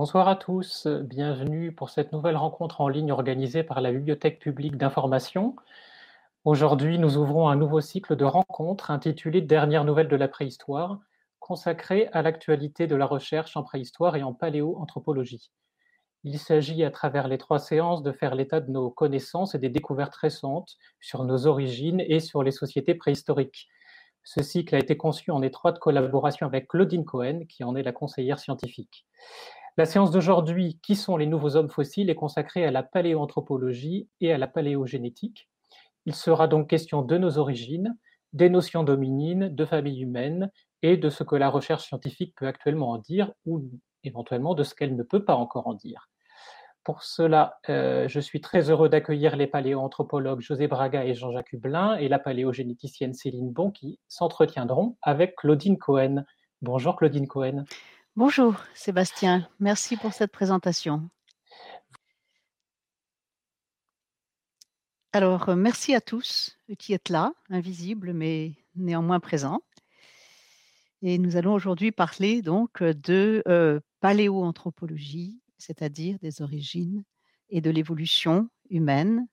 Bonsoir à tous, bienvenue pour cette nouvelle rencontre en ligne organisée par la Bibliothèque publique d'information. Aujourd'hui, nous ouvrons un nouveau cycle de rencontres intitulé Dernières nouvelles de la préhistoire, consacré à l'actualité de la recherche en préhistoire et en paléoanthropologie. Il s'agit, à travers les trois séances, de faire l'état de nos connaissances et des découvertes récentes sur nos origines et sur les sociétés préhistoriques. Ce cycle a été conçu en étroite collaboration avec Claudine Cohen, qui en est la conseillère scientifique. La séance d'aujourd'hui, Qui sont les nouveaux hommes fossiles, est consacrée à la paléoanthropologie et à la paléogénétique. Il sera donc question de nos origines, des notions dominines, de famille humaine et de ce que la recherche scientifique peut actuellement en dire ou éventuellement de ce qu'elle ne peut pas encore en dire. Pour cela, euh, je suis très heureux d'accueillir les paléoanthropologues José Braga et Jean-Jacques Hublin et la paléogénéticienne Céline Bon qui s'entretiendront avec Claudine Cohen. Bonjour Claudine Cohen. Bonjour Sébastien, merci pour cette présentation. Alors, euh, merci à tous qui êtes là, invisibles mais néanmoins présents. Et nous allons aujourd'hui parler donc de euh, paléoanthropologie, c'est-à-dire des origines et de l'évolution humaine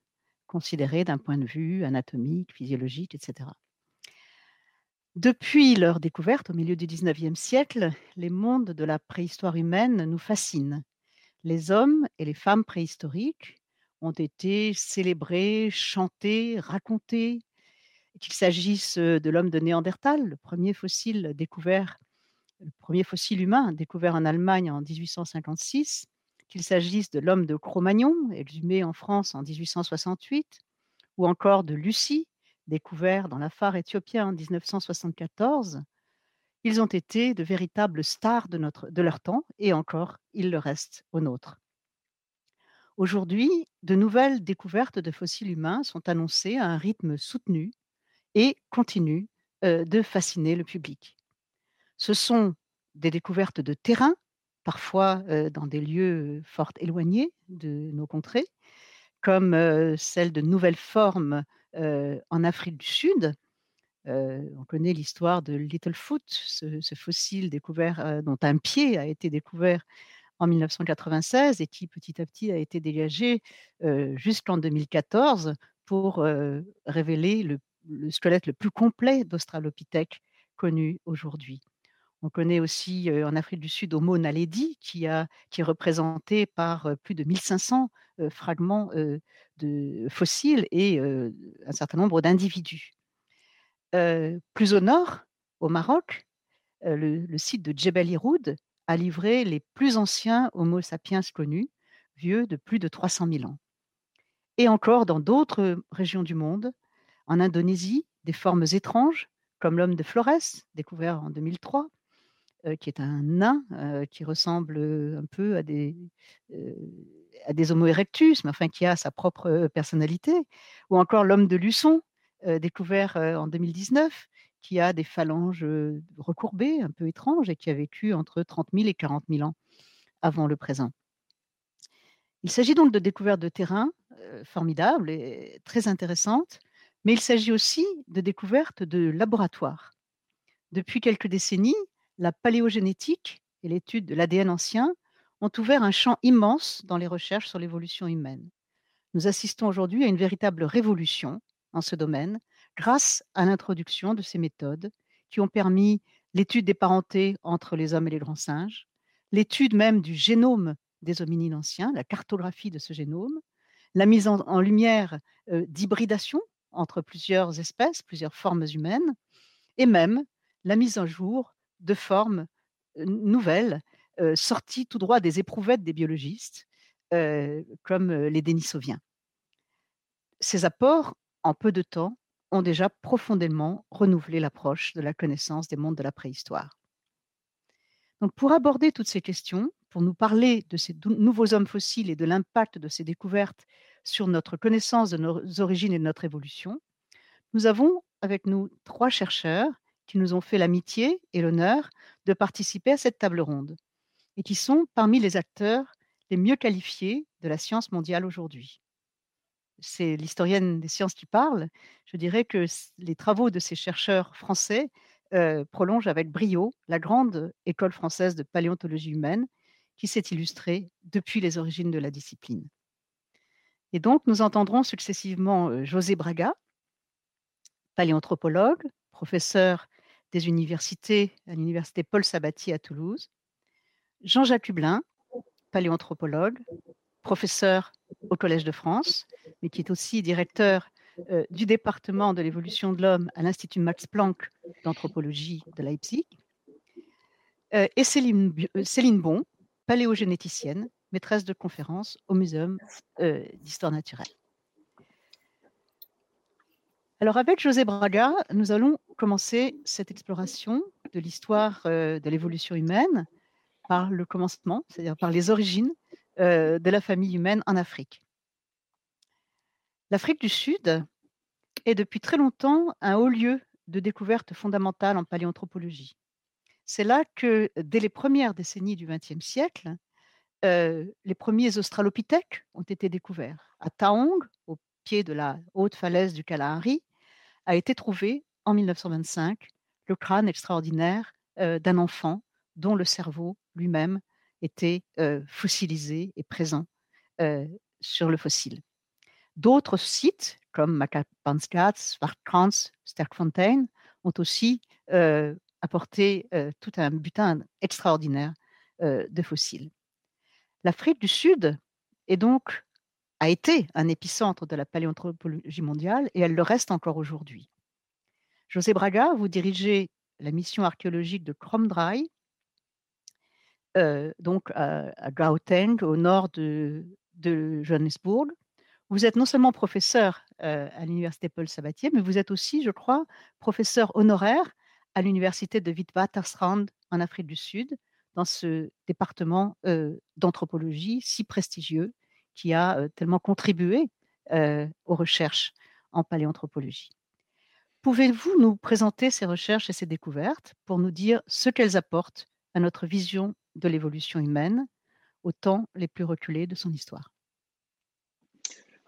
considérée d'un point de vue anatomique, physiologique, etc. Depuis leur découverte au milieu du XIXe siècle, les mondes de la préhistoire humaine nous fascinent. Les hommes et les femmes préhistoriques ont été célébrés, chantés, racontés, qu'il s'agisse de l'homme de Néandertal, le premier fossile découvert, le premier fossile humain découvert en Allemagne en 1856, qu'il s'agisse de l'homme de Cro-Magnon, exhumé en France en 1868, ou encore de Lucie, découvert dans la phare éthiopien en 1974, ils ont été de véritables stars de, notre, de leur temps et encore, ils le restent au nôtre. Aujourd'hui, de nouvelles découvertes de fossiles humains sont annoncées à un rythme soutenu et continuent de fasciner le public. Ce sont des découvertes de terrain, parfois dans des lieux fort éloignés de nos contrées, comme celle de nouvelles formes en Afrique du Sud. on connaît l'histoire de Littlefoot, ce, ce fossile découvert, dont un pied a été découvert en 1996 et qui petit à petit a été dégagé jusqu'en 2014 pour révéler le, squelette le plus complet d'Australopithèque connu aujourd'hui. On connaît aussi en Afrique du Sud Homo naledi qui, est représenté par plus de 1500 fragments de fossiles et un certain nombre d'individus. plus au nord, au Maroc, le, site de Djebel Iroud a livré les plus anciens Homo sapiens connus, vieux de plus de 300 000 ans. Et encore dans d'autres régions du monde, en Indonésie, des formes étranges, comme l'homme de Flores, découvert en 2003, euh, qui est un nain euh, qui ressemble un peu à des, euh, à des Homo erectus, mais enfin qui a sa propre personnalité, ou encore l'homme de Luçon, découvert en 2019, qui a des phalanges recourbées, un peu étranges, et qui a vécu entre 30 000 et 40 000 ans avant le présent. Il s'agit donc de découvertes de terrain formidables et très intéressantes, mais il s'agit aussi de découvertes de laboratoires. Depuis quelques décennies, la paléogénétique et l'étude de l'ADN ancien ont ouvert un champ immense dans les recherches sur l'évolution humaine. Nous assistons aujourd'hui à une véritable révolution en ce domaine grâce à l'introduction de ces méthodes qui ont permis l'étude des parentés entre les hommes et les grands singes, l'étude même du génome des hominines anciens, la cartographie de ce génome, la mise en, lumière euh, d'hybridation entre plusieurs espèces, plusieurs formes humaines, et même la mise en jour de formes nouvelles sorties tout droit des éprouvettes des biologistes, comme les Denisoviens. Ces apports, en peu de temps, ont déjà profondément renouvelé l'approche de la connaissance des mondes de la préhistoire. Donc pour aborder toutes ces questions, pour nous parler de ces nouveaux hommes fossiles et de l'impact de ces découvertes sur notre connaissance de nos origines et de notre évolution, nous avons avec nous trois chercheurs qui nous ont fait l'amitié et l'honneur de participer à cette table ronde et qui sont parmi les acteurs les mieux qualifiés de la science mondiale aujourd'hui c'est l'historienne des sciences qui parle, je dirais que les travaux de ces chercheurs français prolongent avec brio la grande école française de paléontologie humaine qui s'est illustré depuis les origines de la discipline. Et donc, nous entendrons successivement euh, José Braga, paléanthropologue, professeur des universités à l'université Paul Sabatier à Toulouse, Jean-Jacques Hublin, paléanthropologue, professeur au Collège de France, mais qui est aussi directeur euh, du département de l'évolution de l'homme à l'Institut Max Planck d'anthropologie de Leipzig, euh, et Céline, euh, Céline Bon, paléogénéticienne, maîtresse de conférences au Muséum d'histoire naturelle. Alors avec José Braga, nous allons commencer cette exploration de l'histoire de l'évolution humaine par le commencement, c'est-à-dire par les origines de la famille humaine en Afrique. L'Afrique du Sud est depuis très longtemps un haut lieu de découverte fondamentale en paléanthropologie. C'est là que, dès les premières décennies du XXe siècle, euh, les premiers australopithèques ont été découverts. À Taong, au pied de la haute falaise du Kalahari, a été trouvé en 1925 le crâne extraordinaire euh, d'un enfant dont le cerveau lui-même était euh, fossilisé et présent sur le fossile. D'autres sites, comme Makapanskat, Svartkrans, Sterkfontein, ont aussi euh, apporté euh, tout un butin extraordinaire euh, de fossiles. L'Afrique du Sud est donc, a été un épicentre de la paléanthropologie mondiale et elle le reste encore aujourd'hui. José Braga, vous dirigez la mission archéologique de Kromdraai, donc à, Gauteng, au nord de, de Johannesburg, vous êtes non seulement professeur euh, à l'université Paul Sabatier, mais vous êtes aussi, je crois, professeur honoraire à l'université de Witwatersrand en Afrique du Sud, dans ce département euh, d'anthropologie si prestigieux qui a tellement contribué aux recherches en paléanthropologie. Pouvez-vous nous présenter ces recherches et ces découvertes pour nous dire ce qu'elles apportent à notre vision de l'évolution humaine au temps les plus reculés de son histoire?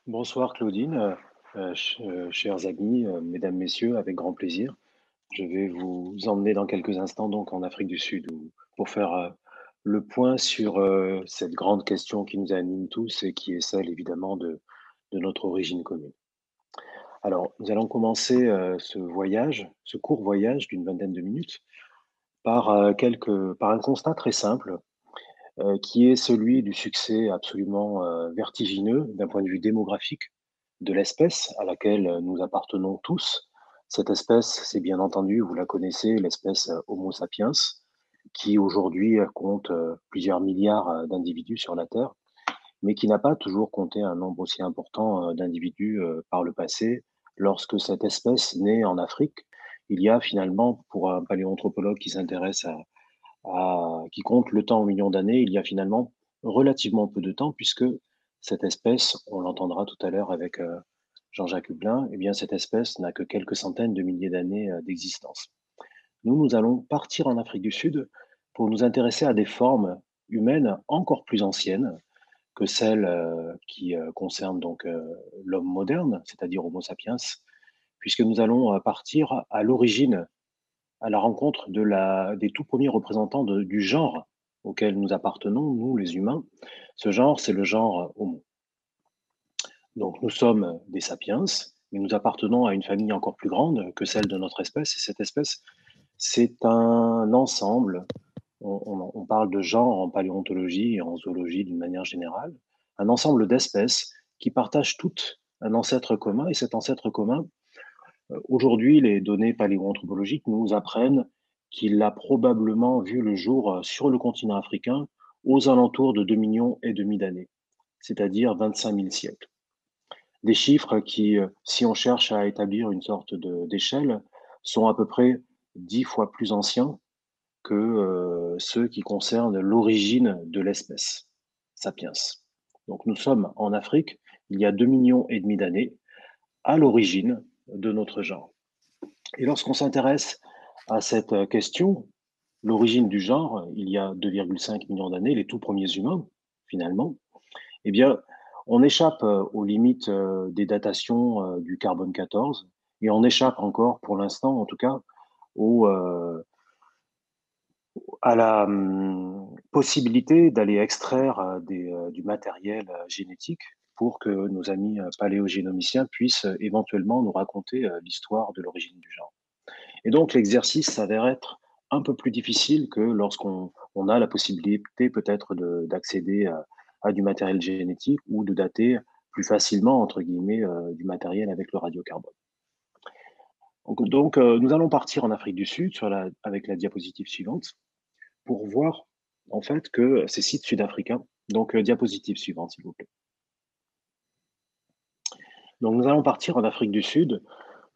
Bonsoir Claudine, euh, euh, euh, chers amis, mesdames, messieurs, avec grand plaisir. Je vais vous emmener dans quelques instants donc en Afrique du Sud pour faire le point sur cette grande question qui nous anime tous et qui est celle évidemment de, notre origine commune. Alors, nous allons commencer ce voyage, ce court voyage d'une vingtaine de minutes, par, quelques, par un constat très simple euh, qui est celui du succès absolument euh, vertigineux d'un point de vue démographique de l'espèce à laquelle nous appartenons tous. Cette espèce, c'est bien entendu, vous la connaissez, l'espèce euh, Homo sapiens, qui aujourd'hui compte plusieurs milliards d'individus sur la Terre, mais qui n'a pas toujours compté un nombre aussi important d'individus par le passé. Lorsque cette espèce naît en Afrique, il y a finalement, pour un paléoanthropologue qui s'intéresse à, qui compte le temps en millions d'années, il y a finalement relativement peu de temps, puisque cette espèce, on l'entendra tout à l'heure avec euh, Jean-Jacques Hublin, eh bien cette espèce n'a que quelques centaines de milliers d'années euh, d'existence. Nous, nous allons partir en Afrique du Sud pour nous intéresser à des formes humaines encore plus anciennes que celles euh, qui concernent donc l'homme moderne, c'est-à-dire Homo sapiens, puisque nous allons partir à l'origine à la rencontre de la, des tout premiers représentants du genre auquel nous appartenons, nous les humains. Ce genre, c'est le genre Homo. Donc nous sommes des sapiens, mais nous appartenons à une famille encore plus grande que celle de notre espèce. Et cette espèce, c'est un ensemble, on, parle de genre en paléontologie et en zoologie d'une manière générale, un ensemble d'espèces qui partagent toutes un ancêtre commun, et cet ancêtre commun, euh, aujourd'hui, les données paléoanthropologiques nous apprennent qu'il a probablement vu le jour euh, sur le continent africain aux alentours de 2 millions et demi d'années, c'est-à-dire 25 000 siècles. Des chiffres qui, euh, si on cherche à établir une sorte d'échelle, sont à peu près dix fois plus anciens que ceux qui concernent l'origine de l'espèce, sapiens. Donc nous sommes en Afrique il y a 2 millions et demi d'années, à l'origine de notre genre. Et lorsqu'on s'intéresse à cette question, l'origine du genre, il y a 2,5 millions d'années, les tout premiers humains, finalement, eh bien, on échappe euh, aux limites euh, des datations euh, du carbone 14 et on échappe encore, pour l'instant en tout cas, au, à la, hum, possibilité d'aller extraire du matériel génétique pour que nos amis paléogénomiciens puissent éventuellement nous raconter l'histoire de l'origine du genre. Et donc l'exercice s'avère être un peu plus difficile que lorsqu'on a la possibilité peut-être d'accéder à, du matériel génétique ou de dater plus facilement, entre guillemets, euh, du matériel avec le radiocarbone. Donc, euh, nous allons partir en Afrique du Sud avec la diapositive suivante pour voir en fait que ces sites sud-africains, donc euh, diapositive suivante s'il vous plaît. Donc nous allons partir en Afrique du Sud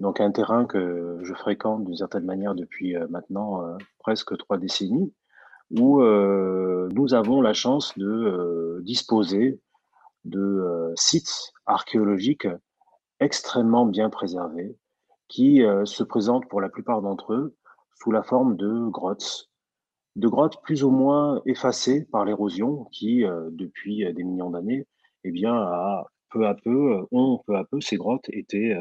donc un terrain que je fréquente d'une certaine manière depuis euh, maintenant presque trois décennies, où nous avons la chance de disposer de sites archéologiques extrêmement bien préservés, qui se présentent pour la plupart d'entre eux sous la forme de grottes, de grottes plus ou moins effacées par l'érosion, qui depuis des millions d'années, eh bien, peu à peu, ont peu à peu ces grottes été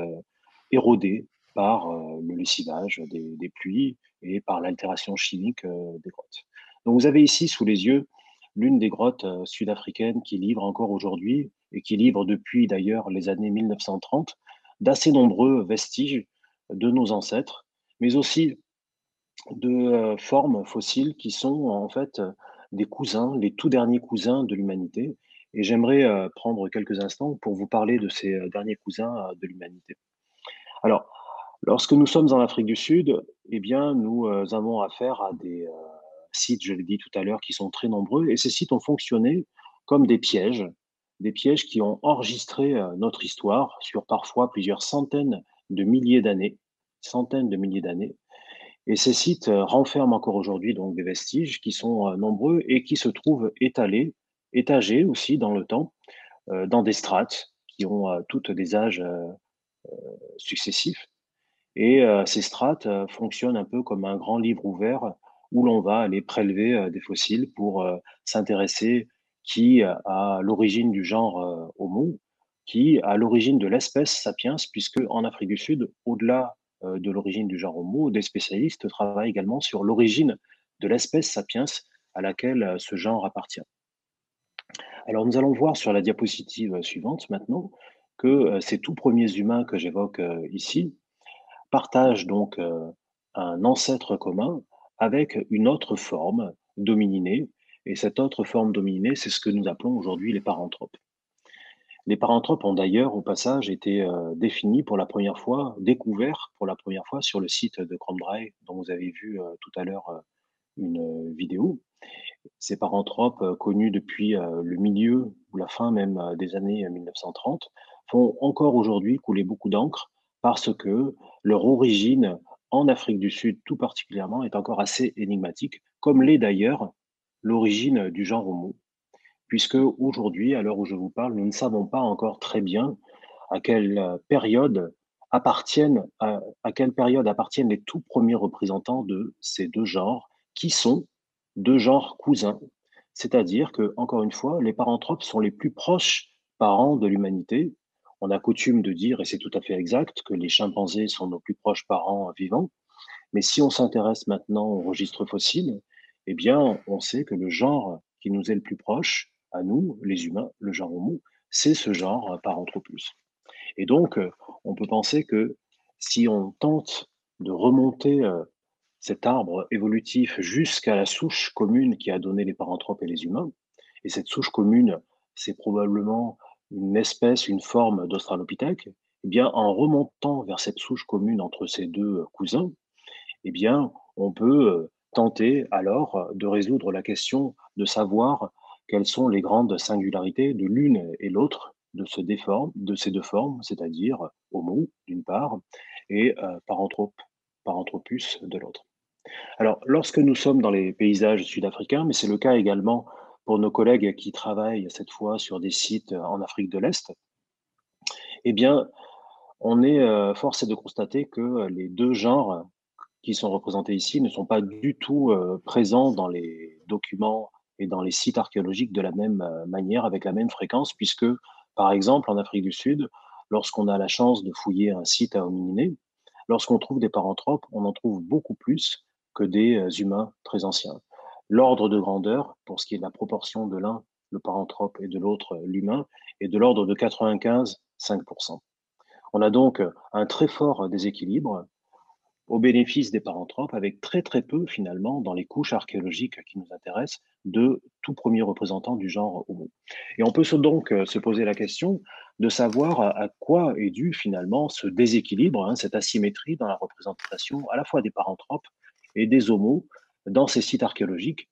érodées par euh, le lessivage des, pluies et par l'altération chimique euh, des grottes. Donc vous avez ici sous les yeux l'une des grottes euh, sud-africaines qui livre encore aujourd'hui et qui livre depuis d'ailleurs les années 1930 d'assez nombreux vestiges de nos ancêtres, mais aussi de formes fossiles qui sont en fait des cousins, les tout derniers cousins de l'humanité. Et j'aimerais prendre quelques instants pour vous parler de ces derniers cousins de l'humanité. Alors, lorsque nous sommes en Afrique du Sud, eh bien, nous euh, avons affaire à des euh, sites, je l'ai dit tout à l'heure, qui sont très nombreux, et ces sites ont fonctionné comme des pièges, des pièges qui ont enregistré euh, notre histoire sur parfois plusieurs centaines de milliers d'années, centaines de milliers d'années. Et ces sites renferment encore aujourd'hui donc des vestiges qui sont nombreux et qui se trouvent étalés, étagés aussi dans le temps, dans des strates qui ont toutes des âges successifs. Et euh, ces strates euh, fonctionnent un peu comme un grand livre ouvert où l'on va aller prélever euh, des fossiles pour s'intéresser qui à l'origine du genre Homo, qui à l'origine de l'espèce sapiens, puisque en Afrique du Sud, au-delà de l'origine du genre Homo, des spécialistes travaillent également sur l'origine de l'espèce sapiens à laquelle ce genre appartient. Alors nous allons voir sur la diapositive suivante maintenant que euh, ces tout premiers humains que j'évoque euh, ici partagent donc euh, un ancêtre commun avec une autre forme domininée. Et cette autre forme dominée, c'est ce que nous appelons aujourd'hui les paranthropes. Les paranthropes ont d'ailleurs, au passage, été définis pour la première fois, découverts pour la première fois sur le site de Crombrae, dont vous avez vu tout à l'heure une vidéo. Ces paranthropes, connus depuis le milieu ou la fin même des années 1930, font encore aujourd'hui couler beaucoup d'encre parce que leur origine en Afrique du Sud tout particulièrement est encore assez énigmatique, comme l'est d'ailleurs l'origine du genre Homo, puisque aujourd'hui, à l'heure où je vous parle, nous ne savons pas encore très bien à quelle période appartiennent, à, quelle période appartiennent les tout premiers représentants de ces deux genres, qui sont deux genres cousins. C'est-à-dire que, encore une fois, les paranthropes sont les plus proches parents de l'humanité, on a coutume de dire, et c'est tout à fait exact, que les chimpanzés sont nos plus proches parents vivants. Mais si on s'intéresse maintenant au registre fossile, eh bien, on sait que le genre qui nous est le plus proche, à nous, les humains, le genre Homo, c'est ce genre Paranthropus. Et donc, on peut penser que si on tente de remonter euh, cet arbre évolutif jusqu'à la souche commune qui a donné les paranthropes et les humains, et cette souche commune, c'est probablement une espèce, une forme d'Australopithèque, eh bien, en remontant vers cette souche commune entre ces deux euh, cousins, eh bien, on peut euh, tenter alors euh, de résoudre la question de savoir quelles sont les grandes singularités de l'une et l'autre de, ce de ces deux formes, c'est-à-dire Homo d'une part et Paranthrope, Paranthropus de l'autre. Alors, lorsque nous sommes dans les paysages sud-africains, mais c'est le cas également pour nos collègues qui travaillent cette fois sur des sites en Afrique de l'Est, eh bien, on est euh, forcé de constater que les deux genres qui sont représentés ici ne sont pas du tout euh, présents dans les documents dans les sites archéologiques de la même euh, manière, avec la même fréquence, puisque, par exemple, en Afrique du Sud, lorsqu'on a la chance de fouiller un site à homininés, lorsqu'on trouve des paranthropes, on en trouve beaucoup plus que des humains très anciens l'ordre de grandeur, pour ce qui est de la proportion de l'un, le paranthrope, et de l'autre, l'humain, est de l'ordre de 95-5%. On a donc un très fort déséquilibre au bénéfice des paranthropes, avec très très peu finalement dans les couches archéologiques qui nous intéressent de tout premier représentant du genre Homo. Et on peut donc euh, se poser la question de savoir à quoi est dû finalement ce déséquilibre, hein, cette asymétrie dans la représentation à la fois des paranthropes et des Homos dans ces sites archéologiques,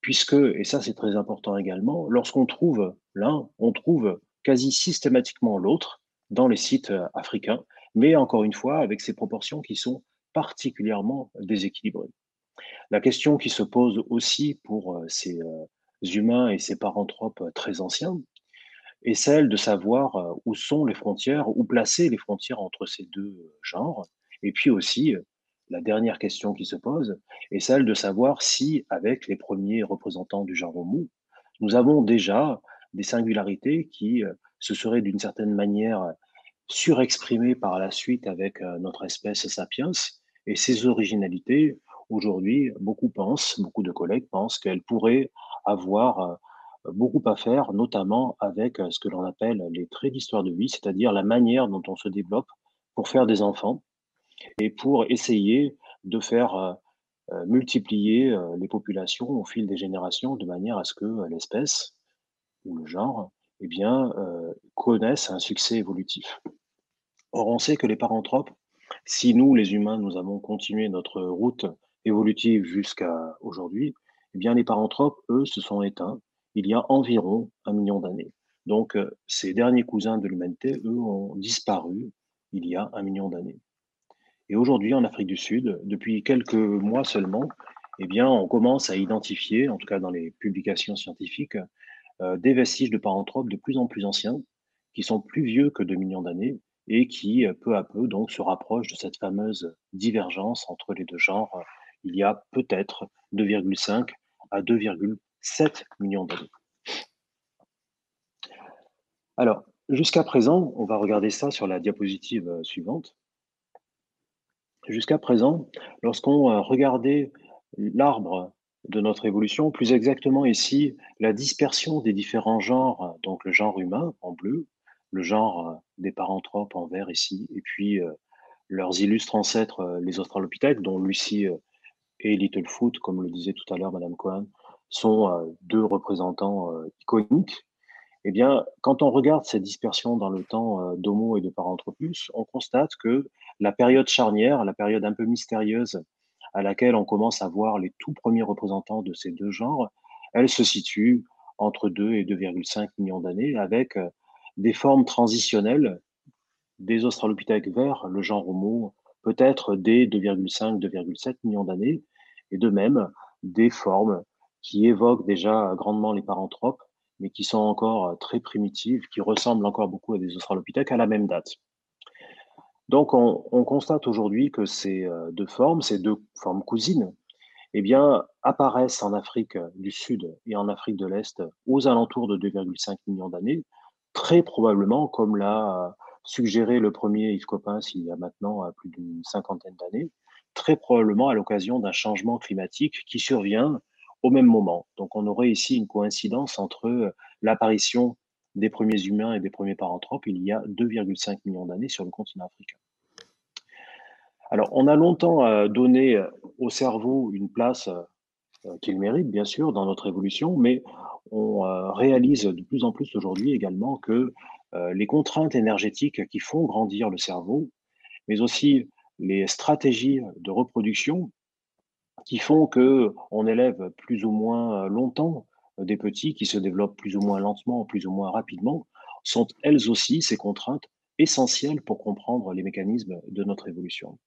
puisque, et ça c'est très important également, lorsqu'on trouve l'un, on trouve quasi systématiquement l'autre dans les sites euh, africains, mais encore une fois avec ces proportions qui sont particulièrement déséquilibré. La question qui se pose aussi pour euh, ces euh, humains et ces paranthropes euh, très anciens est celle de savoir où sont les frontières, où placer les frontières entre ces deux genres. Et puis aussi, la dernière question qui se pose est celle de savoir si, avec les premiers représentants du genre Homo, nous avons déjà des singularités qui se seraient d'une certaine manière surexprimées par la suite avec notre espèce sapiens et ces originalités, aujourd'hui, beaucoup pensent, beaucoup de collègues pensent qu'elles pourraient avoir euh, beaucoup à faire, notamment avec euh, ce que l'on appelle les traits d'histoire de vie, c'est-à-dire la manière dont on se développe pour faire des enfants et pour essayer de faire euh, multiplier les populations au fil des générations de manière à ce que l'espèce ou le genre eh bien, connaisse un succès évolutif. Or, on sait que les paranthropes si nous, les humains, nous avons continué notre route évolutive jusqu'à aujourd'hui, eh bien, les paranthropes, eux, se sont éteints il y a environ un million d'années. Donc, euh, ces derniers cousins de l'humanité, eux, ont disparu il y a un million d'années. Et aujourd'hui, en Afrique du Sud, depuis quelques mois seulement, eh bien, on commence à identifier, en tout cas dans les publications scientifiques, euh, des vestiges de paranthropes de plus en plus anciens, qui sont plus vieux que 2 millions d'années et qui, euh, peu à peu, donc, se rapproche de cette fameuse divergence entre les deux genres euh, il y a peut-être 2,5 à 2,7 millions d'années. Alors, jusqu'à présent, on va regarder ça sur la diapositive euh, suivante. Jusqu'à présent, lorsqu'on regardait l'arbre de notre évolution, plus exactement ici, la dispersion des différents genres, donc le genre humain en bleu, le genre euh, des paranthropes en vert ici, et puis euh, leurs illustres ancêtres, euh, les Australopithèques, dont Lucie et Littlefoot, comme le disait tout à l'heure Madame Cohen, sont deux représentants iconiques. Eh bien, quand on regarde cette dispersion dans le temps d'Homo et de Paranthropus, on constate que la période charnière, la période un peu mystérieuse à laquelle on commence à voir les tout premiers représentants de ces deux genres, elle se situe entre 2 et 2,5 millions d'années, avec des formes transitionnelles des Australopithèques vers le genre Homo, peut-être dès 2,5-2,7 millions d'années, et de même des formes qui évoquent déjà grandement les paranthropes, mais qui sont encore très primitives, qui ressemblent encore beaucoup à des Australopithèques à la même date. Donc on, on constate aujourd'hui que ces euh, deux formes, ces deux formes cousines, eh apparaissent en Afrique du Sud et en Afrique de l'Est aux alentours de 2,5 millions d'années, très probablement, comme l'a suggéré le premier Yves Coppens il y a maintenant plus d'une cinquantaine d'années, très probablement à l'occasion d'un changement climatique qui survient au même moment. Donc on aurait ici une coïncidence entre l'apparition des premiers humains et des premiers paranthropes il y a 2,5 millions d'années sur le continent africain. Alors on a longtemps donné au cerveau une place euh, qu'il mérite, bien sûr, dans notre évolution, mais on euh, réalise de plus en plus aujourd'hui également que euh, les contraintes énergétiques qui font grandir le cerveau, mais aussi les stratégies de reproduction qui font que on élève plus ou moins longtemps des petits qui se développent plus ou moins lentement, plus ou moins rapidement, sont elles aussi ces contraintes essentielles pour comprendre les mécanismes de notre évolution.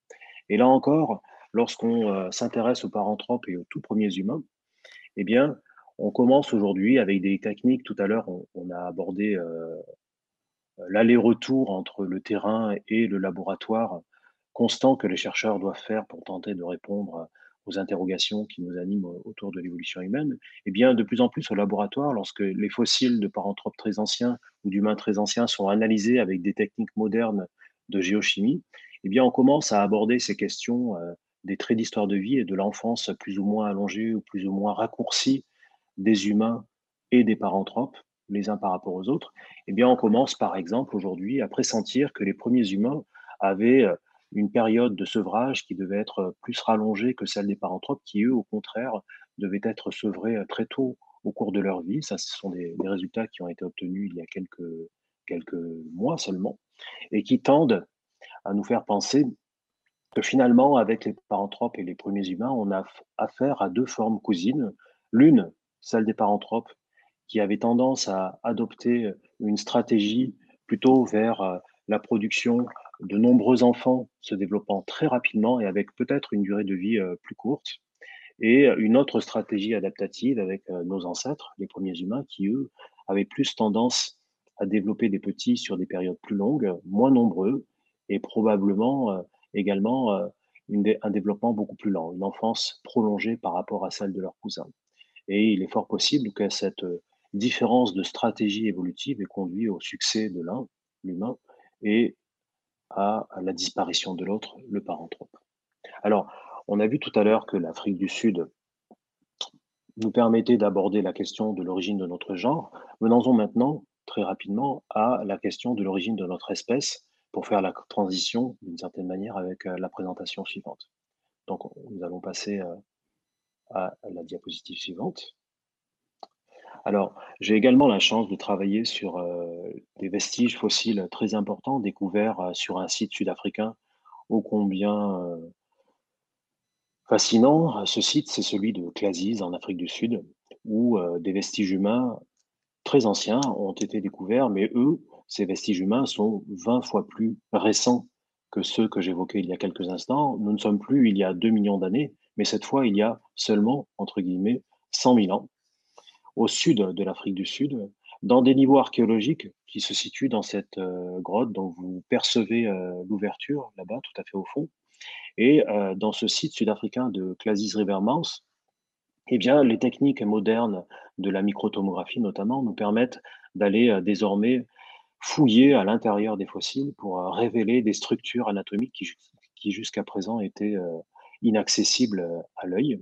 Et là encore, lorsqu'on euh, s'intéresse aux paranthropes et aux tout premiers humains, eh bien, on commence aujourd'hui avec des techniques. Tout à l'heure, on, a abordé euh, l'aller-retour entre le terrain et le laboratoire constant que les chercheurs doivent faire pour tenter de répondre aux interrogations qui nous animent autour de l'évolution humaine. Eh bien, de plus en plus au laboratoire, lorsque les fossiles de paranthropes très anciens ou d'humains très anciens sont analysés avec des techniques modernes de géochimie, eh bien, on commence à aborder ces questions euh, des traits d'histoire de vie et de l'enfance plus ou moins allongée ou plus ou moins raccourcie des humains et des paranthropes, les uns par rapport aux autres, eh bien, on commence par exemple aujourd'hui à pressentir que les premiers humains avaient euh, une période de sevrage qui devait être plus rallongée que celle des paranthropes, qui eux, au contraire, devaient être sevrés très tôt au cours de leur vie. Ça, ce sont des, résultats qui ont été obtenus il y a quelques, quelques mois seulement, et qui tendent à nous faire penser que finalement, avec les paranthropes et les premiers humains, on a affaire à deux formes cousines. L'une, celle des paranthropes, qui avait tendance à adopter une stratégie plutôt vers euh, la production de nombreux enfants se développant très rapidement et avec peut-être une durée de vie euh, plus courte, et une autre stratégie adaptative avec euh, nos ancêtres, les premiers humains, qui eux avaient plus tendance à développer des petits sur des périodes plus longues, moins nombreux, et probablement également un développement beaucoup plus lent, une enfance prolongée par rapport à celle de leurs cousins. Et il est fort possible que cette différence de stratégie évolutive ait conduit au succès de l'un, l'humain, et à, la disparition de l'autre, le paranthrope. Alors, on a vu tout à l'heure que l'Afrique du Sud nous permettait d'aborder la question de l'origine de notre genre. Venons-en maintenant, très rapidement, à la question de l'origine de notre espèce pour faire la transition, d'une certaine manière, avec euh, la présentation suivante. Donc, nous allons passer euh, à la diapositive suivante. Alors, j'ai également la chance de travailler sur euh, des vestiges fossiles très importants découverts sur un site sud-africain ô combien fascinant. Ce site, c'est celui de Clasis en Afrique du Sud, où des vestiges humains très anciens ont été découverts, mais eux, ces vestiges humains sont 20 fois plus récents que ceux que j'évoquais il y a quelques instants. Nous ne sommes plus il y a 2 millions d'années, mais cette fois, il y a seulement, entre guillemets, 100 000 ans au sud de l'Afrique du Sud, dans des niveaux archéologiques qui se situent dans cette euh, grotte dont vous percevez euh, l'ouverture là-bas, tout à fait au fond. Et euh, dans ce site sud-africain de Clasis Rivermouth, eh bien, les techniques modernes de la microtomographie notamment nous permettent d'aller désormais fouiller à l'intérieur des fossiles pour révéler des structures anatomiques qui, jusqu'à présent étaient inaccessibles à l'œil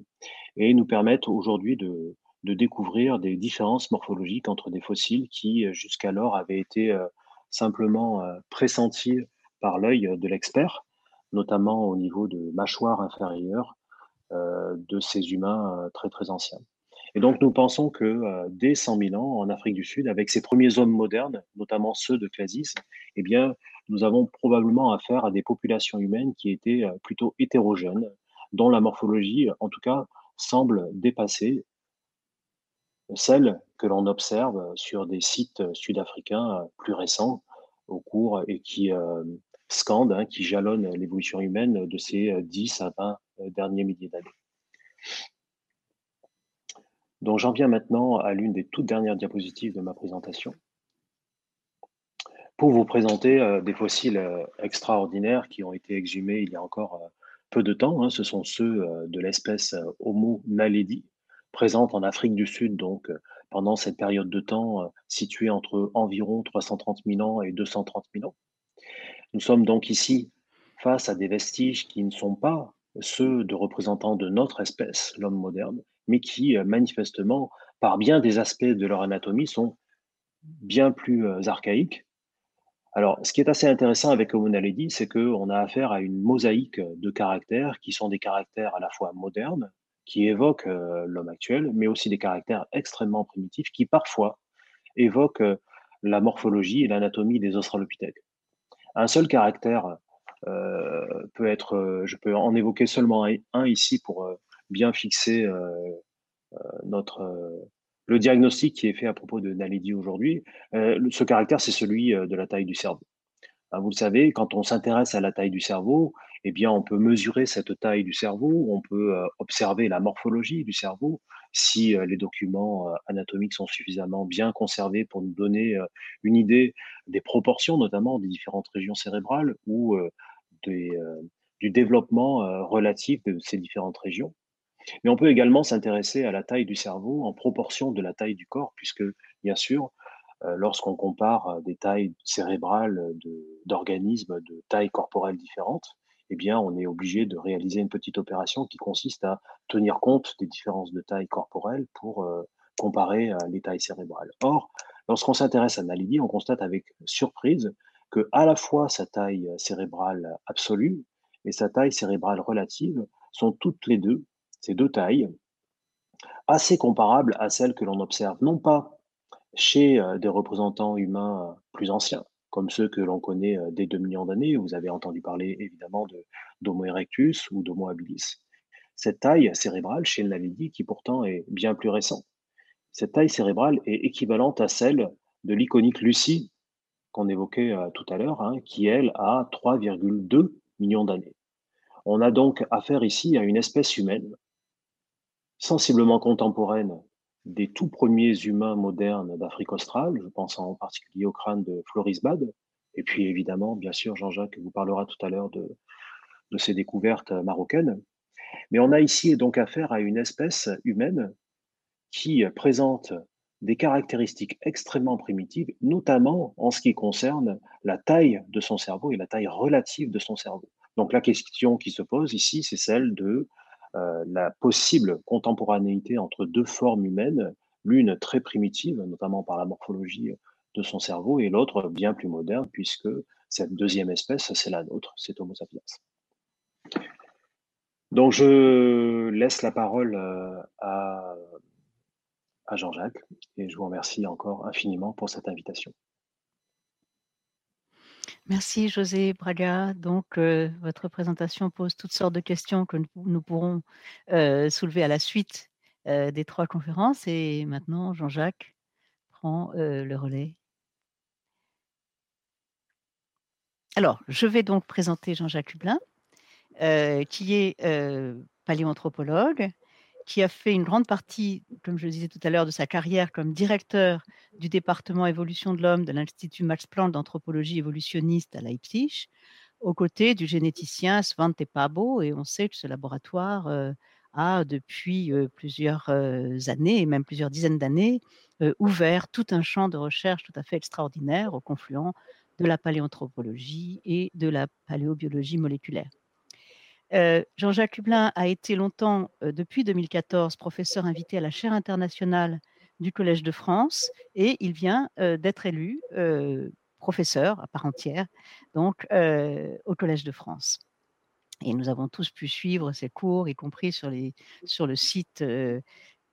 et nous permettent aujourd'hui de, découvrir des différences morphologiques entre des fossiles qui, euh, jusqu'alors, avaient été euh, simplement euh, pressentis par l'œil de l'expert, notamment au niveau de mâchoire inférieure de ces humains très très anciens. Et donc nous pensons que dès 100 000 ans, en Afrique du Sud, avec ces premiers hommes modernes, notamment ceux de Clasis, eh bien, nous avons probablement affaire à des populations humaines qui étaient plutôt hétérogènes, dont la morphologie, en tout cas, semble dépasser celles que l'on observe sur des sites sud-africains euh, plus récents au cours et qui euh, scandent, hein, qui jalonnent l'évolution humaine de ces 10 euh, à 20 derniers milliers d'années. Donc j'en viens maintenant à l'une des toutes dernières diapositives de ma présentation pour vous présenter des fossiles extraordinaires qui ont été exhumés il y a encore peu de temps. Hein. Ce sont ceux de l'espèce Homo naledi, présente en Afrique du Sud, donc euh, pendant cette période de temps euh, située entre environ 330 000 ans et 230 000 ans. Nous sommes donc ici face à des vestiges qui ne sont pas ceux de représentants de notre espèce, l'homme moderne, mais qui euh, manifestement, par bien des aspects de leur anatomie, sont bien plus archaïques. Alors, ce qui est assez intéressant avec Homo naledi, c'est qu'on a affaire à une mosaïque de caractères qui sont des caractères à la fois modernes, qui évoquent euh, l'homme actuel, mais aussi des caractères extrêmement primitifs qui parfois évoquent euh, la morphologie et l'anatomie des australopithèques. Un seul caractère euh, peut être, je peux en évoquer seulement un, ici pour bien fixer notre le diagnostic qui est fait à propos de Naledi aujourd'hui. ce caractère, c'est celui de la taille du cerveau. Hein, vous le savez, quand on s'intéresse à la taille du cerveau, eh bien, on peut mesurer cette taille du cerveau, on peut euh, observer la morphologie du cerveau si euh, les documents euh, anatomiques sont suffisamment bien conservés pour nous donner une idée des proportions, notamment des différentes régions cérébrales ou du développement relatif de ces différentes régions. Mais on peut également s'intéresser à la taille du cerveau en proportion de la taille du corps, puisque, bien sûr, lorsqu'on compare des tailles cérébrales d'organismes de, tailles corporelles différentes, eh bien, on est obligé de réaliser une petite opération qui consiste à tenir compte des différences de taille corporelle pour comparer les tailles cérébrales. Or, lorsqu'on s'intéresse à Naledi, on constate avec surprise que à la fois sa taille cérébrale absolue et sa taille cérébrale relative sont toutes les deux, ces deux tailles, assez comparables à celles que l'on observe non pas chez des représentants humains plus anciens, comme ceux que l'on connaît dès 2 millions d'années. Vous avez entendu parler évidemment d'Homo erectus ou d'Homo habilis. Cette taille cérébrale chez Naledi, qui pourtant est bien plus récent, cette taille cérébrale est équivalente à celle de l'iconique Lucie qu'on évoquait tout à l'heure, hein, qui elle a 3,2 millions d'années. On a donc affaire ici à une espèce humaine sensiblement contemporaine des tout premiers humains modernes d'Afrique australe, je pense en particulier au crâne de Floris Bad, et puis évidemment, bien sûr, Jean-Jacques vous parlera tout à l'heure de, de ces découvertes marocaines. Mais on a ici donc affaire à une espèce humaine qui présente des caractéristiques extrêmement primitives, notamment en ce qui concerne la taille de son cerveau et la taille relative de son cerveau. Donc la question qui se pose ici, c'est celle de la possible contemporanéité entre deux formes humaines, l'une très primitive, notamment par la morphologie de son cerveau, et l'autre bien plus moderne, puisque cette deuxième espèce, c'est la nôtre, c'est Homo sapiens. Donc je laisse la parole euh, à, à Jean-Jacques et je vous remercie encore infiniment pour cette invitation. Merci José Braga. Donc, euh, votre présentation pose toutes sortes de questions que nous, pourrons euh, soulever à la suite euh, des trois conférences. Et maintenant, Jean-Jacques prend le relais. Alors, je vais donc présenter Jean-Jacques Hublin, qui est paléoanthropologue, qui a fait une grande partie, comme je le disais tout à l'heure, de sa carrière comme directeur du département évolution de l'homme de l'Institut Max Planck d'anthropologie évolutionniste à Leipzig, aux côtés du généticien Svante Pabo. Et on sait que ce laboratoire euh, a, depuis euh, plusieurs euh, années, et même plusieurs dizaines d'années, ouvert tout un champ de recherche tout à fait extraordinaire au confluent de la paléanthropologie et de la paléobiologie moléculaire. Jean-Jacques Hublin a été longtemps, depuis 2014, professeur invité à la chaire internationale du Collège de France et il vient d'être élu professeur à part entière donc au Collège de France. Et nous avons tous pu suivre ses cours, y compris sur, le site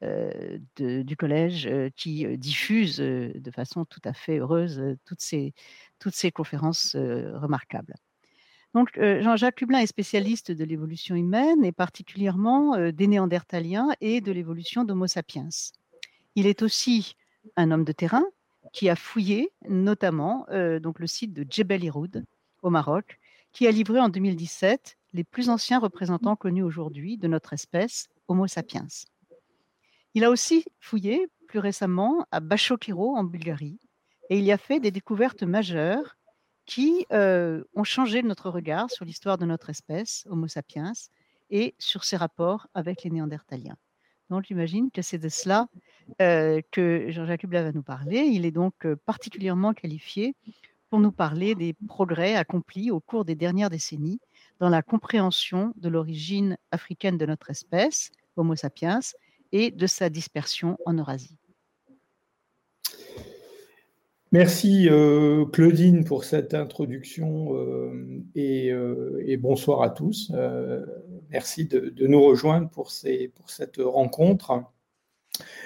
du collège qui diffuse de façon tout à fait heureuse toutes ces conférences remarquables. Euh, Jean-Jacques Hublin est spécialiste de l'évolution humaine et particulièrement euh, des Néandertaliens et de l'évolution d'Homo sapiens. Il est aussi un homme de terrain qui a fouillé notamment euh, le site de Djebel Iroud au Maroc, qui a livré en 2017 les plus anciens représentants connus aujourd'hui de notre espèce, Homo sapiens. Il a aussi fouillé plus récemment à Bachokiro en Bulgarie et il y a fait des découvertes majeures qui ont changé notre regard sur l'histoire de notre espèce, Homo sapiens, et sur ses rapports avec les Néandertaliens. Donc j'imagine que c'est de cela que Jean-Jacques Hubla va nous parler. Il est donc particulièrement qualifié pour nous parler des progrès accomplis au cours des dernières décennies dans la compréhension de l'origine africaine de notre espèce, Homo sapiens, et de sa dispersion en Eurasie. Merci euh, Claudine pour cette introduction euh, euh, et, bonsoir à tous. merci de, nous rejoindre pour, cette rencontre.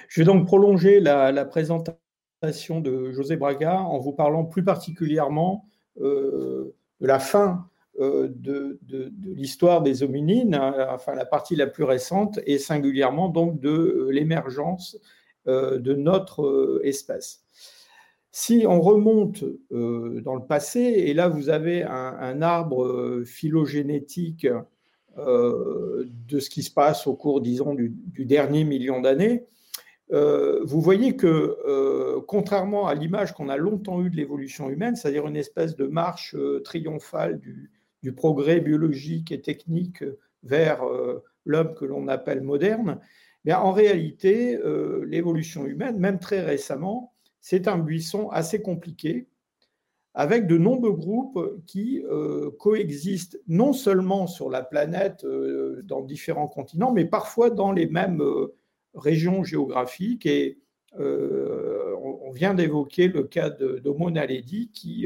Je vais donc prolonger la, présentation de José Braga en vous parlant plus particulièrement de la fin de, l'histoire des hominines, enfin la partie la plus récente, et singulièrement donc de l'émergence de notre espèce. Si on remonte euh, dans le passé, et là vous avez un, arbre euh, phylogénétique euh, de ce qui se passe au cours, disons, du, dernier million d'années, vous voyez que, contrairement à l'image qu'on a longtemps eue de l'évolution humaine, c'est-à-dire une espèce de marche triomphale du, du, progrès biologique et technique vers l'homme que l'on appelle moderne, bien, en réalité, l'évolution humaine, même très récemment, c'est un buisson assez compliqué, avec de nombreux groupes qui coexistent non seulement sur la planète, dans différents continents, mais parfois dans les mêmes régions géographiques. Et on, vient d'évoquer le cas d'Homo naledi qui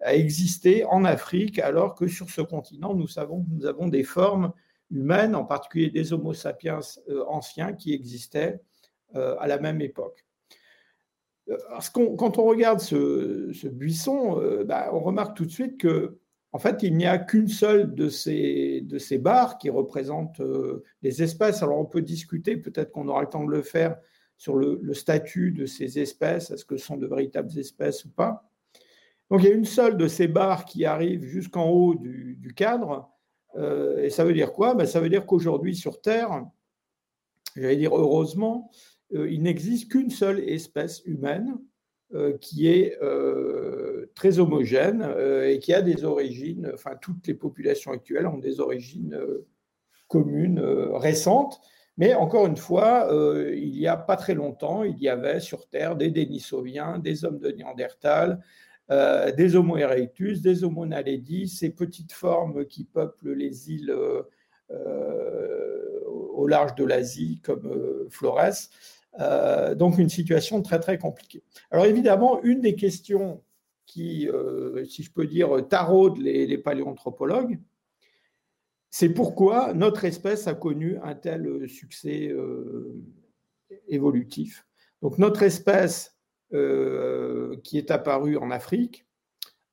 a existé en Afrique, alors que sur ce continent, nous savons que nous avons des formes humaines, en particulier des Homo sapiens euh, anciens qui existaient euh, à la même époque. Euh, quand on regarde ce, buisson, bah, on remarque tout de suite que en fait, il n'y a qu'une seule de ces, de ces barres qui représente des espèces. Alors, on peut discuter, peut-être qu'on aura le temps de le faire, sur le, statut de ces espèces, est-ce que ce sont de véritables espèces ou pas. Donc il y a une seule de ces barres qui arrive jusqu'en haut du, cadre. Euh, et ça veut dire quoi? Ben, Ça veut dire qu'aujourd'hui sur Terre, j'allais dire heureusement, euh, il n'existe qu'une seule espèce humaine euh, qui est très homogène et qui a des origines, enfin toutes les populations actuelles ont des origines communes récentes. Mais encore une fois, il n'y a pas très longtemps, il y avait sur Terre des Denisoviens, des hommes de Néandertal, euh, des Homo erectus, des Homo naledi, ces petites formes qui peuplent les îles euh, au large de l'Asie, comme euh, donc une situation très très compliquée. Alors évidemment, une des questions qui, si je peux dire, taraudent les, les c'est pourquoi notre espèce a connu un tel succès évolutif. Donc notre espèce euh, qui est apparu en Afrique,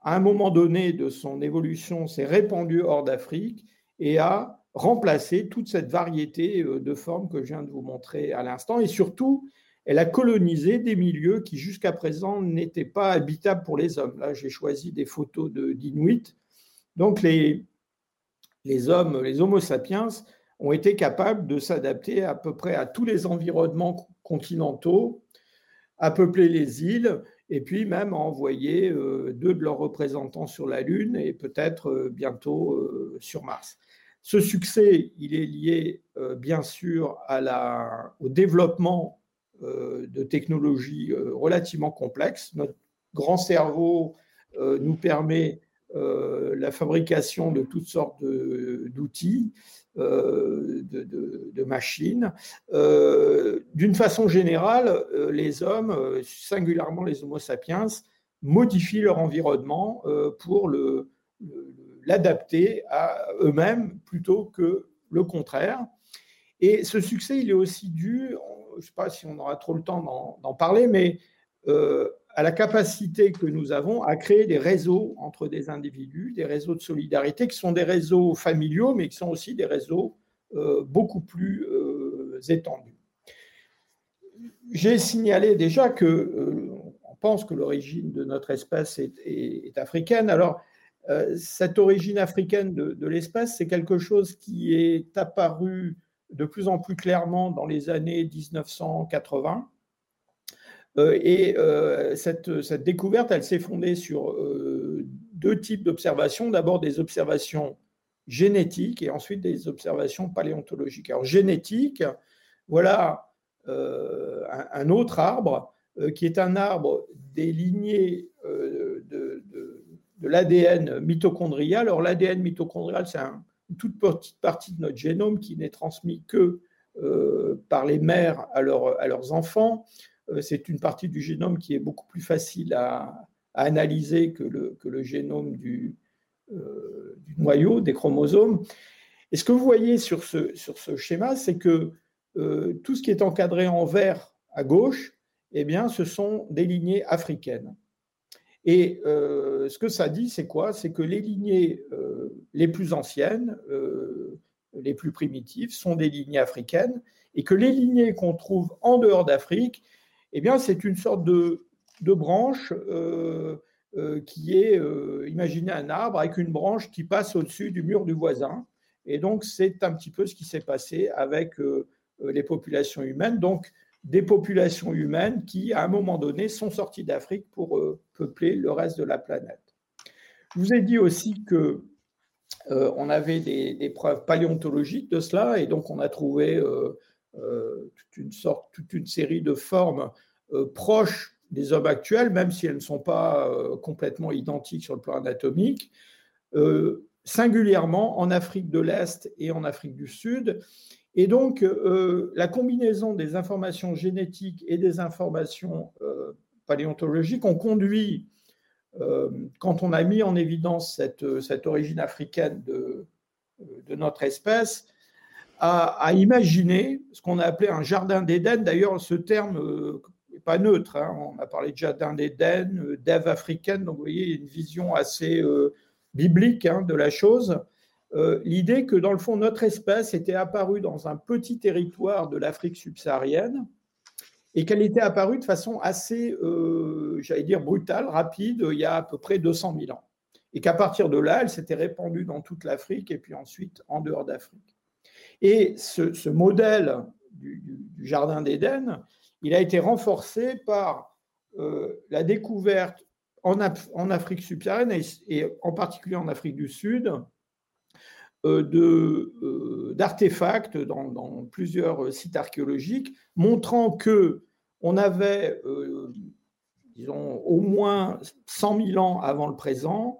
à un moment donné de son évolution, s'est répandu hors d'Afrique et a remplacé toute cette variété euh, de formes que je viens de vous montrer à l'instant. Et surtout, elle a colonisé des milieux qui jusqu'à présent n'étaient pas habitables pour les hommes. Là, j'ai choisi des photos d'Inuit. Donc, les, hommes, les Homo sapiens, ont été capables de s'adapter à peu près à tous les environnements continentaux à peupler les îles et puis même à envoyer euh, deux de leurs représentants sur la Lune et peut-être euh, bientôt sur Mars. Ce succès, il est lié bien sûr au développement de technologies relativement complexes. Notre grand cerveau nous permet la fabrication de toutes sortes d'outils euh, de, machines. Euh, d'une façon générale, euh, les hommes, singulièrement les Homo sapiens, modifient leur environnement pour l'adapter à eux-mêmes plutôt que le contraire. Et ce succès, il est aussi dû, je ne sais pas si on aura trop le temps d'en parler, mais à la capacité que nous avons à créer des réseaux entre des individus, des réseaux de solidarité qui sont des réseaux familiaux, mais qui sont aussi des réseaux euh, beaucoup plus euh, étendus. J'ai signalé déjà que euh, on pense que l'origine de notre espèce est, africaine. Alors, cette origine africaine de, de l'espèce, c'est quelque chose qui est apparu de plus en plus clairement dans les années 1980 euh, et euh, cette, découverte, elle s'est fondée sur euh, deux types d'observations. D'abord des observations génétiques et ensuite des observations paléontologiques. Alors génétique, voilà un, autre arbre qui est un arbre des lignées l'ADN mitochondrial. L'ADN mitochondrial, c'est une toute petite partie de notre génome qui n'est transmis que par les mères à, leurs enfants. Euh, c'est une partie du génome qui est beaucoup plus facile à, analyser que le, génome du, euh, du, noyau, des chromosomes. Et ce que vous voyez sur ce, sur ce schéma, c'est que euh, tout ce qui est encadré en vert à gauche, eh bien, ce sont des lignées africaines. Et ce que ça dit, c'est quoi? C'est que les lignées les plus anciennes, les plus primitives, sont des lignées africaines, et que les lignées qu'on trouve en dehors d'Afrique, eh bien, c'est une sorte de, branche euh, euh, qui est, euh, imaginez un arbre avec une branche qui passe au-dessus du mur du voisin. Et donc, c'est un petit peu ce qui s'est passé avec les populations humaines. Donc, des populations humaines qui, à un moment donné, sont sorties d'Afrique pour peupler le reste de la planète. Je vous ai dit aussi que on avait des, preuves paléontologiques de cela, et donc on a trouvé euh, toute une sorte, toute une série de formes euh, proches des hommes actuels, même si elles ne sont pas complètement identiques sur le plan anatomique, singulièrement en Afrique de l'Est et en Afrique du Sud. Et donc, la combinaison des informations génétiques et des informations paléontologiques ont conduit, quand on a mis en évidence cette, cette origine africaine de, de notre espèce, à, imaginer ce qu'on a appelé un jardin d'Éden. D'ailleurs, ce terme n'est pas neutre. Hein. On a parlé de jardin d'Éden, d'Ève africaine. Donc, vous voyez, une vision assez biblique hein, de la chose, euh, l'idée que dans le fond, notre espèce était apparue dans un petit territoire de l'Afrique subsaharienne et qu'elle était apparue de façon assez, euh, j'allais dire, brutale, rapide, il y a à peu près 200 000 ans. Et qu'à partir de là, elle s'était répandue dans toute l'Afrique et puis ensuite en dehors d'Afrique. Et ce, modèle du, Jardin d'Éden, il a été renforcé par euh, la découverte en, Afrique subsaharienne et, en particulier en Afrique du Sud d'artefacts dans, plusieurs sites archéologiques montrant que on avait, euh, disons, au moins 100 000 ans avant le présent,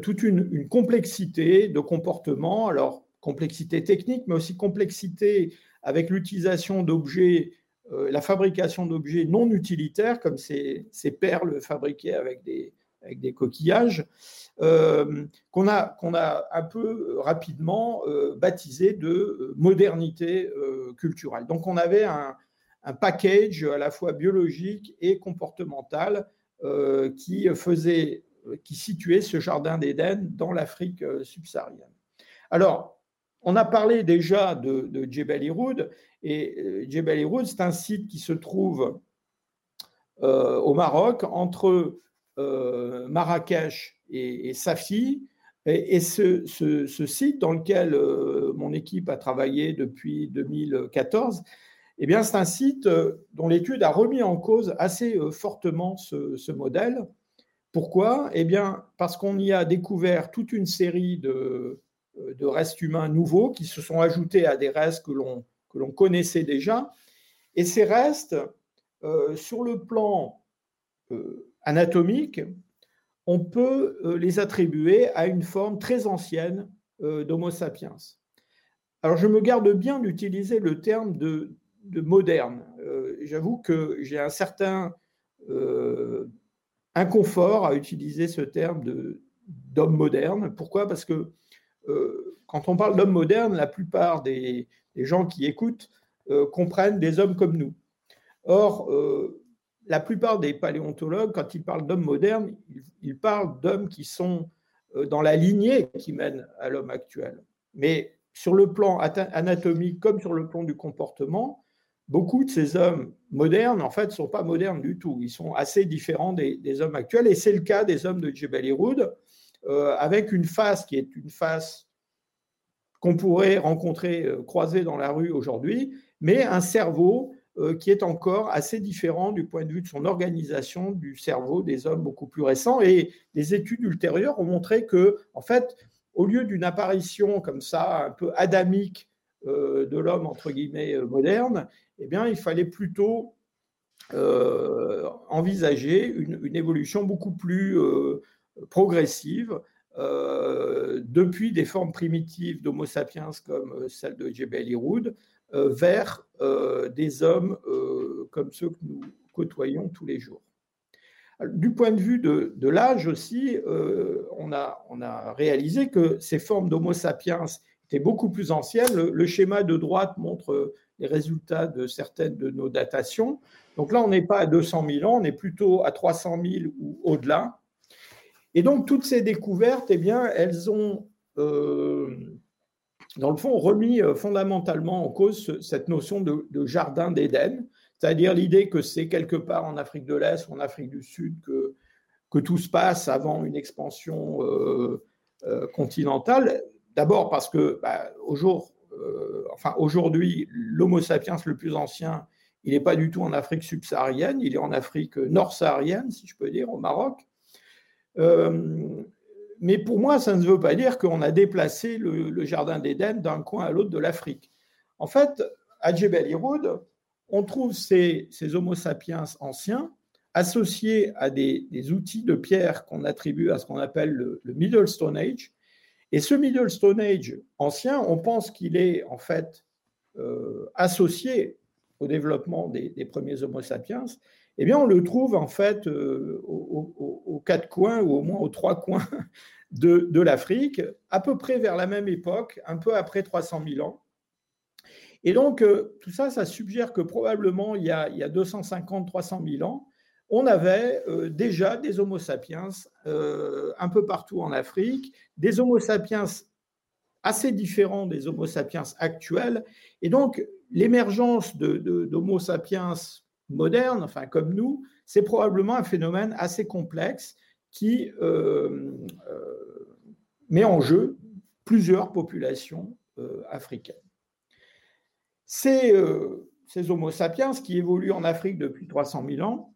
toute une, complexité de comportements, alors complexité technique, mais aussi complexité avec l'utilisation d'objets euh, la fabrication d'objets non utilitaires, comme ces, perles fabriquées avec des, avec des coquillages, euh, qu'on a, qu'on a un peu rapidement euh, baptisé de modernité culturelle. Donc on avait un, un, package à la fois biologique et comportemental qui faisait, qui situait ce jardin d'Éden dans l'Afrique subsaharienne. Alors, on a parlé déjà de, de Jebel Iroud, et euh, Jebel Iroud, c'est un site qui se trouve euh, au Maroc, entre euh, Marrakech et, Safi. Et, ce, site dans lequel mon équipe a travaillé depuis 2014, eh bien, c'est un site dont l'étude a remis en cause assez fortement ce, modèle. Pourquoi? Eh bien, parce qu'on y a découvert toute une série de, restes humains nouveaux qui se sont ajoutés à des restes que l'on que l'on connaissait déjà. Et ces restes, euh, sur le plan euh, anatomique, on peut euh, les attribuer à une forme très ancienne d'Homo sapiens. Alors je me garde bien d'utiliser le terme de, moderne. J'avoue que j'ai un certain inconfort à utiliser ce terme d'homme moderne. Pourquoi? Parce que quand on parle d'homme moderne, la plupart des, les gens qui écoutent euh, comprennent des hommes comme nous. Or, euh, la plupart des paléontologues, quand ils parlent d'hommes modernes, ils, parlent d'hommes qui sont euh, dans la lignée qui mène à l'homme actuel. Mais sur le plan anatomique comme sur le plan du comportement, beaucoup de ces hommes modernes, en fait, ne sont pas modernes du tout. Ils sont assez différents des, hommes actuels. Et c'est le cas des hommes de Jebel Iroud, avec une face qui est une face qu'on pourrait rencontrer, euh, croiser dans la rue aujourd'hui, mais un cerveau euh, qui est encore assez différent du point de vue de son organisation du cerveau des hommes beaucoup plus récents. Et des études ultérieures ont montré que, en fait, au lieu d'une apparition comme ça, un peu adamique euh, de l'homme, entre guillemets, moderne, eh bien, il fallait plutôt envisager une, évolution beaucoup plus progressive euh, depuis des formes primitives d'Homo sapiens comme euh, celle de Iroud euh, vers des hommes comme ceux que nous côtoyons tous les jours. Du point de vue de, l'âge aussi, on, a, on, a, réalisé que ces formes d'Homo sapiens étaient beaucoup plus anciennes. Le, schéma de droite montre les résultats de certaines de nos datations. Donc là, on n'est pas à 200 000 ans, on est plutôt à 300 000 ou au-delà. Et donc, toutes ces découvertes, eh bien, elles ont, euh, dans le fond, remis euh, fondamentalement en cause cette notion de, jardin d'Éden, c'est-à-dire l'idée que c'est quelque part en Afrique de l'Est ou en Afrique du Sud que, tout se passe avant une expansion euh, continentale. D'abord parce que, bah, aujourd'hui, l'Homo sapiens le plus ancien, il n'est pas du tout en Afrique subsaharienne, il est en Afrique nord-saharienne, si je peux dire, au Maroc. Euh, mais pour moi, ça ne veut pas dire qu'on a déplacé le, jardin d'Éden d'un coin à l'autre de l'Afrique. En fait, à Djebel Iroud, on trouve ces, Homo sapiens anciens associés à des, outils de pierre qu'on attribue à ce qu'on appelle le, Middle Stone Age. Et ce Middle Stone Age ancien, on pense qu'il est en fait euh, associé au développement des, premiers Homo sapiens. Eh bien, on le trouve en fait euh, aux, quatre coins ou au moins aux trois coins de, l'Afrique, à peu près vers la même époque, un peu après 300 000 ans. Et donc, euh, tout ça, ça suggère que probablement, il y a, il y a 250-300 000 ans, on avait euh, déjà des Homo sapiens un peu partout en Afrique, des Homo sapiens assez différents des Homo sapiens actuels. Et donc, l'émergence d'Homo de, sapiens modernes, enfin comme nous, c'est probablement un phénomène assez complexe qui met en jeu plusieurs populations africaines. Euh, ces, Homo sapiens qui évoluent en Afrique depuis 300 000 ans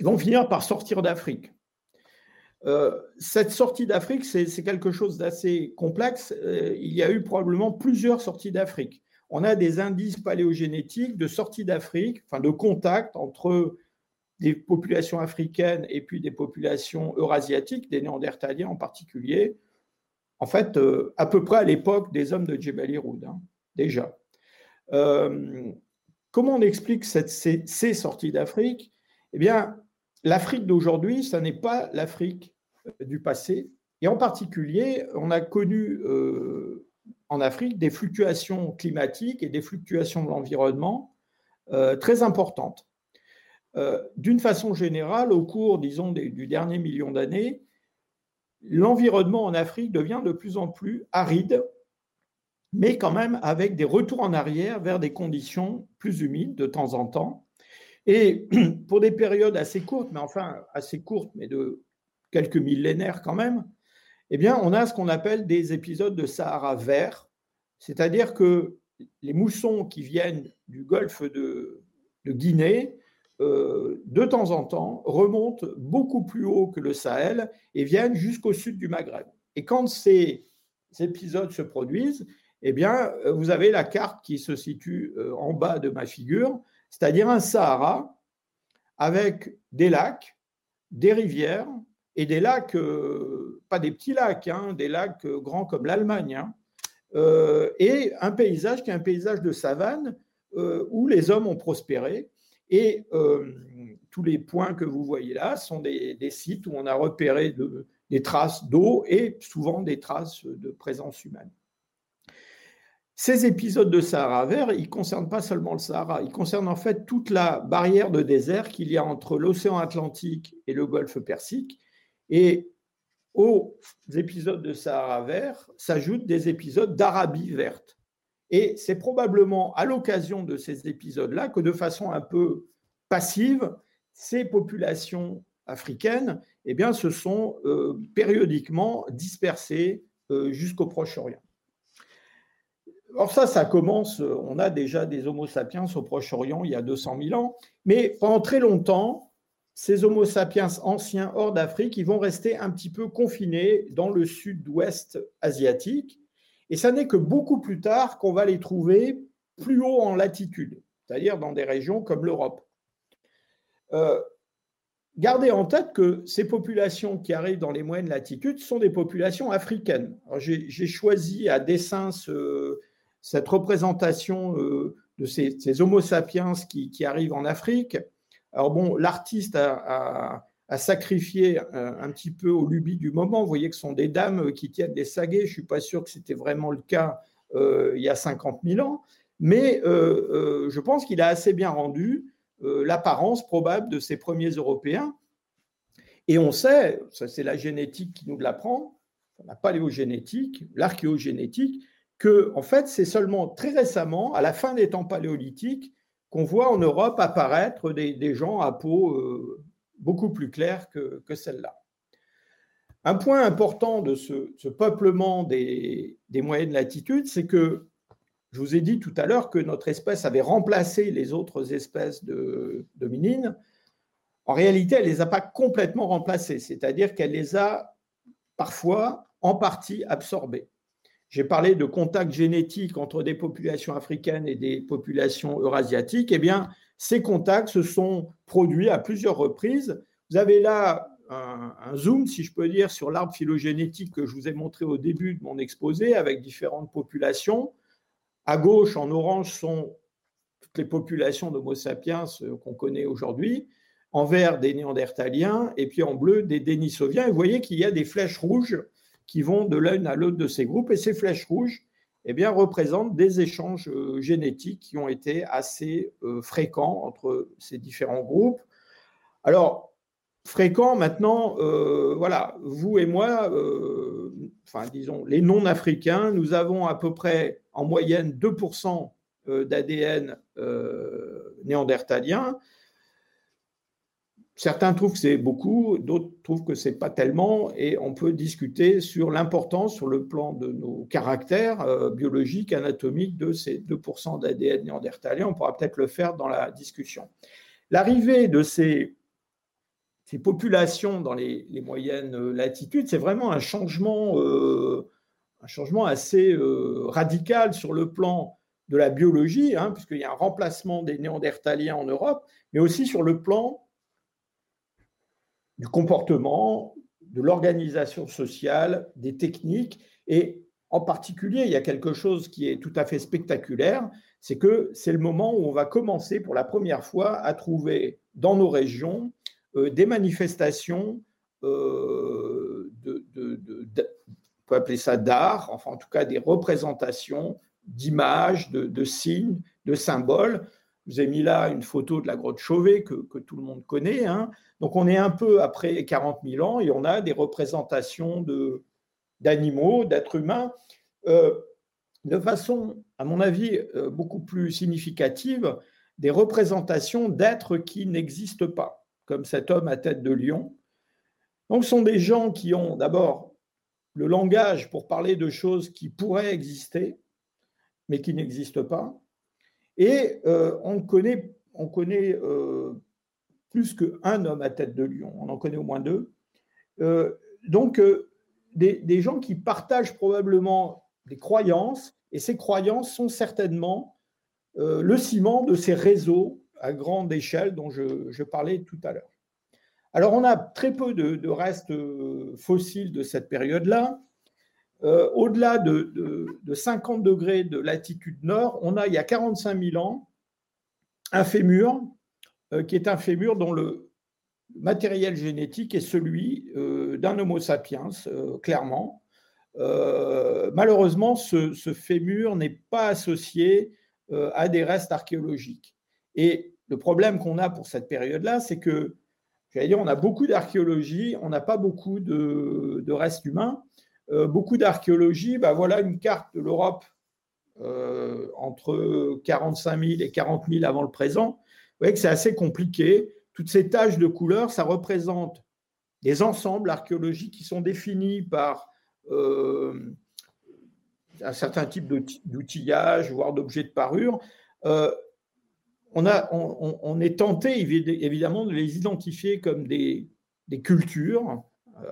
vont finir par sortir d'Afrique. Euh, cette sortie d'Afrique, c'est quelque chose d'assez complexe. Euh, il y a eu probablement plusieurs sorties d'Afrique. On a des indices paléogénétiques de sortie d'Afrique, enfin de contact entre des populations africaines et puis des populations eurasiatiques, des néandertaliens en particulier, en fait, à peu près à l'époque des hommes de Djebel Iroud, hein, déjà. Euh, comment on explique ces, sorties d'Afrique? Eh bien, l'Afrique d'aujourd'hui, ce n'est pas l'Afrique euh, du passé. Et en particulier, on a connu euh, en Afrique des fluctuations climatiques et des fluctuations de l'environnement très importantes. D'une façon générale, au cours, disons, du dernier million d'années, l'environnement en Afrique devient de plus en plus aride mais quand même avec des retours en arrière vers des conditions plus humides de temps en temps. Et pour des périodes assez courtes, mais enfin assez courtes, mais de quelques millénaires quand même, eh bien, on a ce qu'on appelle des épisodes de Sahara vert, c'est-à-dire que les moussons qui viennent du golfe de, Guinée, euh, de temps en temps, remontent beaucoup plus haut que le Sahel et viennent jusqu'au sud du Maghreb. Et quand ces épisodes se produisent, eh bien, euh, vous avez la carte qui se situe euh, en bas de ma figure, c'est-à-dire un Sahara avec des lacs, des rivières et des lacs, euh, pas des petits lacs, hein, des lacs grands comme l'Allemagne, hein, et un paysage qui est un paysage de savane où les hommes ont prospéré. Et tous les points que vous voyez là sont des, sites où on a repéré des traces d'eau et souvent des traces de présence humaine. Ces épisodes de Sahara vert, ils ne concernent pas seulement le Sahara, ils concernent en fait toute la barrière de désert qu'il y a entre l'océan Atlantique et le golfe Persique. Et aux épisodes de Sahara vert s'ajoutent des épisodes d'Arabie verte. Et c'est probablement à l'occasion de ces épisodes-là que de façon un peu passive, ces populations africaines eh bien, se sont euh, périodiquement dispersées euh, jusqu'au Proche-Orient. Alors ça, ça commence, on a déjà des Homo sapiens au Proche-Orient il y a 200 000 ans, mais pendant très longtemps, ces Homo sapiens anciens hors d'Afrique, ils vont rester un petit peu confinés dans le sud-ouest asiatique, et ça n'est que beaucoup plus tard qu'on va les trouver plus haut en latitude, c'est-à-dire dans des régions comme l'Europe. Euh, gardez en tête que ces populations qui arrivent dans les moyennes latitudes sont des populations africaines. J'ai choisi à dessein ce, cette représentation euh, de ces, Homo sapiens qui, arrivent en Afrique. Alors bon, l'artiste a, sacrifié un, petit peu au lubie du moment. Vous voyez que ce sont des dames qui tiennent des saguets. Je ne suis pas sûr que c'était vraiment le cas euh, il y a 50 000 ans, mais euh, je pense qu'il a assez bien rendu l'apparence probable de ces premiers Européens. Et on sait, c'est la génétique qui nous l'apprend, la paléogénétique, l'archéogénétique, que en fait, c'est seulement très récemment, à la fin des temps paléolithiques, qu'on voit en Europe apparaître des, gens à peau euh, beaucoup plus claire que, celle-là. Un point important de ce, peuplement des, moyennes latitudes, c'est que je vous ai dit tout à l'heure que notre espèce avait remplacé les autres espèces de dominines. En réalité, elle ne les a pas complètement remplacées, c'est-à-dire qu'elle les a parfois en partie absorbées. J'ai parlé de contact génétique entre des populations africaines et des populations eurasiatiques. Eh bien, ces contacts se sont produits à plusieurs reprises. Vous avez là un, zoom, si je peux dire, sur l'arbre phylogénétique que je vous ai montré au début de mon exposé avec différentes populations. À gauche, en orange, sont toutes les populations d'Homo sapiens euh, qu'on connaît aujourd'hui. En vert, des néandertaliens, et puis en bleu, des dénisoviens. Et vous voyez qu'il y a des flèches rouges qui vont de l'un à l'autre de ces groupes. Et ces flèches rouges eh bien, représentent des échanges euh, génétiques qui ont été assez euh, fréquents entre ces différents groupes. Alors, fréquents maintenant, euh, voilà, vous et moi, enfin, disons, les non-africains, nous avons à peu près en moyenne 2% d'ADN néandertalien. Certains trouvent que c'est beaucoup, d'autres trouvent que c'est pas tellement, et on peut discuter sur l'importance sur le plan de nos caractères euh, biologiques, anatomiques de ces 2% d'ADN néandertalien. On pourra peut-être le faire dans la discussion. L'arrivée de ces, ces, populations dans les, moyennes latitudes, c'est vraiment un changement, euh, un changement assez euh, radical sur le plan de la biologie, hein, puisqu'il y a un remplacement des néandertaliens en Europe, mais aussi sur le plan du comportement, de l'organisation sociale, des techniques. Et en particulier, il y a quelque chose qui est tout à fait spectaculaire, c'est que c'est le moment où on va commencer pour la première fois à trouver dans nos régions euh, des manifestations euh, de, on peut appeler ça d'art, enfin en tout cas des représentations d'images, de, signes, de symboles. Je vous ai mis là une photo de la grotte Chauvet que, tout le monde connaît. Hein. Donc on est un peu après 40 000 ans et on a des représentations d'animaux, d'êtres humains, euh, de façon, à mon avis, euh, beaucoup plus significative, des représentations d'êtres qui n'existent pas, comme cet homme à tête de lion. Donc ce sont des gens qui ont d'abord le langage pour parler de choses qui pourraient exister, mais qui n'existent pas. Et euh, on connaît, on connaît plus qu'un homme à tête de lion. On en connaît au moins deux. Euh, donc, euh, des, gens qui partagent probablement des croyances, et ces croyances sont certainement euh, le ciment de ces réseaux à grande échelle dont je, parlais tout à l'heure. Alors, on a très peu de, restes fossiles de cette période-là. Au-delà de, de, 50 degrés de latitude nord, on a, il y a 45 000 ans, un fémur euh, qui est un fémur dont le matériel génétique est celui euh, d'un Homo sapiens, euh, clairement. malheureusement, ce, fémur n'est pas associé à des restes archéologiques. Et le problème qu'on a pour cette période-là, c'est que, j'allais dire, on a beaucoup d'archéologie, on n'a pas beaucoup de, restes humains. Beaucoup d'archéologie, bah voilà une carte de l'Europe entre 45 000 et 40 000 avant le présent voyez que c'est assez compliqué. Toutes ces taches de couleurs, ça représente des ensembles archéologiques qui sont définis par euh, un certain type d'outillage, voire d'objets de parure. Euh, on, a, on, est tenté évidemment de les identifier comme des, cultures, euh,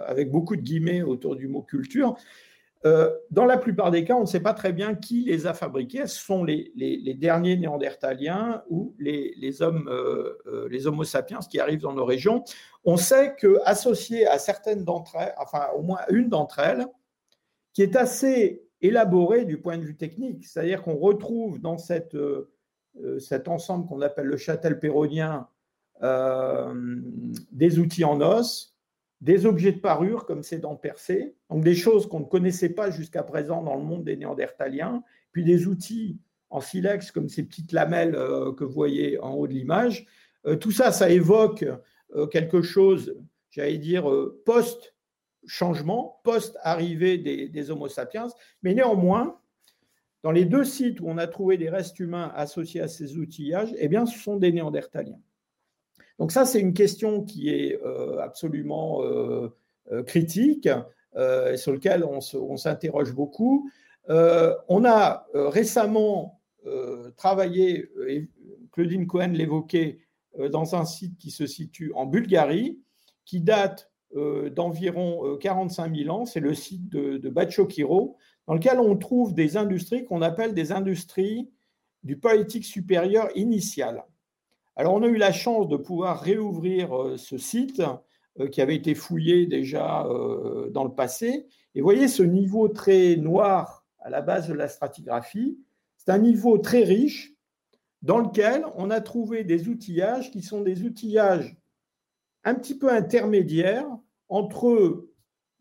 avec beaucoup de guillemets autour du mot culture, euh, dans la plupart des cas, on ne sait pas très bien qui les a fabriqués. Ce sont les, derniers néandertaliens ou les, hommes, euh, euh, les Homo sapiens qui arrivent dans nos régions. On sait qu'associé à certaines d'entre elles, enfin au moins une d'entre elles, qui est assez élaborée du point de vue technique, c'est-à-dire qu'on retrouve dans cet ensemble qu'on appelle le châtel péronien des outils en os, des objets de parure comme ces dents percées, donc des choses qu'on ne connaissait pas jusqu'à présent dans le monde des Néandertaliens, puis des outils en silex comme ces petites lamelles euh, que vous voyez en haut de l'image. Euh, tout ça, ça évoque euh, quelque chose, j'allais dire, post-changement, post-arrivée des, Homo sapiens, mais néanmoins, dans les deux sites où on a trouvé des restes humains associés à ces outillages, eh bien, ce sont des Néandertaliens. Donc ça, c'est une question qui est euh, absolument euh, euh, critique, sur laquelle on s'interroge beaucoup. on a récemment travaillé, et Claudine Cohen l'évoquait, dans un site qui se situe en Bulgarie, qui date d'environ 45 000 ans, c'est le site de, de Bachokiro, dans lequel on trouve des industries qu'on appelle des industries du politique supérieur initial. Alors, on a eu la chance de pouvoir réouvrir ce site qui avait été fouillé déjà dans le passé. Et vous voyez ce niveau très noir à la base de la stratigraphie, c'est un niveau très riche dans lequel on a trouvé des outillages qui sont des outillages un petit peu intermédiaires entre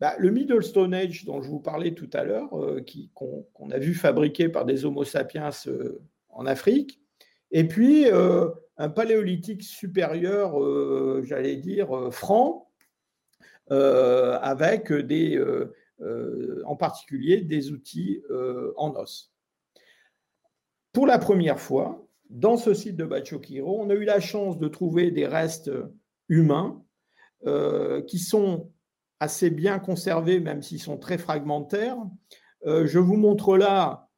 bah, le Middle Stone Age dont je vous parlais tout à l'heure, euh, qu'on a vu fabriqué par des Homo sapiens euh, en Afrique, et puis euh, un paléolithique supérieur, j'allais dire, franc, avec des, en particulier des outils en os. Pour la première fois, dans ce site de Bachokiro, on a eu la chance de trouver des restes humains euh, qui sont assez bien conservés, même s'ils sont très fragmentaires. Euh, je vous montre là,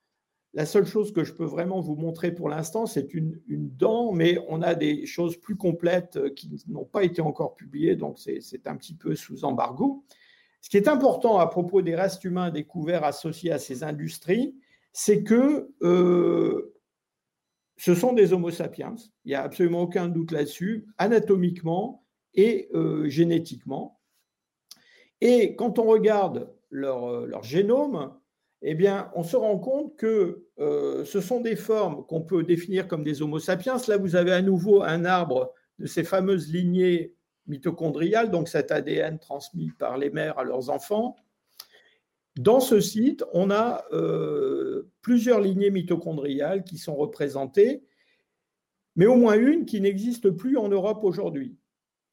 la seule chose que je peux vraiment vous montrer pour l'instant, c'est une, dent, mais on a des choses plus complètes qui n'ont pas été encore publiées, donc c'est un petit peu sous embargo. Ce qui est important à propos des restes humains découverts associés à ces industries, c'est que euh, ce sont des Homo sapiens, il n'y a absolument aucun doute là-dessus, anatomiquement et euh, génétiquement. Et quand on regarde leur, euh, génome, eh bien, on se rend compte que euh, ce sont des formes qu'on peut définir comme des Homo sapiens. Là, vous avez à nouveau un arbre de ces fameuses lignées mitochondriales, donc cet ADN transmis par les mères à leurs enfants. Dans ce site, on a euh, plusieurs lignées mitochondriales qui sont représentées, mais au moins une qui n'existe plus en Europe aujourd'hui.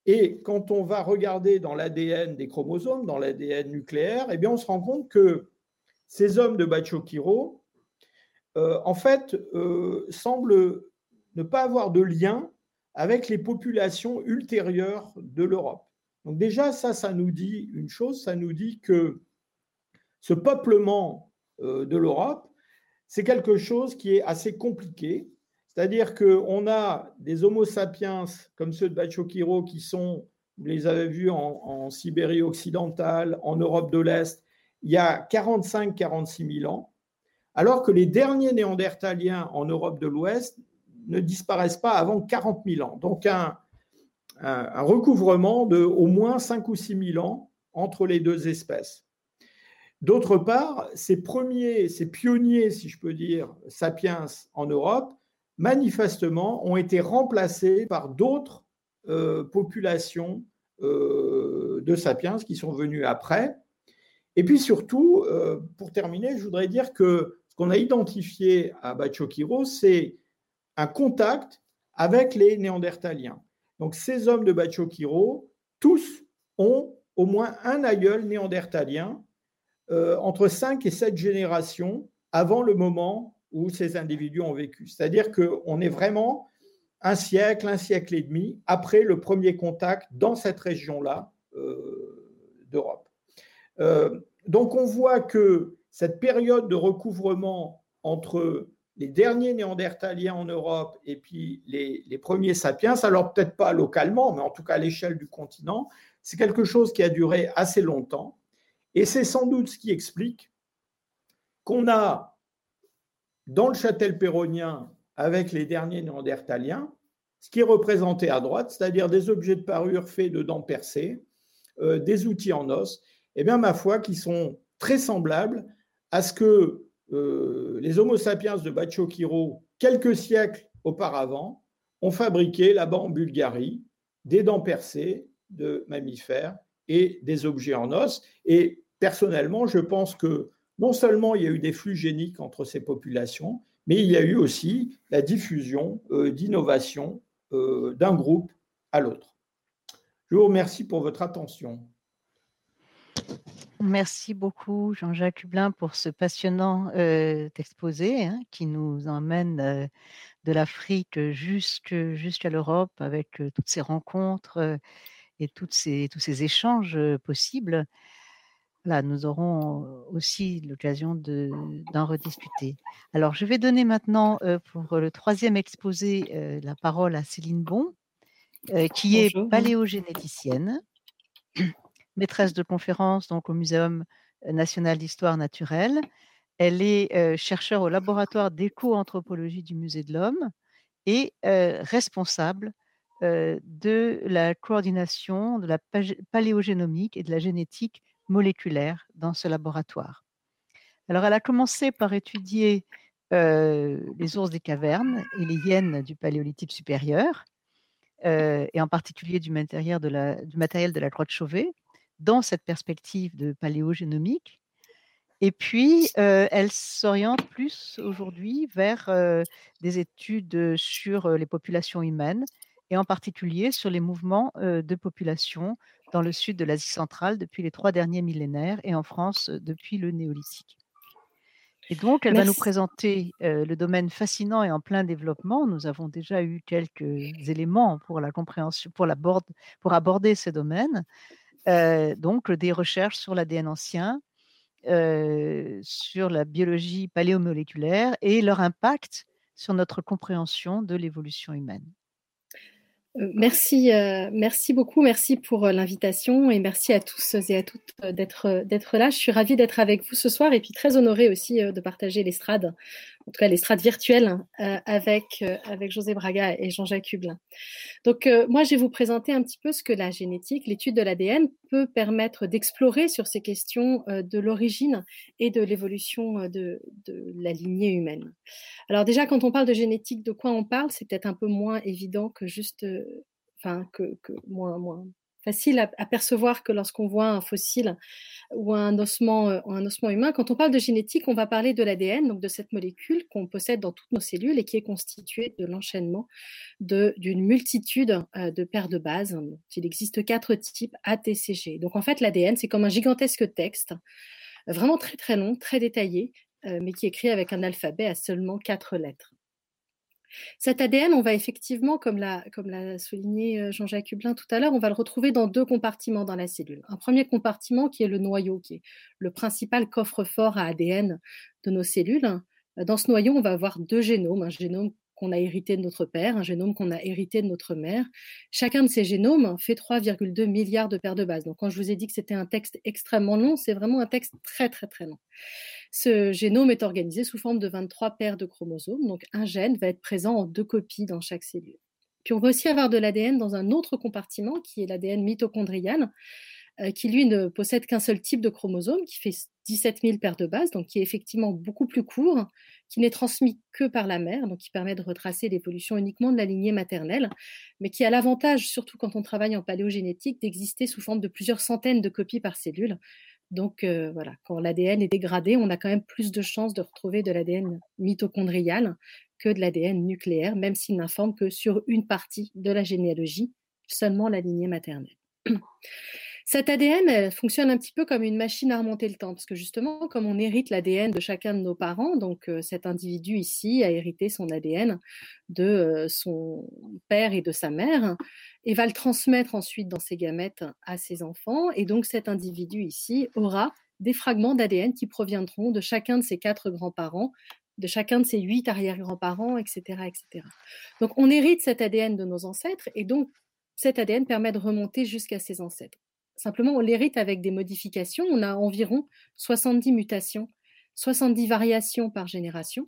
Et quand on va regarder dans l'ADN des chromosomes, dans l'ADN nucléaire, eh bien on se rend compte que ces hommes de Bachokiro, euh, en fait, euh, semblent ne pas avoir de lien avec les populations ultérieures de l'Europe. Donc déjà, ça, ça nous dit une chose, ça nous dit que ce peuplement euh, de l'Europe, c'est quelque chose qui est assez compliqué. C'est-à-dire qu'on a des Homo sapiens comme ceux de Bachokiro qui sont, vous les avez vus en, Sibérie occidentale, en Europe de l'Est, il y a 45-46 000 ans, alors que les derniers néandertaliens en Europe de l'Ouest ne disparaissent pas avant 40 000 ans. Donc un, recouvrement de au moins 5 ou 6 000 ans entre les deux espèces. D'autre part, ces premiers, ces pionniers, si je peux dire, sapiens en Europe, manifestement, ont été remplacés par d'autres euh, populations euh, de sapiens qui sont venues après. Et puis surtout, euh, pour terminer, je voudrais dire que ce qu'on a identifié à Bachokiro, c'est un contact avec les Néandertaliens. Donc ces hommes de Bachokiro, tous ont au moins un aïeul néandertalien euh, entre 5 et 7 générations avant le moment où ces individus ont vécu. C'est-à-dire qu'on est vraiment un siècle, un siècle et demi après le premier contact dans cette région-là euh, d'Europe. Donc on voit que cette période de recouvrement entre les derniers néandertaliens en Europe et puis les, premiers sapiens, alors peut-être pas localement, mais en tout cas à l'échelle du continent, c'est quelque chose qui a duré assez longtemps. Et c'est sans doute ce qui explique qu'on a dans le châtel péronien avec les derniers néandertaliens, ce qui est représenté à droite, c'est-à-dire des objets de parure faits de dents percées, euh, des outils en os, eh bien ma foi, qui sont très semblables à ce que euh, les Homo sapiens de Bachokiro, quelques siècles auparavant, ont fabriqué là-bas en Bulgarie des dents percées de mammifères et des objets en os. Et personnellement, je pense que non seulement il y a eu des flux géniques entre ces populations, mais il y a eu aussi la diffusion euh, d'innovations euh, d'un groupe à l'autre. Je vous remercie pour votre attention. Merci beaucoup, Jean-Jacques Hublin, pour ce passionnant euh, exposé hein, qui nous emmène de l'Afrique jusqu'à l'Europe avec toutes ces rencontres et toutes ces, tous ces échanges possibles, là, nous aurons aussi l'occasion d'en rediscuter. Alors, je vais donner maintenant pour le troisième exposé la parole à Céline Bon, qui est paléogénéticienne, maîtresse de conférence donc, au Muséum national d'histoire naturelle. Elle est chercheure au laboratoire d'éco-anthropologie du Musée de l'Homme est responsable de la coordination de la paléogénomique et de la génétique moléculaire dans ce laboratoire. Alors, elle a commencé par étudier les ours des cavernes et les hyènes du paléolithique supérieur, et en particulier du matériel de la, du matériel de la grotte Chauvet, dans cette perspective de paléogénomique. Et puis, elle s'oriente plus aujourd'hui vers des études sur les populations humaines et en particulier sur les mouvements de population dans le sud de l'Asie centrale depuis les trois derniers millénaires et en France depuis le néolithique. Et donc, elle va nous présenter le domaine fascinant et en plein développement. Nous avons déjà eu quelques éléments pour la compréhension, pour, pour aborder ce domaine. donc, des recherches sur l'ADN ancien, sur la biologie paléomoléculaire et leur impact sur notre compréhension de l'évolution humaine. Euh, merci, euh, merci beaucoup, merci pour euh, l'invitation et merci à tous et à toutes d'être là. Je suis ravie d'être avec vous ce soir et puis très honorée aussi de partager l'estrade en tout cas l'estrade virtuelle, euh, avec, euh, avec José Braga et Jean-Jacques Hublin. Donc, euh, moi, je vais vous présenter un petit peu ce que la génétique, l'étude de l'ADN, peut permettre d'explorer sur ces questions de l'origine et de l'évolution de, de, la lignée humaine. Alors, déjà, quand on parle de génétique, de quoi on parle? C'est peut-être un peu moins évident que juste. Enfin, que, que moins, moins, facile à, percevoir que lorsqu'on voit un fossile ou un ossement, euh, un ossement humain. Quand on parle de génétique, on va parler de l'ADN, donc de cette molécule qu'on possède dans toutes nos cellules et qui est constituée de l'enchaînement d'une multitude euh, de paires de bases. Il existe quatre types ATCG. Donc en fait, l'ADN, c'est comme un gigantesque texte, vraiment très très long, très détaillé, euh, mais qui est écrit avec un alphabet à seulement quatre lettres. Cet ADN, on va effectivement, comme l'a, souligné euh, Jean-Jacques Hublin tout à l'heure, on va le retrouver dans deux compartiments dans la cellule. Un premier compartiment qui est le noyau, qui est le principal coffre-fort à ADN de nos cellules. Dans ce noyau, on va avoir deux génomes, un génome qu'on a hérité de notre père, un génome qu'on a hérité de notre mère. Chacun de ces génomes fait 3,2 milliards de paires de bases. Donc quand je vous ai dit que c'était un texte extrêmement long, c'est vraiment un texte très très très long. Ce génome est organisé sous forme de 23 paires de chromosomes, donc un gène va être présent en deux copies dans chaque cellule. Puis on va aussi avoir de l'ADN dans un autre compartiment qui est l'ADN mitochondrial, qui lui ne possède qu'un seul type de chromosome, qui fait 17 000 paires de bases, donc qui est effectivement beaucoup plus court, qui n'est transmis que par la mère, donc qui permet de retracer l'évolution uniquement de la lignée maternelle, mais qui a l'avantage, surtout quand on travaille en paléogénétique, d'exister sous forme de plusieurs centaines de copies par cellule, donc euh, voilà, quand l'ADN est dégradé, on a quand même plus de chances de retrouver de l'ADN mitochondrial que de l'ADN nucléaire, même s'il n'informe que sur une partie de la généalogie, seulement la lignée maternelle. Cet ADN fonctionne un petit peu comme une machine à remonter le temps, parce que justement, comme on hérite l'ADN de chacun de nos parents, donc euh, cet individu ici a hérité son ADN de euh, son père et de sa mère, et va le transmettre ensuite dans ses gamètes à ses enfants, et donc cet individu ici aura des fragments d'ADN qui proviendront de chacun de ses quatre grands-parents, de chacun de ses huit arrière-grands-parents, etc., etc. Donc on hérite cet ADN de nos ancêtres, et donc cet ADN permet de remonter jusqu'à ses ancêtres. Simplement, on l'hérite avec des modifications. On a environ 70 mutations, 70 variations par génération.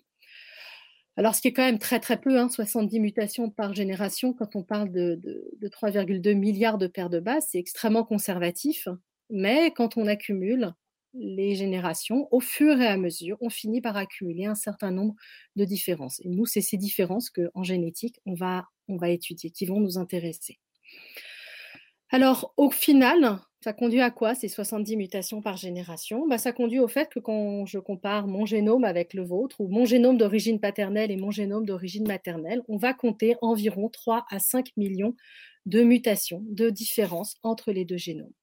Alors, ce qui est quand même très très peu, 70 hein, mutations par génération, quand on parle de, 3,2 milliards de paires de bases, c'est extrêmement conservatif. Mais quand on accumule les générations, au fur et à mesure, on finit par accumuler un certain nombre de différences. Et nous, c'est ces différences qu'en génétique, on va, on va étudier, qui vont nous intéresser. Alors, au final, ça conduit à quoi ces 70 mutations par génération? Bah, Ça conduit au fait que quand je compare mon génome avec le vôtre, ou mon génome d'origine paternelle et mon génome d'origine maternelle, on va compter environ 3 à 5 millions de mutations, de différences entre les deux génomes.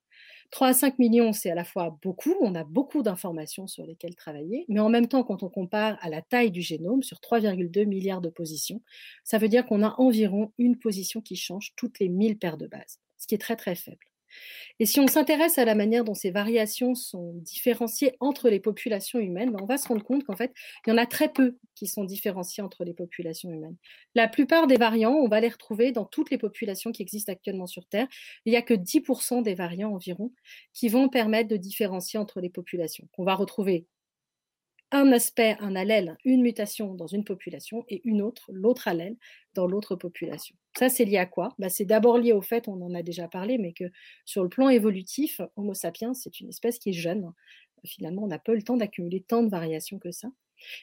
3 à 5 millions, c'est à la fois beaucoup, on a beaucoup d'informations sur lesquelles travailler, mais en même temps, quand on compare à la taille du génome, sur 3,2 milliards de positions, ça veut dire qu'on a environ une position qui change toutes les 1000 paires de bases ce qui est très très faible. Et si on s'intéresse à la manière dont ces variations sont différenciées entre les populations humaines, ben, on va se rendre compte qu'en fait, il y en a très peu qui sont différenciés entre les populations humaines. La plupart des variants, on va les retrouver dans toutes les populations qui existent actuellement sur Terre. Il n'y a que 10% des variants environ qui vont permettre de différencier entre les populations, qu'on va retrouver un aspect, un allèle, une mutation dans une population et une autre, l'autre allèle, dans l'autre population. Ça, c'est lié à quoi? Bah, C'est d'abord lié au fait, on en a déjà parlé, mais que sur le plan évolutif, Homo sapiens, c'est une espèce qui est jeune. Finalement, on n'a pas le temps d'accumuler tant de variations que ça.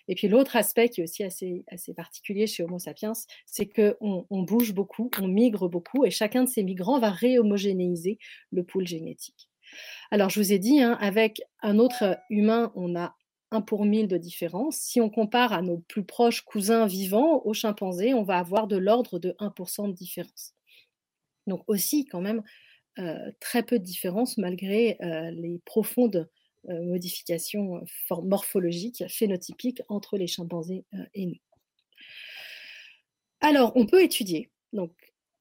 Et puis l'autre aspect qui est aussi assez, assez particulier chez Homo sapiens, c'est qu'on on bouge beaucoup, on migre beaucoup, et chacun de ces migrants va réhomogénéiser le pool génétique. Alors je vous ai dit, hein, avec un autre humain, on a un pour mille de différence. Si on compare à nos plus proches cousins vivants, aux chimpanzés, on va avoir de l'ordre de 1% de différence. Donc aussi quand même euh, très peu de différence malgré euh, les profondes euh, modifications morphologiques, phénotypiques entre les chimpanzés et nous. Alors on peut étudier donc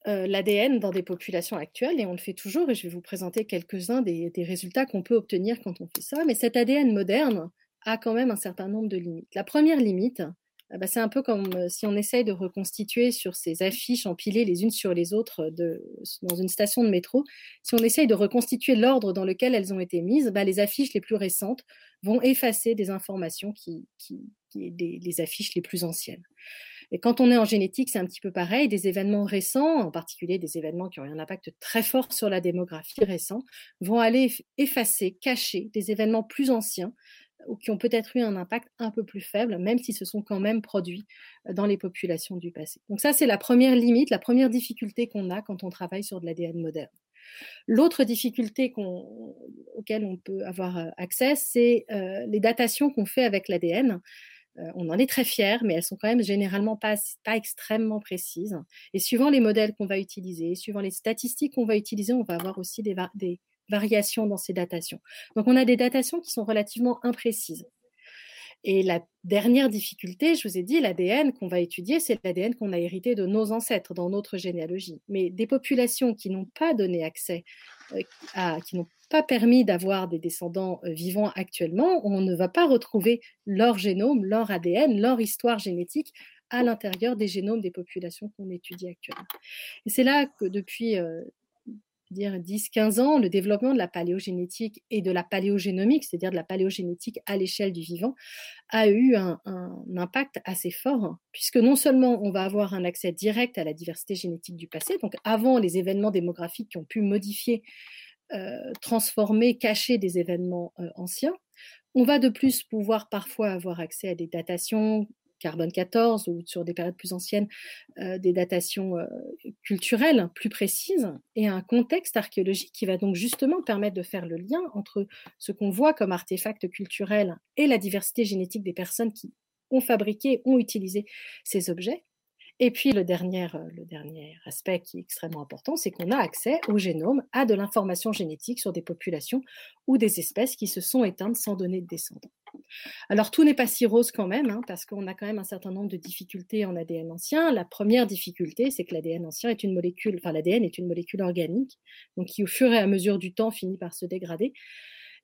l'ADN dans des populations actuelles, et on le fait toujours, et je vais vous présenter quelques-uns des résultats qu'on peut obtenir quand on fait ça. Mais cet ADN moderne, a quand même un certain nombre de limites. La première limite, ah bah, c'est un peu comme euh, si on essaye de reconstituer sur ces affiches empilées les unes sur les autres de, dans une station de métro, si on essaye de reconstituer l'ordre dans lequel elles ont été mises, bah, les affiches les plus récentes vont effacer des informations qui, des, affiches les plus anciennes. Et quand on est en génétique, c'est un petit peu pareil. Des événements récents, en particulier des événements qui ont eu un impact très fort sur la démographie récente, vont aller effacer, cacher des événements plus anciens ou qui ont peut-être eu un impact un peu plus faible, même s'ils se sont quand même produits dans les populations du passé. Donc ça, c'est la première limite, la première difficulté qu'on a quand on travaille sur de l'ADN moderne. L'autre difficulté qu auquel on peut avoir accès, c'est les datations qu'on fait avec l'ADN. on en est très fiers, mais elles sont quand même généralement pas, pas extrêmement précises. Et suivant les modèles qu'on va utiliser, suivant les statistiques qu'on va utiliser, on va avoir aussi des, variations dans ces datations. Donc on a des datations qui sont relativement imprécises. Et la dernière difficulté, je vous ai dit, l'ADN qu'on va étudier, c'est l'ADN qu'on a hérité de nos ancêtres dans notre généalogie. Mais des populations qui n'ont pas donné accès, euh, qui n'ont pas permis d'avoir des descendants euh, vivants actuellement, on ne va pas retrouver leur génome, leur ADN, leur histoire génétique à l'intérieur des génomes des populations qu'on étudie actuellement. Et c'est là que depuis euh, dire 10-15 ans, le développement de la paléogénétique et de la paléogénomique, c'est-à-dire de la paléogénétique à l'échelle du vivant, a eu un, impact assez fort, puisque non seulement on va avoir un accès direct à la diversité génétique du passé, donc avant les événements démographiques qui ont pu modifier, euh, transformer, cacher des événements euh, anciens, on va de plus pouvoir parfois avoir accès à des datations carbone 14 ou sur des périodes plus anciennes, euh, des datations euh, culturelles plus précises et un contexte archéologique qui va donc justement permettre de faire le lien entre ce qu'on voit comme artefact culturel et la diversité génétique des personnes qui ont fabriqué, ont utilisé ces objets. Et puis le dernier, euh, le dernier aspect qui est extrêmement important, c'est qu'on a accès au génome, à de l'information génétique sur des populations ou des espèces qui se sont éteintes sans donner de descendants. Alors tout n'est pas si rose quand même, hein, parce qu'on a quand même un certain nombre de difficultés en ADN ancien. La première difficulté, c'est que l'ADN ancien est une molécule, enfin l'ADN est une molécule organique, donc qui au fur et à mesure du temps finit par se dégrader.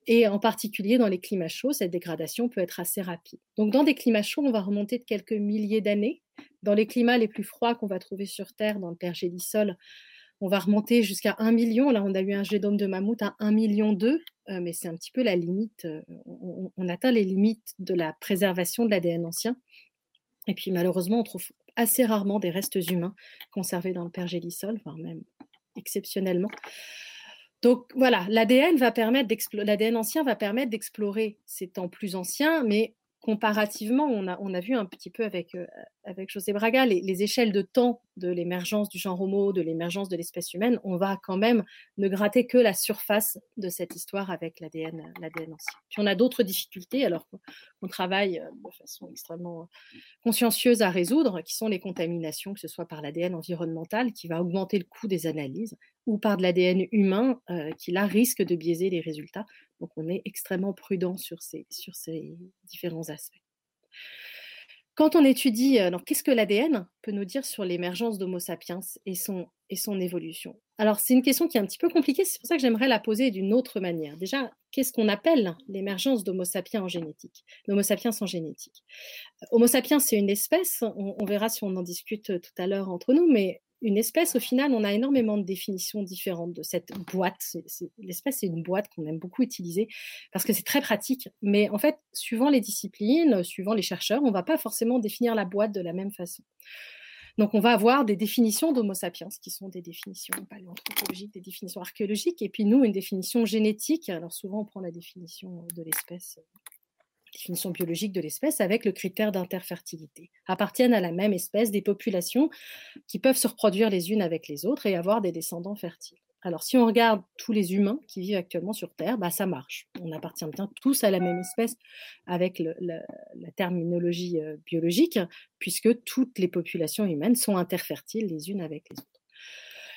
Et en particulier dans les climats chauds, cette dégradation peut être assez rapide. Donc dans des climats chauds, on va remonter de quelques milliers d'années. Dans les climats les plus froids qu'on va trouver sur Terre, dans le pergélisol, on va remonter jusqu'à 1 million. Là, on a eu un génome de mammouth à 1 million 2, euh, mais c'est un petit peu la limite. Euh, on, atteint les limites de la préservation de l'ADN ancien. Et puis malheureusement, on trouve assez rarement des restes humains conservés dans le pergélisol, voire même exceptionnellement. Donc voilà, l'ADN va permettre l'ADN ancien va permettre d'explorer. Ces temps plus anciens, mais comparativement, on a, on a vu un petit peu avec, euh, avec José Braga les, échelles de temps de l'émergence du genre Homo, de l'émergence de l'espèce humaine. On va quand même ne gratter que la surface de cette histoire avec l'ADN l'ADN ancien. Puis on a d'autres difficultés, alors qu'on travaille euh, de façon extrêmement consciencieuse à résoudre, qui sont les contaminations, que ce soit par l'ADN environnemental, qui va augmenter le coût des analyses, ou par de l'ADN humain, euh, qui là risque de biaiser les résultats. Donc on est extrêmement prudent sur ces différents aspects. Quand on étudie, euh, qu'est-ce que l'ADN peut nous dire sur l'émergence d'Homo sapiens et son, évolution? Alors c'est une question qui est un petit peu compliquée, c'est pour ça que j'aimerais la poser d'une autre manière. Déjà, qu'est-ce qu'on appelle l'émergence d'Homo sapiens en génétique, sapiens en génétique? Homo sapiens, c'est une espèce, on, verra si on en discute tout à l'heure entre nous, mais une espèce, au final, on a énormément de définitions différentes de cette boîte. L'espèce, c'est une boîte qu'on aime beaucoup utiliser parce que c'est très pratique. Mais en fait, suivant les disciplines, suivant les chercheurs, on ne va pas forcément définir la boîte de la même façon. Donc, on va avoir des définitions d'Homo sapiens, qui sont des définitions paléanthropologiques, des définitions archéologiques, et puis nous, une définition génétique. Alors, souvent, on prend la définition de l'espèce définition biologique de l'espèce avec le critère d'interfertilité. Appartiennent à la même espèce des populations qui peuvent se reproduire les unes avec les autres et avoir des descendants fertiles. Alors, si on regarde tous les humains qui vivent actuellement sur Terre, bah, ça marche. On appartient bien tous à la même espèce avec la, terminologie euh, biologique, puisque toutes les populations humaines sont interfertiles les unes avec les autres.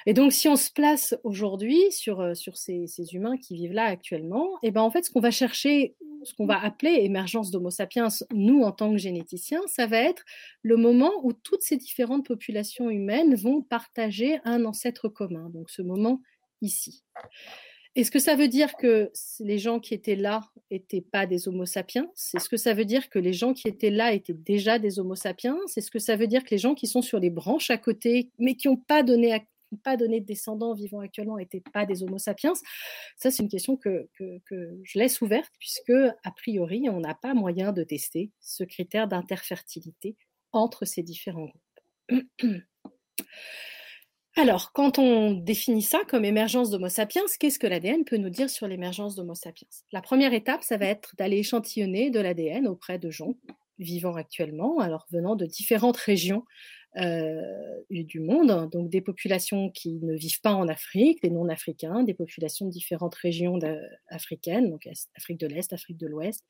Et donc, si on se place aujourd'hui sur, euh, sur ces, ces, humains qui vivent là actuellement, et eh ben en fait, ce qu'on va chercher, ce qu'on va appeler émergence d'Homo sapiens, nous en tant que généticiens, ça va être le moment où toutes ces différentes populations humaines vont partager un ancêtre commun. Donc, ce moment ici. Est-ce que ça veut dire que les gens qui étaient là n'étaient pas des Homo sapiens? Est-ce que ça veut dire que les gens qui étaient là étaient déjà des Homo sapiens? Est-ce que ça veut dire que les gens qui sont sur les branches à côté, mais qui n'ont pas donné pas donné de descendants vivants actuellement n'étaient pas des Homo sapiens Ça, c'est une question que, je laisse ouverte, puisque, a priori, on n'a pas moyen de tester ce critère d'interfertilité entre ces différents groupes. Alors, quand on définit ça comme émergence d'Homo sapiens, qu'est-ce que l'ADN peut nous dire sur l'émergence d'Homo sapiens? La première étape, ça va être d'aller échantillonner de l'ADN auprès de gens vivant actuellement, alors venant de différentes régions du monde, hein. donc des populations qui ne vivent pas en Afrique, des non-africains, des populations de différentes régions africaines, donc Afrique de l'Est, Afrique de l'Ouest,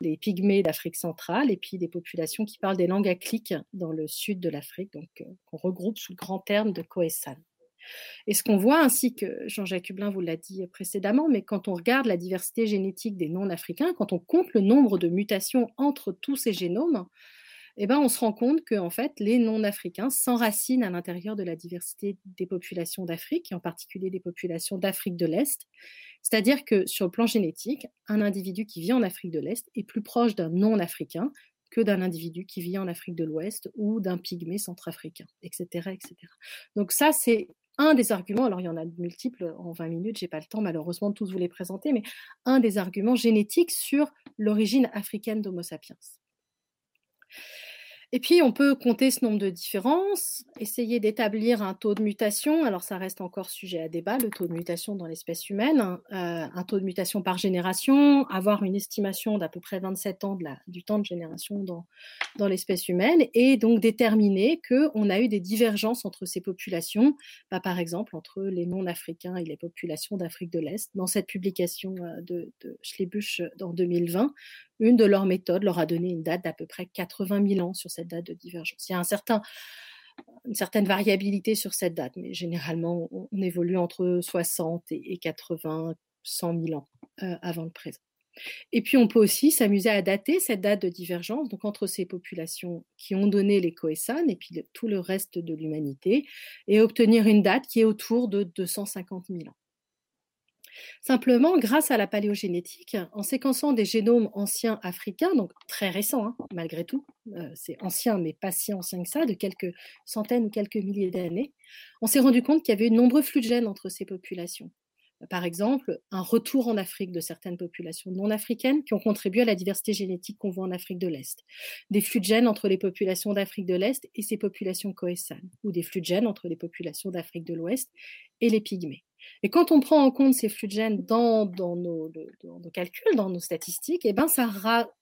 les pygmées d'Afrique centrale, et puis des populations qui parlent des langues clics dans le sud de l'Afrique, donc euh, qu'on regroupe sous le grand terme de Khoesan. Et ce qu'on voit, ainsi que Jean-Jacques Hublin vous l'a dit précédemment, mais quand on regarde la diversité génétique des non-africains, quand on compte le nombre de mutations entre tous ces génomes, eh ben, on se rend compte que en fait, les non-africains s'enracinent à l'intérieur de la diversité des populations d'Afrique, et en particulier des populations d'Afrique de l'Est. C'est-à-dire que sur le plan génétique, un individu qui vit en Afrique de l'Est est plus proche d'un non-africain que d'un individu qui vit en Afrique de l'Ouest ou d'un pygmée centrafricain, etc., etc. Donc ça, c'est un des arguments, alors il y en a de multiples en 20 minutes, j'ai pas le temps malheureusement de tous vous les présenter, mais un des arguments génétiques sur l'origine africaine d'Homo sapiens. Et puis, on peut compter ce nombre de différences, essayer d'établir un taux de mutation. Alors, ça reste encore sujet à débat, le taux de mutation dans l'espèce humaine. Hein. Euh, un taux de mutation par génération, avoir une estimation d'à peu près 27 ans du temps de génération dans, dans l'espèce humaine, et donc déterminer qu'on a eu des divergences entre ces populations, bah, par exemple entre les non-africains et les populations d'Afrique de l'Est. Dans cette publication euh, de, de Schlebusch en 2020, une de leurs méthodes leur a donné une date d'à peu près 80 000 ans sur cette date de divergence. Il y a une certaine variabilité sur cette date, mais généralement, on, évolue entre 60 et 80, 100 000 ans euh, avant le présent. Et puis, on peut aussi s'amuser à dater cette date de divergence, entre ces populations qui ont donné les Khoesan et puis tout le reste de l'humanité, et obtenir une date qui est autour de 250 000 ans. Simplement, grâce à la paléogénétique, en séquençant des génomes anciens africains, donc très récents hein, malgré tout, euh, c'est ancien mais pas si ancien que ça, de quelques centaines ou quelques milliers d'années, on s'est rendu compte qu'il y avait de nombreux flux de gènes entre ces populations. Par exemple, un retour en Afrique de certaines populations non africaines qui ont contribué à la diversité génétique qu'on voit en Afrique de l'Est. Des flux de gènes entre les populations d'Afrique de l'Est et ces populations coessanes, ou des flux de gènes entre les populations d'Afrique de l'Ouest et les pygmées. Et quand on prend en compte ces flux de gènes dans, nos, calculs, dans nos statistiques, eh ben ça,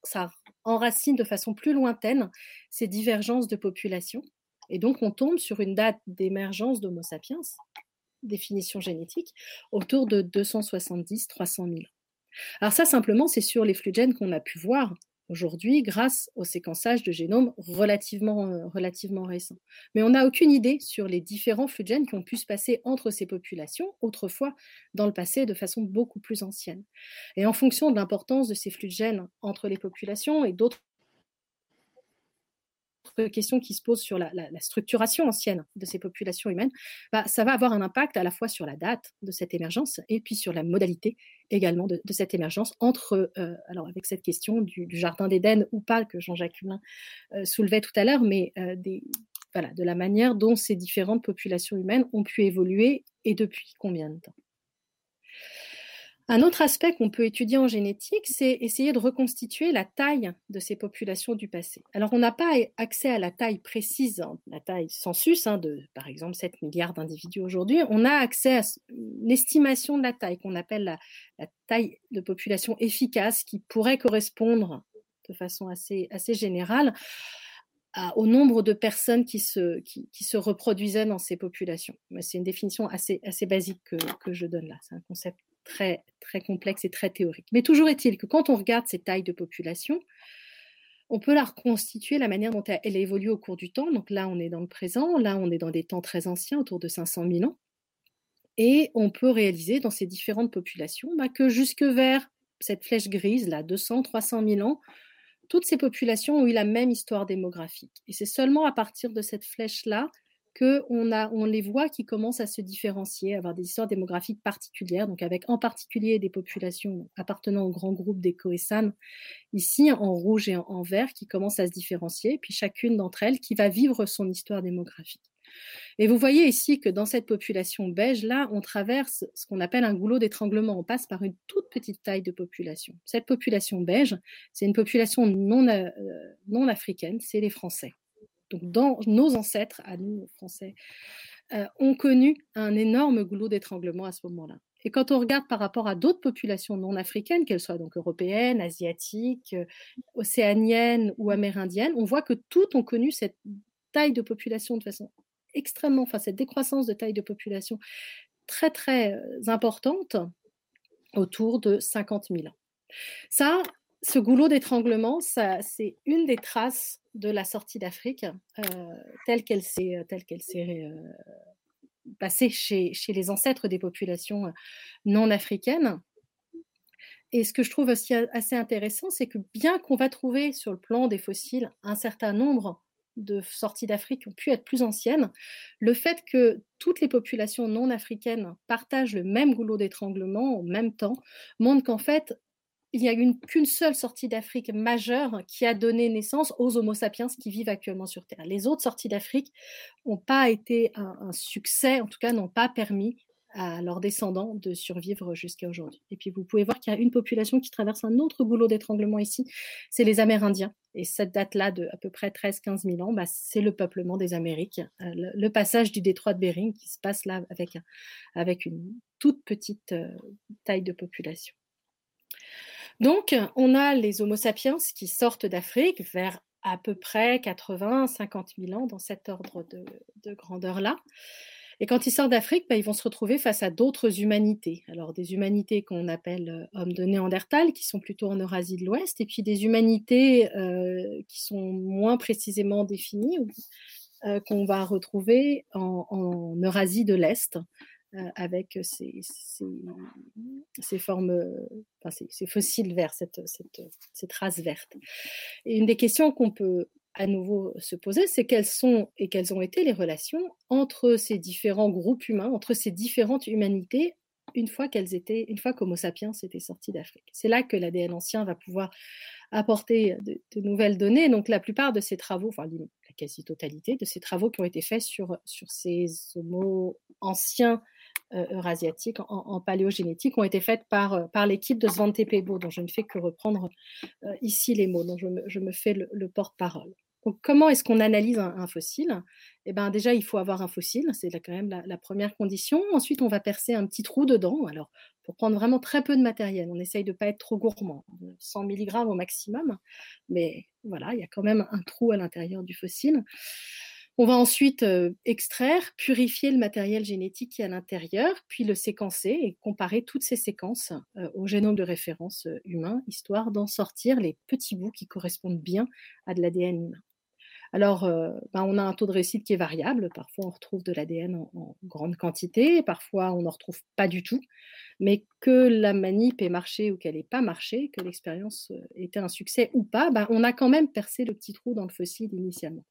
ça enracine de façon plus lointaine ces divergences de population. Et donc, on tombe sur une date d'émergence d'Homo sapiens, définition génétique, autour de 270-300 000 Alors ça, simplement, c'est sur les flux de gènes qu'on a pu voir aujourd'hui grâce au séquençage de génomes relativement, euh, relativement récents. Mais on n'a aucune idée sur les différents flux de gènes qui ont pu se passer entre ces populations, autrefois dans le passé, de façon beaucoup plus ancienne. Et en fonction de l'importance de ces flux de gènes entre les populations et d'autres questions qui se posent sur la, structuration ancienne de ces populations humaines, bah, ça va avoir un impact à la fois sur la date de cette émergence et puis sur la modalité également de, cette émergence entre, euh, alors avec cette question du, jardin d'Éden ou pas que Jean-Jacques Humain euh, soulevait tout à l'heure, mais euh, de la manière dont ces différentes populations humaines ont pu évoluer et depuis combien de temps? Un autre aspect qu'on peut étudier en génétique, c'est essayer de reconstituer la taille de ces populations du passé. Alors, on n'a pas accès à la taille précise, hein, la taille census, hein, de par exemple 7 milliards d'individus aujourd'hui. On a accès à l'estimation de la taille qu'on appelle la, taille de population efficace qui pourrait correspondre de façon assez, assez générale au nombre de personnes qui se, qui, se reproduisaient dans ces populations. C'est une définition assez, assez basique que, que je donne là. C'est un concept très, complexe et très théorique. Mais toujours est-il que quand on regarde ces tailles de population, on peut la reconstituer la manière dont elle évolue au cours du temps. Donc là, on est dans le présent, là, on est dans des temps très anciens, autour de 500 000 ans. Et on peut réaliser dans ces différentes populations bah, que jusque vers cette flèche grise, là, 200, 300 000 ans, toutes ces populations ont eu la même histoire démographique. Et c'est seulement à partir de cette flèche-là on les voit qui commencent à se différencier, à avoir des histoires démographiques particulières, donc avec en particulier des populations appartenant au grand groupe des Khoesan, ici en rouge et en, vert, qui commencent à se différencier, puis chacune d'entre elles qui va vivre son histoire démographique. Et vous voyez ici que dans cette population beige, là, on traverse ce qu'on appelle un goulot d'étranglement. On passe par une toute petite taille de population. Cette population beige, c'est une population non, euh, non africaine, c'est les Français donc dans nos ancêtres, à nous, Français, euh, ont connu un énorme goulot d'étranglement à ce moment-là. Et quand on regarde par rapport à d'autres populations non africaines, qu'elles soient donc européennes, asiatiques, euh, océaniennes ou amérindiennes, on voit que toutes ont connu cette taille de population de façon extrêmement, enfin cette décroissance de taille de population très très euh, importante autour de 50 000 ans. Ça, ce goulot d'étranglement, c'est une des traces de la sortie d'Afrique euh, telle qu'elle s'est, s'est euh, passée chez, chez, les ancêtres des populations non africaines. Et ce que je trouve aussi assez intéressant, c'est que bien qu'on va trouver sur le plan des fossiles un certain nombre de sorties d'Afrique qui ont pu être plus anciennes, le fait que toutes les populations non africaines partagent le même goulot d'étranglement en même temps montre qu'en fait, il n'y a une qu'une seule sortie d'Afrique majeure qui a donné naissance aux Homo sapiens qui vivent actuellement sur Terre. Les autres sorties d'Afrique n'ont pas été un, succès, en tout cas n'ont pas permis à leurs descendants de survivre jusqu'à aujourd'hui. Et puis vous pouvez voir qu'il y a une population qui traverse un autre goulot d'étranglement ici, c'est les Amérindiens. Et cette date-là de à peu près 13-15 000 ans, bah, c'est le peuplement des Amériques, euh, le, passage du détroit de Bering qui se passe là avec, avec une toute petite euh, taille de population. Donc, on a les Homo sapiens qui sortent d'Afrique vers à peu près 80, 50 000 ans dans cet ordre de, grandeur-là. Et quand ils sortent d'Afrique, bah, ils vont se retrouver face à d'autres humanités. Alors des humanités qu'on appelle euh, hommes de Néandertal, qui sont plutôt en Eurasie de l'Ouest, et puis des humanités euh, qui sont moins précisément définies, euh, qu'on va retrouver en, Eurasie de l'Est, avec ces, formes, enfin ces, fossiles verts, cette, cette, cette, race verte. Et une des questions qu'on peut à nouveau se poser, c'est quelles sont et quelles ont été les relations entre ces différents groupes humains, entre ces différentes humanités une fois qu'elles étaient, une fois qu'Homo sapiens était sorti d'Afrique? C'est là que l'ADN ancien va pouvoir apporter de, nouvelles données. Donc la plupart de ces travaux, enfin la quasi-totalité de ces travaux qui ont été faits sur, sur ces Homo anciens euh, eurasiatiques en, paléogénétique ont été faites par, euh, par l'équipe de Svante Pebo, dont je ne fais que reprendre euh, ici les mots, dont je me, je me fais le, porte-parole. Donc, comment est-ce qu'on analyse un, fossile? Eh bien, déjà, il faut avoir un fossile, c'est quand même la, première condition. Ensuite, on va percer un petit trou dedans. Alors, pour prendre vraiment très peu de matériel, on essaye de ne pas être trop gourmand, 100 mg au maximum, mais voilà, il y a quand même un trou à l'intérieur du fossile. On va ensuite euh, extraire, purifier le matériel génétique qui est à l'intérieur, puis le séquencer et comparer toutes ces séquences euh, au génome de référence euh, humain, histoire d'en sortir les petits bouts qui correspondent bien à de l'ADN humain. Alors, ben, on a un taux de réussite qui est variable. Parfois, on retrouve de l'ADN en, grande quantité, parfois, on n'en retrouve pas du tout. Mais que la manip ait marché ou qu'elle n'ait pas marché, que l'expérience était un succès ou pas, ben, on a quand même percé le petit trou dans le fossile initialement.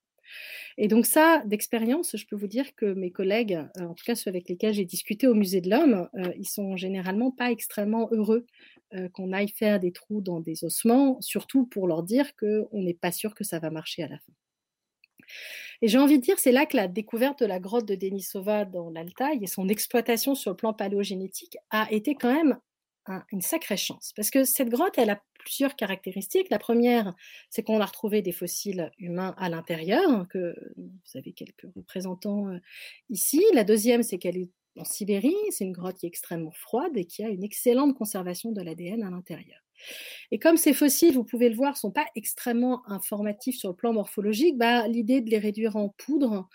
Et donc ça, d'expérience, je peux vous dire que mes collègues, euh, en tout cas ceux avec lesquels j'ai discuté au musée de l'homme, euh, ils sont généralement pas extrêmement heureux euh, qu'on aille faire des trous dans des ossements, surtout pour leur dire qu'on n'est pas sûr que ça va marcher à la fin. Et j'ai envie de dire, c'est là que la découverte de la grotte de Denisova dans l'Altaï et son exploitation sur le plan paléogénétique a été quand même une sacrée chance. Parce que cette grotte, elle a plusieurs caractéristiques. La première, c'est qu'on a retrouvé des fossiles humains à l'intérieur, que vous avez quelques représentants euh, ici. La deuxième, c'est qu'elle est en Sibérie. C'est une grotte qui est extrêmement froide et qui a une excellente conservation de l'ADN à l'intérieur. Et comme ces fossiles, vous pouvez le voir, sont pas extrêmement informatifs sur le plan morphologique, bah, l'idée de les réduire en poudre,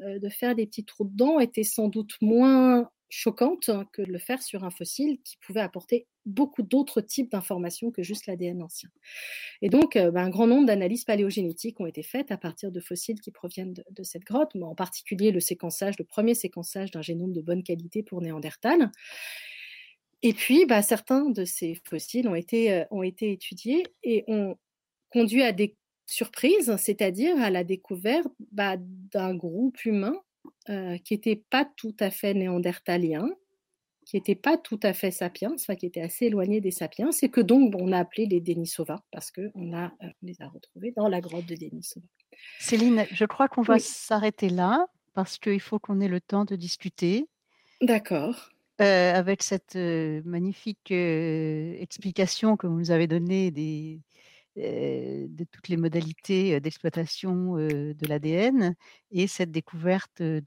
euh, de faire des petits trous dedans, était sans doute moins choquante que de le faire sur un fossile qui pouvait apporter beaucoup d'autres types d'informations que juste l'ADN ancien. Et donc, euh, bah, un grand nombre d'analyses paléogénétiques ont été faites à partir de fossiles qui proviennent de, cette grotte, en particulier le séquençage, le premier séquençage d'un génome de bonne qualité pour Néandertal. Et puis, bah, certains de ces fossiles ont été, euh, ont été étudiés et ont conduit à des surprises, c'est-à-dire à la découverte bah, d'un groupe humain euh, qui n'était pas tout à fait néandertalien, qui n'était pas tout à fait sapiens, enfin, qui était assez éloigné des sapiens, et que donc on a appelé les Denisova, parce qu'on euh, les a retrouvés dans la grotte de Denisova. Céline, je crois qu'on va s'arrêter là, parce qu'il faut qu'on ait le temps de discuter. D'accord. Euh, avec cette magnifique explication que vous nous avez donnée des, de toutes les modalités d'exploitation de l'ADN et cette découverte de,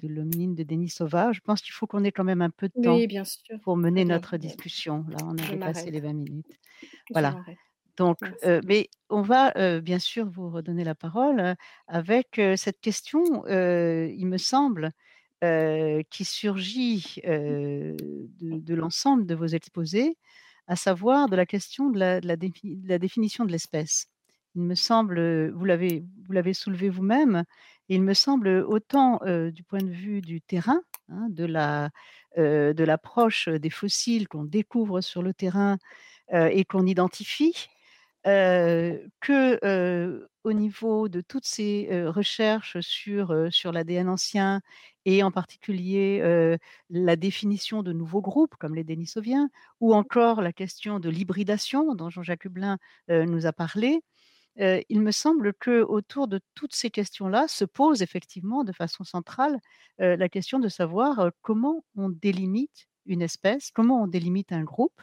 de l'hominine de Denisova. Je pense qu'il faut qu'on ait quand même un peu de temps bien pour mener notre discussion. Là, on a dépassé les 20 minutes. Voilà. Donc, mais on va bien sûr vous redonner la parole avec cette question, il me semble, qui surgit de, de l'ensemble de vos exposés, à savoir de la question de la, définition de l'espèce. Il me semble, vous l'avez, vous l'avez soulevé vous-même, il me semble autant euh, du point de vue du terrain, hein, euh, de l'approche des fossiles qu'on découvre sur le terrain euh, et qu'on identifie, que au niveau de toutes ces recherches sur, sur l'ADN ancien et en particulier la définition de nouveaux groupes comme les Denisoviens, ou encore la question de l'hybridation dont Jean-Jacques Hublin nous a parlé, il me semble que autour de toutes ces questions-là se pose effectivement de façon centrale la question de savoir comment on délimite une espèce, comment on délimite un groupe,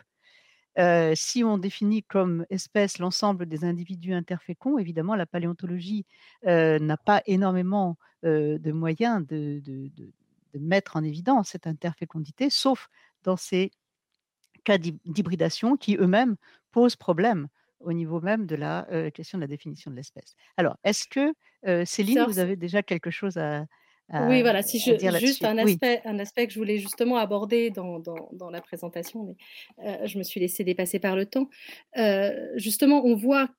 si on définit comme espèce l'ensemble des individus interféconds, évidemment, la paléontologie n'a pas énormément de moyens de, mettre en évidence cette interfécondité, sauf dans ces cas d'hybridation qui eux-mêmes posent problème au niveau même de la question de la définition de l'espèce. Alors, est-ce que, Céline, vous avez déjà quelque chose à, oui, voilà, si je, juste un aspect, un aspect que je voulais justement aborder dans, dans, la présentation, mais euh, je me suis laissé dépasser par le temps. Euh, justement, on voit,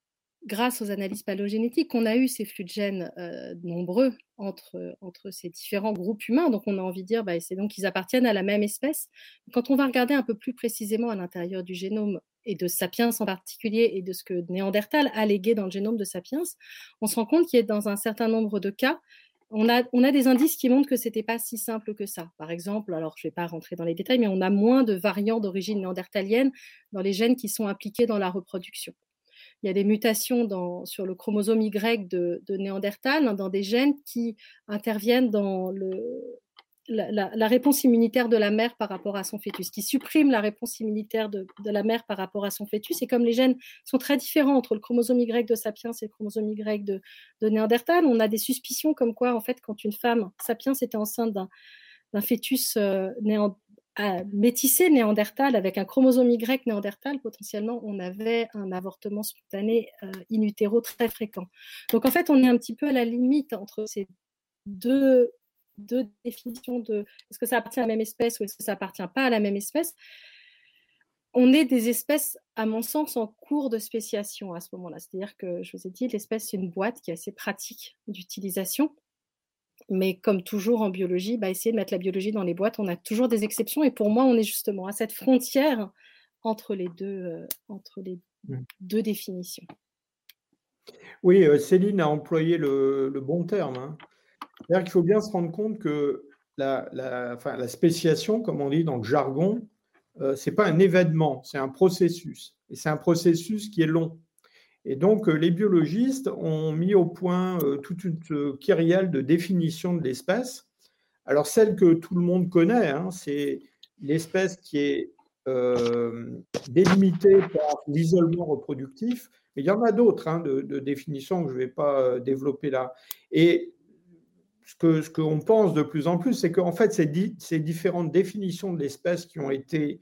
grâce aux analyses palogénétiques, qu'on a eu ces flux de gènes euh, nombreux entre, entre ces différents groupes humains. Donc, on a envie de dire, bah, c'est donc qu'ils appartiennent à la même espèce. Quand on va regarder un peu plus précisément à l'intérieur du génome et de Sapiens en particulier, et de ce que Néandertal a légué dans le génome de Sapiens, on se rend compte qu'il y a dans un certain nombre de cas on a, des indices qui montrent que ce n'était pas si simple que ça. Par exemple, alors je ne vais pas rentrer dans les détails, mais on a moins de variants d'origine néandertalienne dans les gènes qui sont impliqués dans la reproduction. Il y a des mutations sur le chromosome Y de, de Néandertal, dans des gènes qui interviennent dans le, la, réponse immunitaire de la mère par rapport à son fœtus, qui supprime la réponse immunitaire de, la mère par rapport à son fœtus. Et comme les gènes sont très différents entre le chromosome Y de Sapiens et le chromosome Y de, Néandertal, on a des suspicions comme quoi, en fait, quand une femme Sapiens était enceinte d'un fœtus euh, métissé Néandertal avec un chromosome Y Néandertal, potentiellement, on avait un avortement spontané euh, in utero très fréquent. Donc, en fait, on est un petit peu à la limite entre ces deux deux définitions de est-ce que ça appartient à la même espèce ou est-ce que ça appartient pas à la même espèce, on est des espèces, à mon sens, en cours de spéciation à ce moment-là. C'est-à-dire que, je vous ai dit, l'espèce, c'est une boîte qui est assez pratique d'utilisation. Mais comme toujours en biologie, bah, essayer de mettre la biologie dans les boîtes, on a toujours des exceptions. Et pour moi, on est justement à cette frontière entre les deux, euh, entre les mmh. deux définitions. Oui, euh, Céline a employé le, bon terme. Hein. C'est-à-dire qu'il faut bien se rendre compte que la, spéciation, comme on dit dans le jargon, euh, ce n'est pas un événement, c'est un processus. Et c'est un processus qui est long. Et donc, les biologistes ont mis au point toute une kyrielle de définition de l'espèce. Alors, celle que tout le monde connaît, hein, c'est l'espèce qui est délimitée par l'isolement reproductif. Mais il y en a d'autres hein, de, définitions que je ne vais pas développer là. Et ce qu'on pense de plus en plus, c'est qu'en fait, ces, ces, différentes définitions de l'espèce qui ont été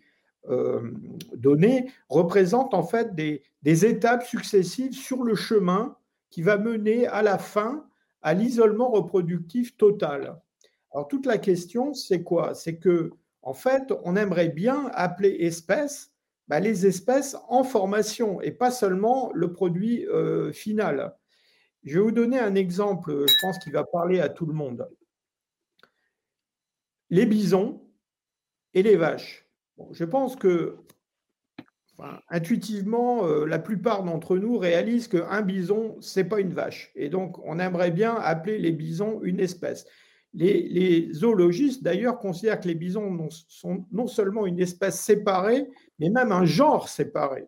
euh, données représentent en fait des, étapes successives sur le chemin qui va mener à la fin à l'isolement reproductif total. Alors toute la question, c'est quoi? C'est que en fait, on aimerait bien appeler espèce bah, les espèces en formation et pas seulement le produit euh, final. Je vais vous donner un exemple, je pense qu'il va parler à tout le monde. Les bisons et les vaches je pense que intuitivement, euh, la plupart d'entre nous réalisent qu'un bison, ce n'est pas une vache. Et donc, on aimerait bien appeler les bisons une espèce. Les, zoologistes, d'ailleurs, considèrent que les bisons sont non seulement une espèce séparée, mais même un genre séparé.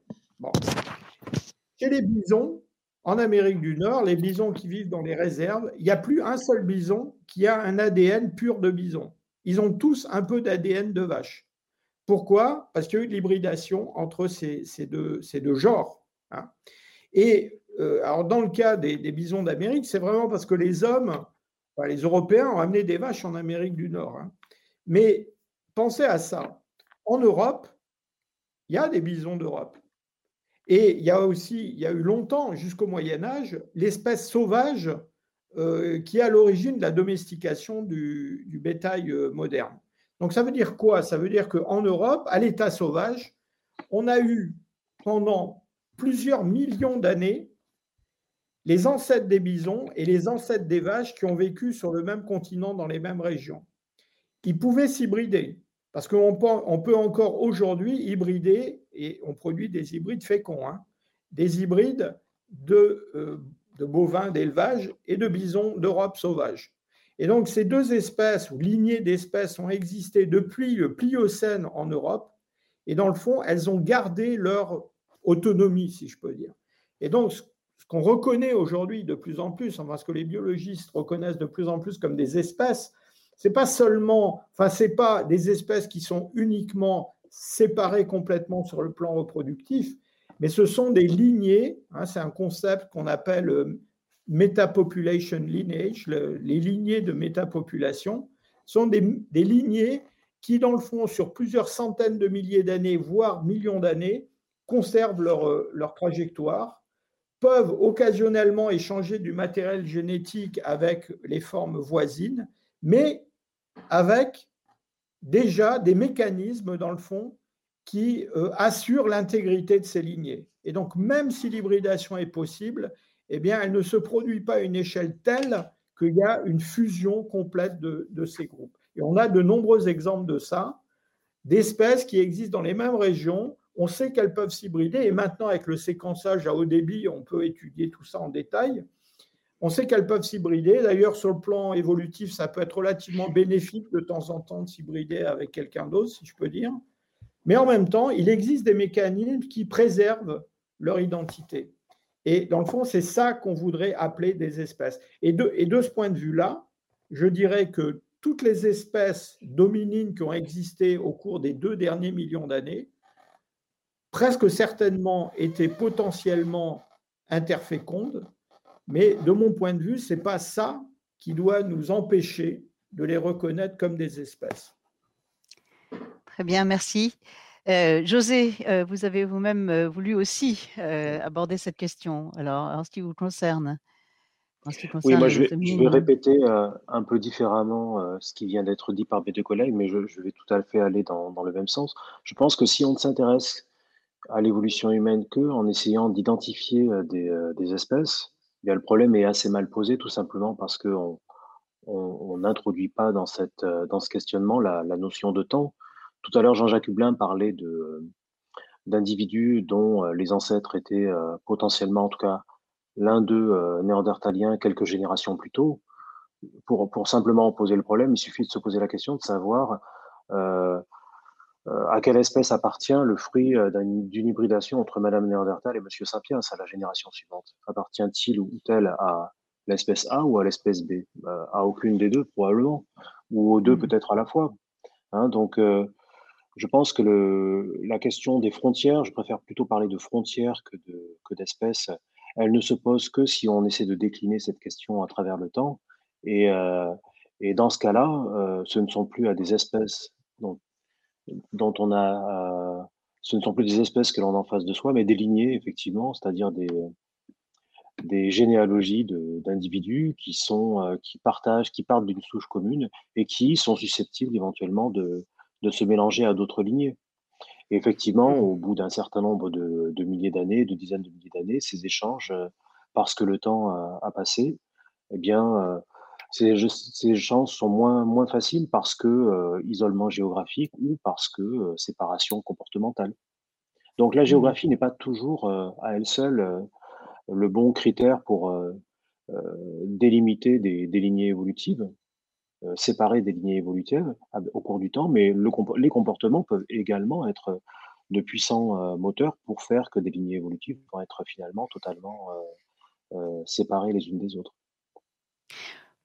Chez les bisons, en Amérique du Nord, les bisons qui vivent dans les réserves, il n'y a plus un seul bison qui a un ADN pur de bison. Ils ont tous un peu d'ADN de vache. Pourquoi? Parce qu'il y a eu de l'hybridation entre ces, deux, genres. Hein. Et euh, alors dans le cas des, bisons d'Amérique, c'est vraiment parce que les hommes, les Européens ont amené des vaches en Amérique du Nord. Hein. Mais pensez à ça. En Europe, il y a des bisons d'Europe. Et il y a aussi, il y a eu longtemps, jusqu'au Moyen Âge, l'espèce sauvage euh, qui est à l'origine de la domestication du bétail euh, moderne. Donc ça veut dire quoi? Ça veut dire qu'en Europe, à l'état sauvage, on a eu pendant plusieurs millions d'années les ancêtres des bisons et les ancêtres des vaches qui ont vécu sur le même continent dans les mêmes régions. Ils pouvaient s'hybrider, parce qu'on peut, encore aujourd'hui hybrider, et on produit des hybrides féconds, hein, des hybrides de, euh, de bovins d'élevage et de bisons d'Europe sauvage. Et donc, ces deux espèces ou lignées d'espèces ont existé depuis le Pliocène en Europe. Et dans le fond, elles ont gardé leur autonomie, si je peux dire. Et donc, ce qu'on reconnaît aujourd'hui de plus en plus, enfin, ce que les biologistes reconnaissent de plus en plus comme des espèces, c'est pas seulement, enfin, c'est pas des espèces qui sont uniquement séparées complètement sur le plan reproductif, mais ce sont des lignées. Hein, c'est un concept qu'on appelle euh, Metapopulation Lineage, les lignées de métapopulation, sont des, lignées qui, dans le fond, sur plusieurs centaines de milliers d'années, voire millions d'années, conservent leur, euh, leur trajectoire, peuvent occasionnellement échanger du matériel génétique avec les formes voisines, mais avec déjà des mécanismes, dans le fond, qui euh, assurent l'intégrité de ces lignées. Et donc, même si l'hybridation est possible, eh bien, elle ne se produit pas à une échelle telle qu'il y a une fusion complète de, ces groupes. Et on a de nombreux exemples de ça, d'espèces qui existent dans les mêmes régions. On sait qu'elles peuvent s'hybrider et maintenant, avec le séquençage à haut débit, on peut étudier tout ça en détail. On sait qu'elles peuvent s'hybrider. D'ailleurs, sur le plan évolutif, ça peut être relativement bénéfique de temps en temps de s'hybrider avec quelqu'un d'autre, si je peux dire. Mais en même temps, il existe des mécanismes qui préservent leur identité. Et dans le fond, c'est ça qu'on voudrait appeler des espèces. Et de, et de ce point de vue-là, je dirais que toutes les espèces dominines qui ont existé au cours des deux derniers millions d'années, presque certainement étaient potentiellement interfécondes, mais de mon point de vue, ce n'est pas ça qui doit nous empêcher de les reconnaître comme des espèces. Très bien, merci. Euh, José, euh, vous avez vous-même euh, voulu aussi aborder cette question. Alors, en ce qui vous concerne, oui, moi je vais, répéter un peu différemment ce qui vient d'être dit par mes deux collègues, mais je, vais tout à fait aller dans, le même sens. Je pense que si on ne s'intéresse à l'évolution humaine que en essayant d'identifier des, espèces, le problème est assez mal posé, tout simplement parce qu'on n'introduit pas dans, cette, dans ce questionnement la notion de temps. Tout à l'heure, Jean-Jacques Hublin parlait de, d'individus dont euh, les ancêtres étaient euh, potentiellement, en tout cas, l'un d'eux euh, néandertalien quelques générations plus tôt. Pour simplement poser le problème, il suffit de se poser la question de savoir à quelle espèce appartient le fruit d'une hybridation entre Madame Néandertal et Monsieur Sapiens à la génération suivante? Appartient-il ou tel à l'espèce A ou à l'espèce B? À aucune des deux probablement, ou aux deux mmh. peut-être à la fois. Hein, donc, je pense que le, la question des frontières, je préfère plutôt parler de frontières que de que d'espèces. Elle ne se pose que si on essaie de décliner cette question à travers le temps. Et, euh, et dans ce cas-là, euh, ce ne sont plus à des espèces dont, dont on a, euh, ce ne sont plus des espèces que l'on a en face de soi, mais des lignées effectivement, c'est-à-dire des des généalogies d'individus qui sont euh, qui partagent, qui partent d'une souche commune et qui sont susceptibles éventuellement de de se mélanger à d'autres lignées. Et effectivement, mmh. au bout d'un certain nombre de, de milliers d'années, de dizaines de milliers d'années, ces échanges, euh, parce que le temps a, a passé, eh bien, ces, ces, échanges sont moins, moins faciles parce que euh, isolement géographique ou parce que séparation comportementale. Donc la mmh. géographie n'est pas toujours à elle seule le bon critère pour délimiter des, des lignées évolutives. Euh, séparer des lignées évolutives au cours du temps, mais les comportements peuvent également être de puissants euh, moteurs pour faire que des lignées évolutives vont être finalement totalement euh, séparées les unes des autres.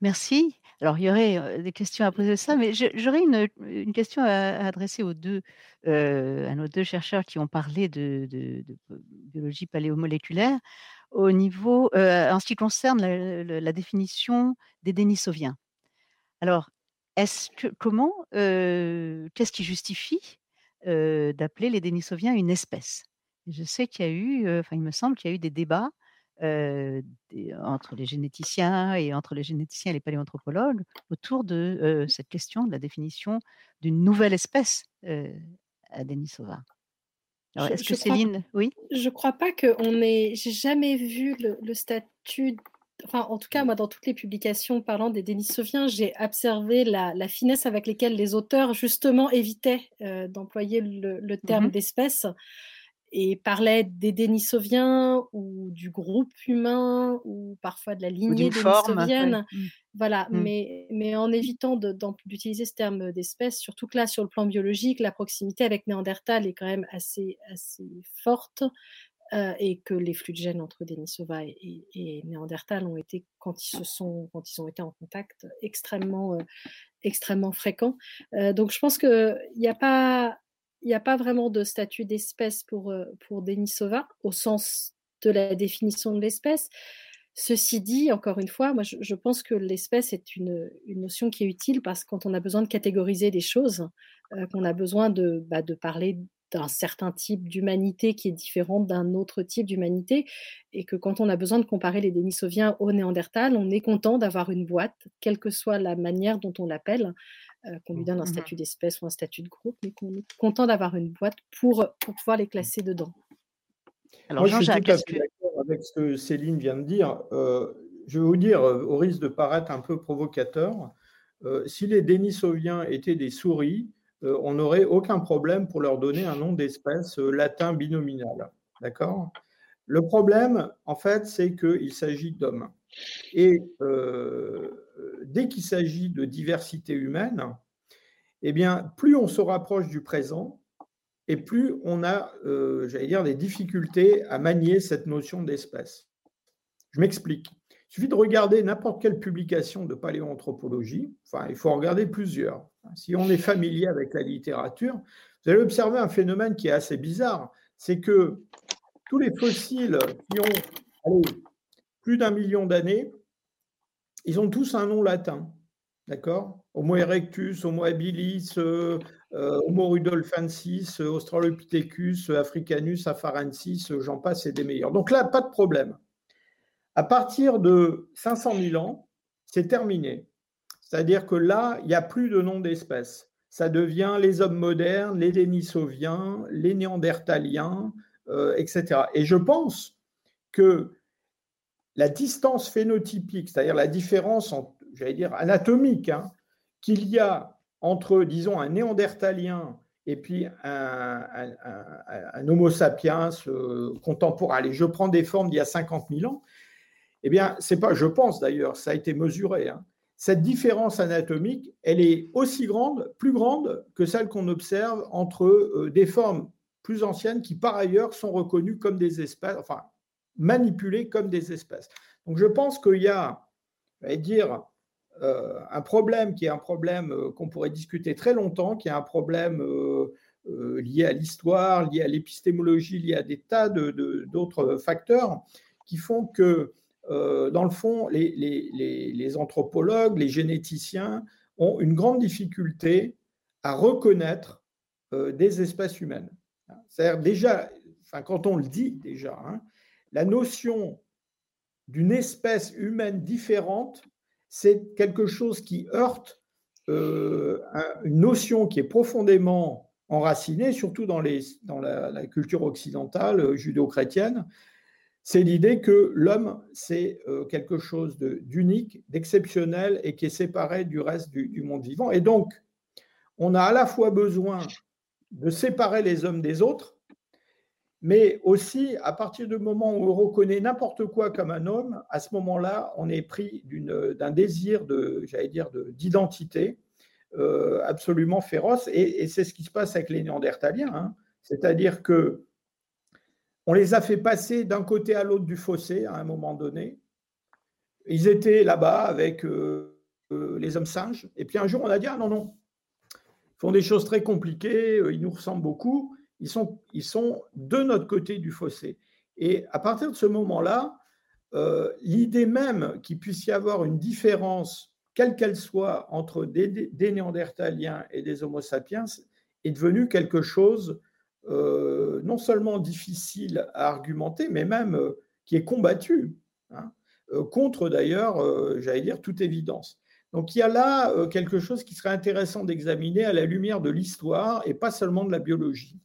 Merci. Alors, il y aurait des questions à poser de ça, mais j'aurais une, question à, adresser aux deux, à nos deux chercheurs qui ont parlé de, biologie paléomoléculaire au niveau, en ce qui concerne la, la définition des Denisoviens. Alors, est-ce que comment, qu'est-ce qui justifie, d'appeler les Denisoviens une espèce? Je sais qu'il y a eu, enfin, il me semble qu'il y a eu des débats, entre les généticiens et entre les généticiens et les paléoanthropologues autour de, cette question de la définition d'une nouvelle espèce, à Denisova. Alors, est-ce que Céline oui? Je crois pas qu'on ait j'ai jamais vu le le statut enfin, en tout cas, moi, dans toutes les publications parlant des Denisoviens, j'ai observé la, finesse avec laquelle les auteurs, justement, évitaient euh, d'employer le, terme mmh d'espèce et parlaient des Denisoviens ou du groupe humain ou parfois de la lignée dénisovienne. Mmh. Voilà, mmh. mais, mais en évitant d'utiliser ce terme d'espèce, surtout que là, sur le plan biologique, la proximité avec Néandertal est quand même assez, assez forte. Euh, et que les flux de gènes entre Denisova et, et, Néandertal ont été, quand ils se sont, quand ils ont été en contact, extrêmement, euh, extrêmement fréquents. Euh, donc, je pense qu'il n'y a pas, il a pas vraiment de statut d'espèce pour pour Denisova au sens de la définition de l'espèce. Ceci dit, encore une fois, moi, je, pense que l'espèce est une, notion qui est utile parce que quand on a besoin de catégoriser des choses, qu'on a besoin de, bah, de parler d'un certain type d'humanité qui est différente d'un autre type d'humanité, et que quand on a besoin de comparer les Denisoviens aux Néandertal, on est content d'avoir une boîte, quelle que soit la manière dont on l'appelle, euh, qu'on lui donne un mmh statut d'espèce ou un statut de groupe, mais qu'on est content d'avoir une boîte pour, pour pouvoir les classer dedans. Alors, Moi, je suis tout à fait d'accord avec ce que Céline vient de dire. Euh, je vais vous dire, euh, au risque de paraître un peu provocateur, si les Denisoviens étaient des souris, euh, on n'aurait aucun problème pour leur donner un nom d'espèce euh, latin binominal. D'accord? Le problème, en fait, c'est qu'il s'agit d'hommes. Et euh, dès qu'il s'agit de diversité humaine, eh bien, plus on se rapproche du présent, et plus on a, j'allais dire, des difficultés à manier cette notion d'espèce. Je m'explique. Il suffit de regarder n'importe quelle publication de paléoanthropologie, enfin, il faut en regarder plusieurs. Si on est familier avec la littérature, vous allez observer un phénomène qui est assez bizarre, c'est que tous les fossiles qui ont plus d'un million d'années, ils ont tous un nom latin. D'accord? Homo erectus, Homo habilis, euh, euh, Homo rudolfensis, Australopithecus, Africanus, afarensis, j'en passe, c'est des meilleurs. Donc là, pas de problème. À partir de 500 000 ans, c'est terminé. C'est-à-dire que là, il n'y a plus de nom d'espèce. Ça devient les hommes modernes, les Denisoviens, les Néandertaliens, euh, etc. Et je pense que la distance phénotypique, c'est-à-dire la différence, j'allais dire anatomique, hein, qu'il y a entre, disons, un Néandertalien et puis un, Homo sapiens euh, contemporain. Allez, je prends des formes d'il y a 50 000 ans. Eh bien, c'est pas, je pense d'ailleurs, ça a été mesuré. Hein, cette différence anatomique, elle est aussi grande, plus grande que celle qu'on observe entre euh, des formes plus anciennes qui, par ailleurs, sont reconnues comme des espèces, enfin, manipulées comme des espèces. Donc, je pense qu'il y a, je dire, euh, un problème qui est un problème euh, qu'on pourrait discuter très longtemps, qui est un problème lié à l'histoire, lié à l'épistémologie, lié à des tas d'autres facteurs qui font que dans le fond, les, anthropologues, les généticiens ont une grande difficulté à reconnaître euh, des espèces humaines. C'est-à-dire déjà, enfin, quand on le dit déjà, hein, la notion d'une espèce humaine différente, c'est quelque chose qui heurte euh, une notion qui est profondément enracinée, surtout dans, la, culture occidentale judéo-chrétienne, c'est l'idée que l'homme, c'est euh, quelque chose d'unique, d'exceptionnel et qui est séparé du reste du, monde vivant. Et donc, on a à la fois besoin de séparer les hommes des autres, mais aussi, à partir du moment où on reconnaît n'importe quoi comme un homme, à ce moment-là, on est pris d'un désir de, j'allais dire, d'identité euh, absolument féroce. Et, c'est ce qui se passe avec les Néandertaliens. Hein. C'est-à-dire que on les a fait passer d'un côté à l'autre du fossé à un moment donné. Ils étaient là-bas avec euh, euh, les hommes singes. Et puis un jour, on a dit Ah non, non, ils font des choses très compliquées, euh, ils nous ressemblent beaucoup, ils sont, ils sont de notre côté du fossé. Et à partir de ce moment-là, l'idée même qu'il puisse y avoir une différence, quelle qu'elle soit, entre des, des, Néandertaliens et des Homo sapiens est devenue quelque chose euh, non seulement difficile à argumenter, mais même euh, qui est combattu, hein, euh, contre d'ailleurs, j'allais dire, toute évidence. Donc il y a là quelque chose qui serait intéressant d'examiner à la lumière de l'histoire et pas seulement de la biologie.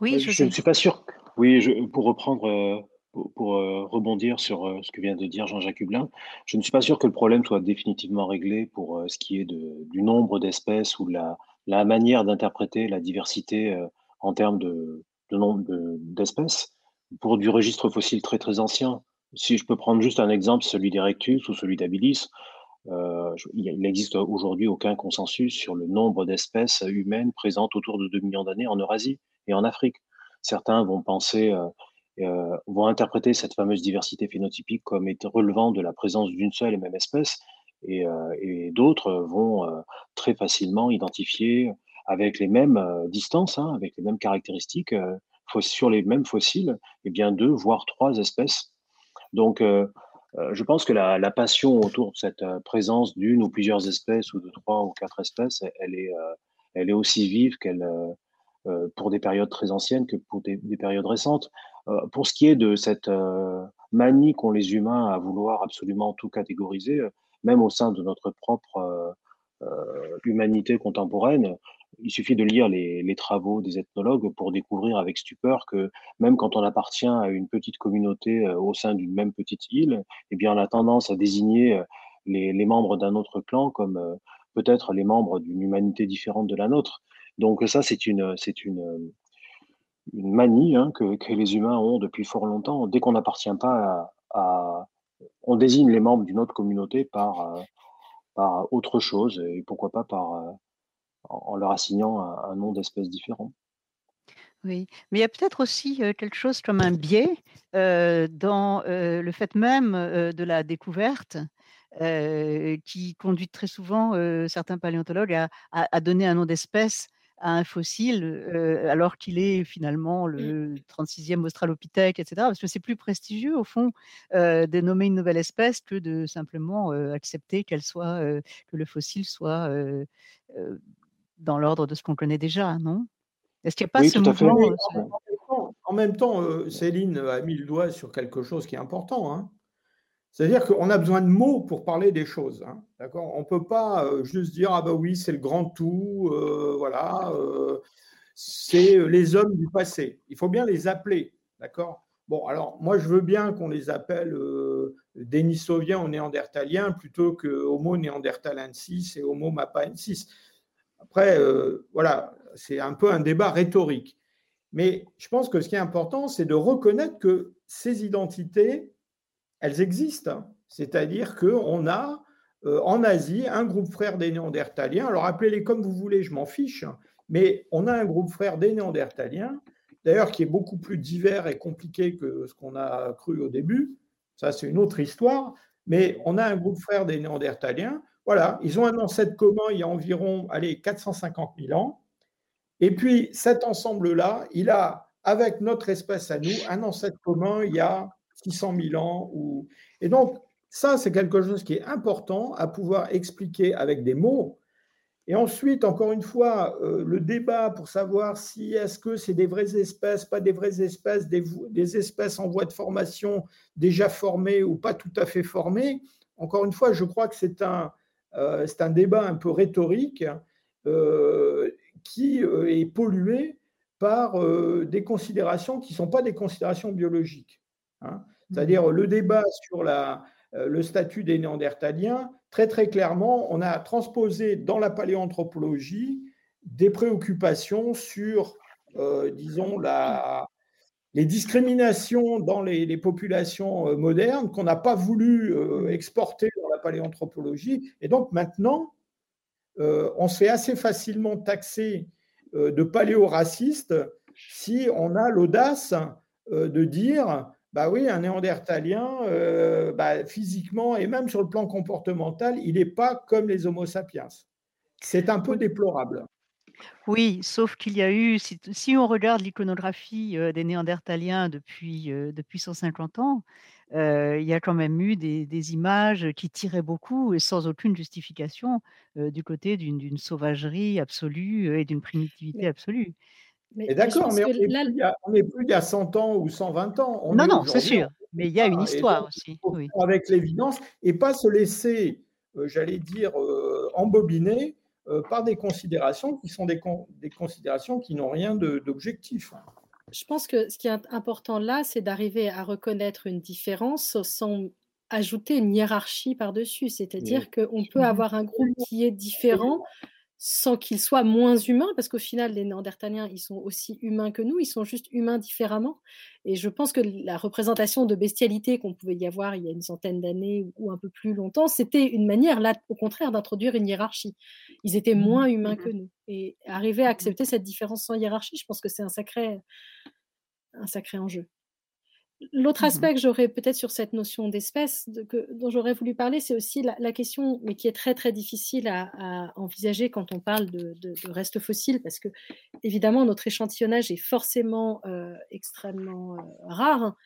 Oui, je, ne suis pas sûr. Oui, je, pour reprendre, pour, rebondir sur ce que vient de dire Jean-Jacques Hublin, je ne suis pas sûr que le problème soit définitivement réglé pour ce qui est du nombre d'espèces ou de la, la manière d'interpréter la diversité euh, en termes de, nombre d'espèces pour du registre fossile très très ancien. Si je peux prendre juste un exemple, celui d'Erectus ou celui d'Habilis, euh, il n'existe aujourd'hui aucun consensus sur le nombre d'espèces humaines présentes autour de 2 millions d'années en Eurasie et en Afrique. Certains vont penser, euh, vont interpréter cette fameuse diversité phénotypique comme relevant de la présence d'une seule et même espèce, et, euh, et d'autres vont euh, très facilement identifier avec les mêmes euh, distances, hein, avec les mêmes caractéristiques, sur les mêmes fossiles, eh bien deux, voire trois espèces. Donc, je pense que la, passion autour de cette présence d'une ou plusieurs espèces ou de trois ou quatre espèces, elle est, elle est aussi vive qu'elle, pour des périodes très anciennes que pour des périodes récentes. pour ce qui est de cette manie qu'ont les humains à vouloir absolument tout catégoriser, même au sein de notre propre euh, euh, humanité contemporaine, il suffit de lire les, travaux des ethnologues pour découvrir avec stupeur que même quand on appartient à une petite communauté euh, au sein d'une même petite île, eh bien, on a tendance à désigner les, membres d'un autre clan comme peut-être les membres d'une humanité différente de la nôtre. Donc ça, c'est une, une, manie hein, que, les humains ont depuis fort longtemps. Dès qu'on n'appartient pas à, on désigne les membres d'une autre communauté par, euh, par autre chose, et pourquoi pas par, euh, en leur assignant un, nom d'espèce différent. Oui, mais il y a peut-être aussi euh, quelque chose comme un biais dans le fait même de la découverte qui conduit très souvent certains paléontologues à, à donner un nom d'espèce à un fossile, alors qu'il est finalement mmh. le 36e Australopithèque, etc. Parce que c'est plus prestigieux, au fond, de nommer une nouvelle espèce que de simplement accepter qu'elle soit, que le fossile soit dans l'ordre de ce qu'on connaît déjà, non? Est-ce qu'il n'y a pas ce mouvement En même temps, Céline a mis le doigt sur quelque chose qui est important. Hein. C'est-à-dire qu'on a besoin de mots pour parler des choses. Hein, d'accord? On ne peut pas euh, juste dire Ah ben oui, c'est le grand tout, euh, voilà, euh, c'est les hommes du passé. Il faut bien les appeler. D'accord? Bon, alors moi je veux bien qu'on les appelle Denisoviens ou Néandertaliens plutôt que Homo néandertalensis et Homo mapaensis. Après, voilà, c'est un peu un débat rhétorique. Mais je pense que ce qui est important, c'est de reconnaître que ces identités, elles existent. C'est-à-dire qu'on a euh, en Asie un groupe frère des Néandertaliens. Alors appelez-les comme vous voulez, je m'en fiche, mais on a un groupe frère des Néandertaliens, d'ailleurs qui est beaucoup plus divers et compliqué que ce qu'on a cru au début. Ça, c'est une autre histoire. Mais on a un groupe frère des Néandertaliens. Voilà, ils ont un ancêtre commun il y a environ allez, 450 000 ans. Et puis cet ensemble-là, il a, avec notre espèce à nous, un ancêtre commun il y a 600 000 ans. Ou... Et donc, ça, c'est quelque chose qui est important à pouvoir expliquer avec des mots. Et ensuite, encore une fois, euh, le débat pour savoir si est-ce que c'est des vraies espèces, pas des vraies espèces, des, espèces en voie de formation déjà formées ou pas tout à fait formées. Encore une fois, je crois que c'est un, euh, un débat un peu rhétorique euh, qui est pollué par des considérations qui ne sont pas des considérations biologiques. Hein. C'est-à-dire le débat sur la, euh, le statut des Néandertaliens, très très clairement, on a transposé dans la paléanthropologie des préoccupations sur, euh, disons, la, les discriminations dans les, populations euh, modernes qu'on n'a pas voulu exporter dans la paléanthropologie. Et donc maintenant, on se fait assez facilement taxer de paléoraciste si on a l'audace de dire bah oui, un néandertalien, euh, bah, physiquement et même sur le plan comportemental, il n'est pas comme les Homo sapiens. C'est un peu déplorable. Oui, sauf qu'il y a eu, si, on regarde l'iconographie euh, des Néandertaliens depuis, euh, depuis 150 ans, il y a quand même eu des, images qui tiraient beaucoup et sans aucune justification du côté d'une sauvagerie absolue et d'une primitivité absolue. Mais, d'accord, mais, on n'est plus, il y a 100 ans ou 120 ans. non, non, c'est sûr. Mais il y a une histoire aussi. Avec l'évidence et pas se laisser, euh, j'allais dire, euh, embobiner euh, par des considérations qui sont des, des considérations qui n'ont rien d'objectif. Je pense que ce qui est important là, c'est d'arriver à reconnaître une différence sans ajouter une hiérarchie par-dessus. C'est-à-dire qu'on peut avoir un groupe qui est différent sans qu'ils soient moins humains, parce qu'au final, les Néandertaliens, ils sont aussi humains que nous, ils sont juste humains différemment. Et je pense que la représentation de bestialité qu'on pouvait y avoir il y a une centaine d'années ou un peu plus longtemps, c'était une manière, là, au contraire, d'introduire une hiérarchie. Ils étaient mmh. moins humains que nous. Et arriver à mmh. accepter cette différence sans hiérarchie, je pense que c'est un sacré, un sacré enjeu. L'autre mmh aspect que j'aurais peut-être sur cette notion d'espèce dont j'aurais voulu parler, c'est aussi la, question, mais qui est très très difficile à, envisager quand on parle de, restes fossiles, parce que évidemment notre échantillonnage est forcément euh, extrêmement euh, rare.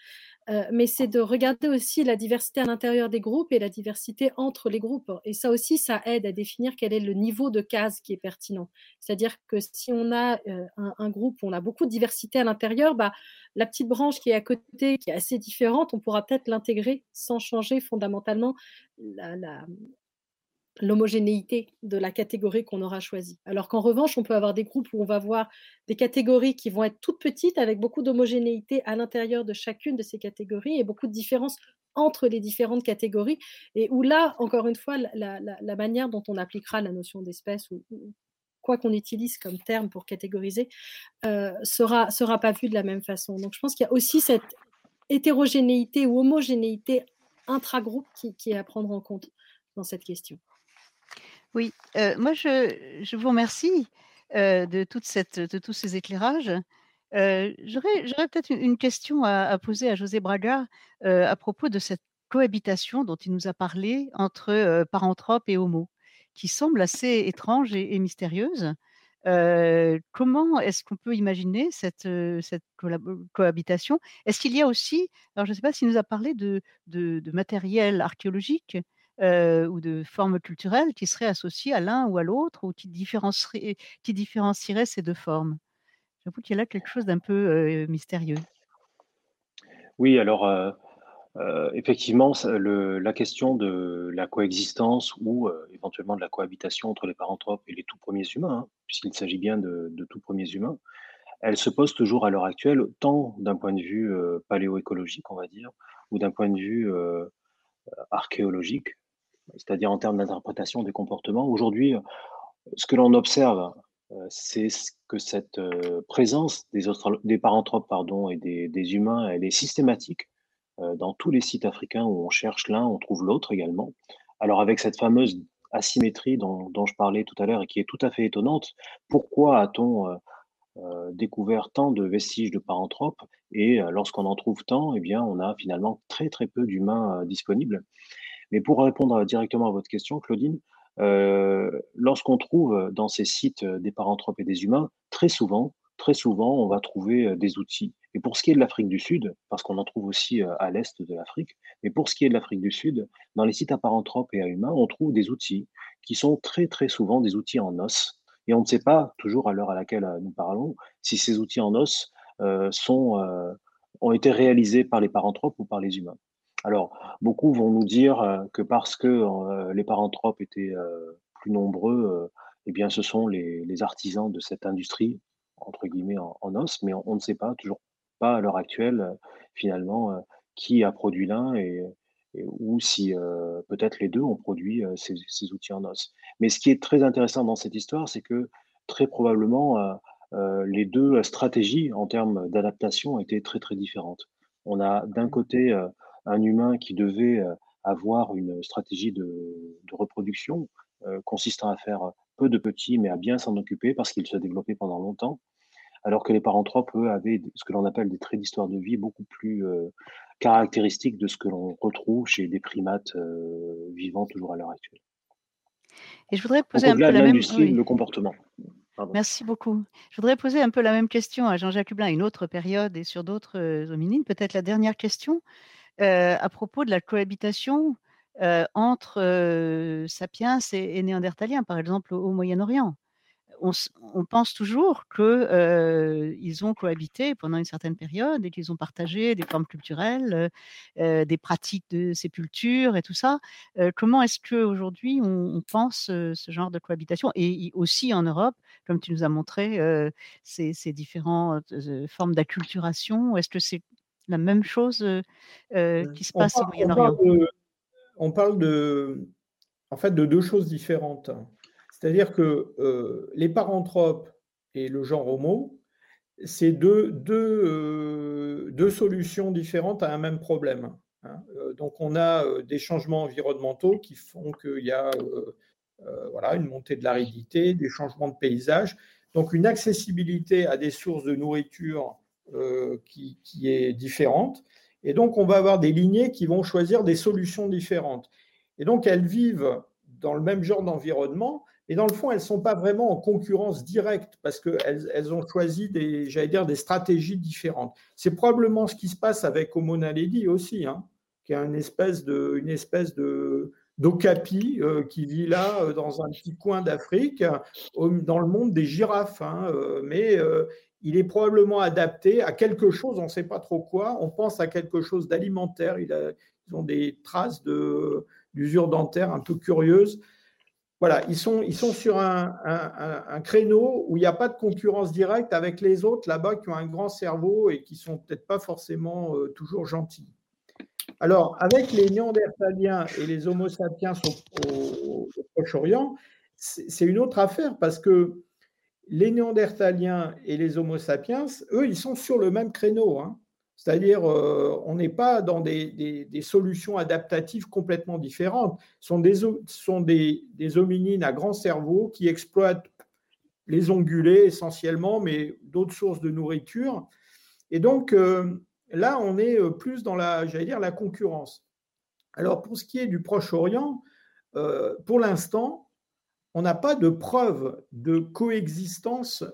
Euh, mais c'est de regarder aussi la diversité à l'intérieur des groupes et la diversité entre les groupes. Et ça aussi, ça aide à définir quel est le niveau de case qui est pertinent. C'est-à-dire que si on a euh, un, groupe où on a beaucoup de diversité à l'intérieur, bah, la petite branche qui est à côté, qui est assez différente, on pourra peut-être l'intégrer sans changer fondamentalement la, l'homogénéité de la catégorie qu'on aura choisie. Alors qu'en revanche, on peut avoir des groupes où on va voir des catégories qui vont être toutes petites avec beaucoup d'homogénéité à l'intérieur de chacune de ces catégories et beaucoup de différences entre les différentes catégories et où là, encore une fois, la, manière dont on appliquera la notion d'espèce ou, quoi qu'on utilise comme terme pour catégoriser, euh, sera, pas vue de la même façon. Donc je pense qu'il y a aussi cette hétérogénéité ou homogénéité intragroupe qui, qui est à prendre en compte dans cette question. Oui, moi je vous remercie, de toute tous ces éclairages. j'aurais peut-être une question à poser à José Braga, à propos de cette cohabitation dont il nous a parlé entre, paranthropes et homo, qui semble assez étrange et mystérieuse. comment est-ce qu'on peut imaginer cette, cohabitation? Est-ce qu'il y a aussi alors je ne sais pas s'il nous a parlé de matériel archéologique ou de formes culturelles qui seraient associées à l'un ou à l'autre ou qui différencieraient, ces deux formes? J'avoue qu'il y a là quelque chose d'un peu mystérieux. Oui, alors effectivement, la question de la coexistence ou éventuellement de la cohabitation entre les paranthropes et les tout premiers humains, hein, puisqu'il s'agit bien de, de, tout premiers humains, elle se pose toujours à l'heure actuelle, tant d'un point de vue paléoécologique, on va dire, ou d'un point de vue archéologique, c'est-à-dire en termes d'interprétation des comportements. Aujourd'hui, ce que l'on observe, euh, c'est que cette euh, présence des, des paranthropes pardon, et des, humains, elle est systématique dans tous les sites africains où on cherche l'un, on trouve l'autre également. Alors avec cette fameuse asymétrie dont, je parlais tout à l'heure et qui est tout à fait étonnante, pourquoi a-t-on découvert tant de vestiges de paranthropes? Et lorsqu'on en trouve tant, eh bien, on a finalement très très peu d'humains disponibles. Mais pour répondre directement à votre question, Claudine, lorsqu'on trouve dans ces sites des paranthropes et des humains, très souvent, très souvent, on va trouver des outils. Et pour ce qui est de l'Afrique du Sud, parce qu'on en trouve aussi à l'est de l'Afrique, mais pour ce qui est de l'Afrique du Sud, dans les sites à paranthropes et à humains, on trouve des outils qui sont très très souvent des outils en os. Et on ne sait pas toujours à l'heure à laquelle nous parlons si ces outils en os sont, ont été réalisés par les paranthropes ou par les humains. Alors, beaucoup vont nous dire que parce que les paranthropes étaient plus nombreux, eh bien, ce sont les, artisans de cette industrie entre guillemets en, os, mais on, ne sait pas, toujours pas à l'heure actuelle, euh, finalement, euh, qui a produit l'un et, ou si euh, peut-être les deux ont produit ces, outils en os. Mais ce qui est très intéressant dans cette histoire, c'est que très probablement les deux stratégies en termes d'adaptation étaient très très différentes. On a d'un côté un humain qui devait avoir une stratégie de, de reproduction consistant à faire peu de petits, mais à bien s'en occuper parce qu'il se développait pendant longtemps alors que les paranthropes, eux, avaient ce que l'on appelle des traits d'histoire de vie beaucoup plus euh, caractéristiques de ce que l'on retrouve chez des primates euh, vivants toujours à l'heure actuelle. Et je voudrais poser un peu la même le comportement. Merci beaucoup. Je voudrais poser un peu la même question à Jean-Jacques Hublin une autre période et sur d'autres hominines. Peut-être la dernière question à propos de la cohabitation entre sapiens et, néandertaliens, par exemple au Moyen-Orient on, pense toujours qu'ils ont cohabité pendant une certaine période et qu'ils ont partagé des formes culturelles, des pratiques de sépulture et tout ça. comment est-ce qu'aujourd'hui on, on pense ce genre de cohabitation? Et aussi en Europe, comme tu nous as montré ces, différentes formes d'acculturation, est-ce que c'est la même chose qui se passe au Moyen-Orient? on parle de, en fait, de deux choses différentes. C'est-à-dire que euh, les paranthropes et le genre homo, c'est deux, deux, euh, deux, solutions différentes à un même problème. Hein. Donc on a des changements environnementaux qui font qu'il y a voilà, une montée de l'aridité, des changements de paysage, donc une accessibilité à des sources de nourriture qui, qui, est différente. Et donc on va avoir des lignées qui vont choisir des solutions différentes. Et donc elles vivent dans le même genre d'environnement, et dans le fond, elles ne sont pas vraiment en concurrence directe parce qu'elles elles ont choisi des, j'allais dire, des stratégies différentes. C'est probablement ce qui se passe avec Homo naledi aussi, hein, qui est une espèce de d'okapi euh, qui vit là euh, dans un petit coin d'Afrique, dans le monde des girafes. Hein, euh, mais il est probablement adapté à quelque chose, on ne sait pas trop quoi. On pense à quelque chose d'alimentaire. ils ont des traces d'usure dentaire un peu curieuses voilà, ils sont, sur un, créneau où il n'y a pas de concurrence directe avec les autres là-bas qui ont un grand cerveau et qui sont peut-être pas forcément toujours gentils. Alors, avec les Néandertaliens et les Homo sapiens au, Proche-Orient, c'est une autre affaire parce que les Néandertaliens et les Homo sapiens, eux, ils sont sur le même créneau. Hein. C'est-à-dire, euh, on n'est pas dans des, solutions adaptatives complètement différentes. Ce sont, des, sont des, hominines à grand cerveau qui exploitent les ongulés essentiellement, mais d'autres sources de nourriture. Et donc, euh, là, on est euh, plus dans la, j'allais dire, la concurrence. Alors, pour ce qui est du Proche-Orient, pour l'instant, on n'a pas de preuve de coexistence,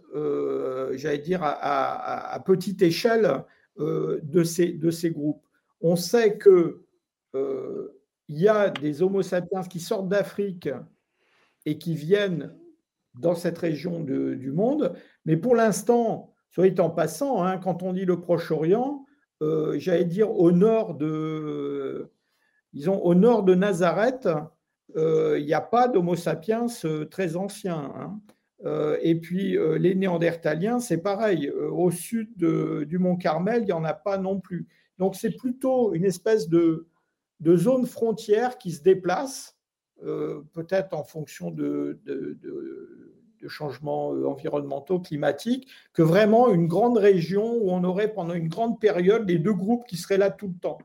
j'allais dire, à, petite échelle euh, de, ces, groupes. On sait qu'il euh, y a des Homo sapiens qui sortent d'Afrique et qui viennent dans cette région du monde, mais pour l'instant, soit en passant, hein, quand on dit le Proche-Orient, euh, j'allais dire au nord de, disons, au nord de Nazareth, il n'y a pas d'Homo sapiens très anciens. Hein. Euh, et puis euh, les Néandertaliens, c'est pareil. Euh, au sud du mont Carmel, il n'y en a pas non plus. Donc c'est plutôt une espèce de, zone frontière qui se déplace, peut-être en fonction de, changements environnementaux, climatiques, que vraiment une grande région où on aurait pendant une grande période les deux groupes qui seraient là tout le temps.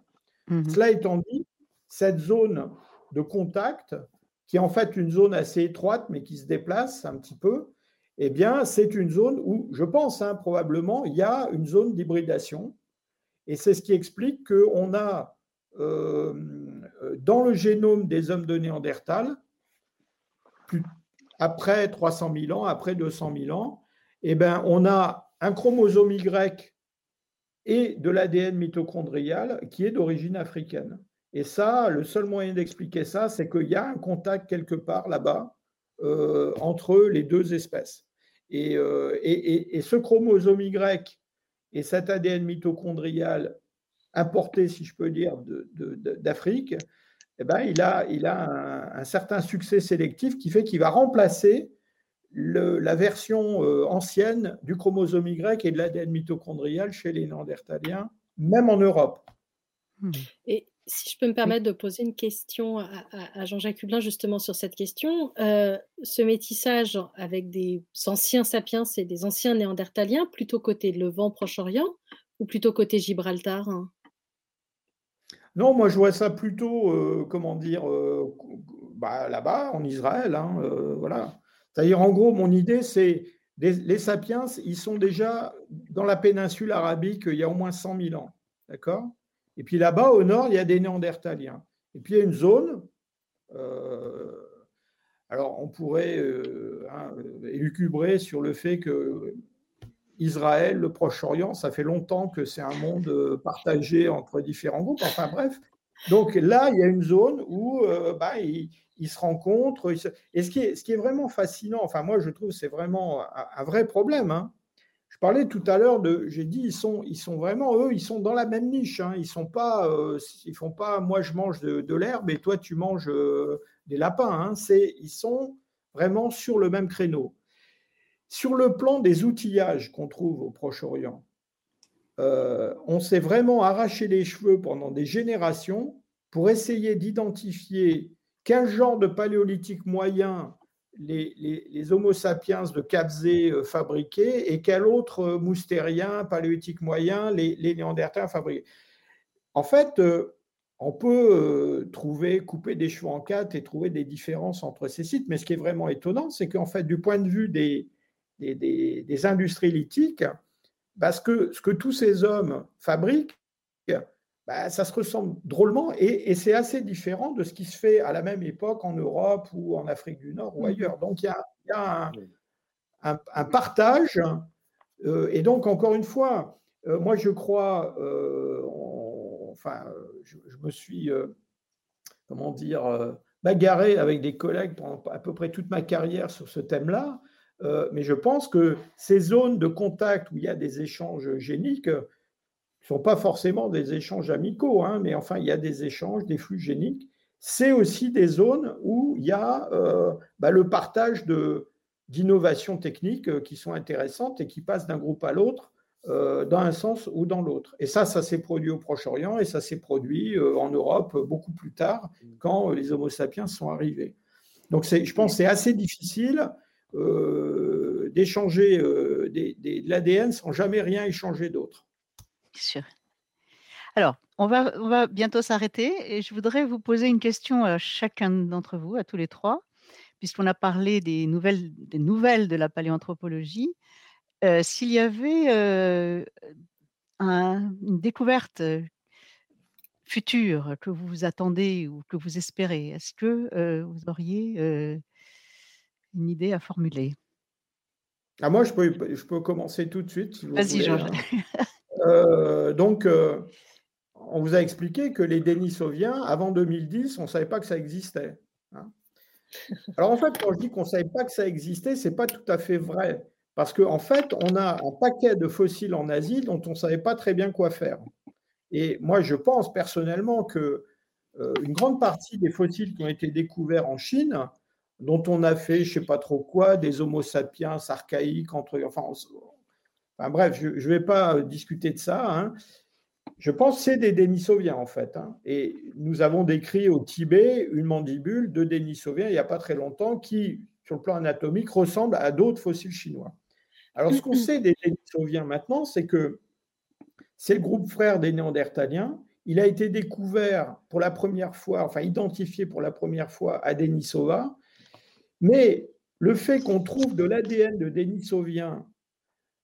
Mmh Cela étant dit, cette zone de contact, qui est en fait une zone assez étroite, mais qui se déplace un petit peu, eh bien, c'est une zone où, je pense, hein, probablement, il y a une zone d'hybridation. Et c'est ce qui explique qu'on a euh, dans le génome des hommes de Néandertal, après 300 000 ans, après 200 000 ans, eh bien, on a un chromosome Y et de l'ADN mitochondrial qui est d'origine africaine. Et ça, le seul moyen d'expliquer ça, c'est qu'il y a un contact quelque part là-bas euh, entre les deux espèces. Euh, et, et, ce chromosome Y et cet ADN mitochondrial importé, si je peux dire, d'Afrique, eh ben, il a, il a un, certain succès sélectif qui fait qu'il va remplacer la version euh, ancienne du chromosome Y et de l'ADN mitochondrial chez les Néandertaliens, même en Europe. Hmm. Et si je peux me permettre de poser une question à, Jean-Jacques Hublin justement sur cette question, euh, ce métissage avec des anciens sapiens et des anciens néandertaliens, plutôt côté Levant, Proche-Orient ou plutôt côté Gibraltar hein? Non, moi je vois ça plutôt, euh, comment dire, bah, là-bas, en Israël. Hein, voilà. C'est-à-dire, en gros, mon idée, c'est les, sapiens, ils sont déjà dans la péninsule arabique il y a au moins 100 000 ans. D'accord? Et puis là-bas, au nord, il y a des néandertaliens. Et puis il y a une zone. Euh, alors, on pourrait euh, hein, élucubrer sur le fait que Israël, le Proche-Orient, ça fait longtemps que c'est un monde partagé entre différents groupes. Enfin bref. Donc là, il y a une zone où euh, bah, ils se rencontrent. Et ce qui, est, vraiment fascinant, enfin moi je trouve c'est vraiment un, vrai problème. Hein. Je parlais tout à l'heure de, j'ai dit ils sont, ils sont vraiment eux, ils sont dans la même niche. Hein. Ils sont pas, euh, ils font pas, moi je mange de, l'herbe et toi tu manges euh, des lapins. Hein. C'est, ils sont vraiment sur le même créneau. Sur le plan des outillages qu'on trouve au Proche-Orient, euh, on s'est vraiment arraché les cheveux pendant des générations pour essayer d'identifier quel genre de paléolithique moyen les, Homo sapiens de Kabzé euh, fabriquaient et quel autre euh, moustérien paléolithique moyen les, les Néandertals fabriquaient. En fait, on peut trouver, couper des cheveux en quatre et trouver des différences entre ces sites, mais ce qui est vraiment étonnant, c'est qu'en fait, du point de vue des, des, industries lithiques, parce que ce que tous ces hommes fabriquent, bah, ça se ressemble drôlement et, c'est assez différent de ce qui se fait à la même époque en Europe ou en Afrique du Nord ou mmh. ailleurs. Donc il y a, un, partage. Euh, et donc, encore une fois, euh, moi je crois, euh, enfin, je, me suis, comment dire, bagarré avec des collègues pendant à peu près toute ma carrière sur ce thème-là. Mais je pense que ces zones de contact où il y a des échanges géniques, ne sont pas forcément des échanges amicaux, hein, mais enfin, il y a des échanges, des flux géniques. C'est aussi des zones où il y a euh, bah, le partage d'innovations techniques euh, qui sont intéressantes et qui passent d'un groupe à l'autre euh, dans un sens ou dans l'autre. Et ça, ça s'est produit au Proche-Orient et ça s'est produit en Europe beaucoup plus tard quand les Homo sapiens sont arrivés. Donc, je pense que c'est assez difficile d'échanger de l'ADN sans jamais rien échanger d'autre sûr. Alors, on va, on va bientôt s'arrêter et je voudrais vous poser une question à chacun d'entre vous, à tous les trois, puisqu'on a parlé des nouvelles, des nouvelles de la paléanthropologie. Euh, s'il y avait euh, une découverte future que vous attendez ou que vous espérez, est-ce que euh, vous auriez une idée à formuler ah, Moi, je peux, je peux commencer tout de suite. Vas-y, Jean. Hein. Euh, donc, euh, on vous a expliqué que les Denisoviens, avant 2010, on ne savait pas que ça existait. Hein. Alors, en fait, quand je dis qu'on ne savait pas que ça existait, ce n'est pas tout à fait vrai. Parce qu'en en fait, on a un paquet de fossiles en Asie dont on ne savait pas très bien quoi faire. Et moi, je pense personnellement que euh, une grande partie des fossiles qui ont été découverts en Chine, dont on a fait, je ne sais pas trop quoi, des Homo sapiens archaïques, entre, enfin, bref, je ne vais pas euh, discuter de ça. Hein. Je pense que c'est des Denisoviens, en fait. Hein. Et nous avons décrit au Tibet une mandibule de Denisoviens il n'y a pas très longtemps qui, sur le plan anatomique, ressemble à d'autres fossiles chinois. Alors, ce qu'on sait des Denisoviens maintenant, c'est que c'est le groupe frère des Néandertaliens il a été découvert pour la première fois, enfin identifié pour la première fois à Denisova. Mais le fait qu'on trouve de l'ADN de Denisovien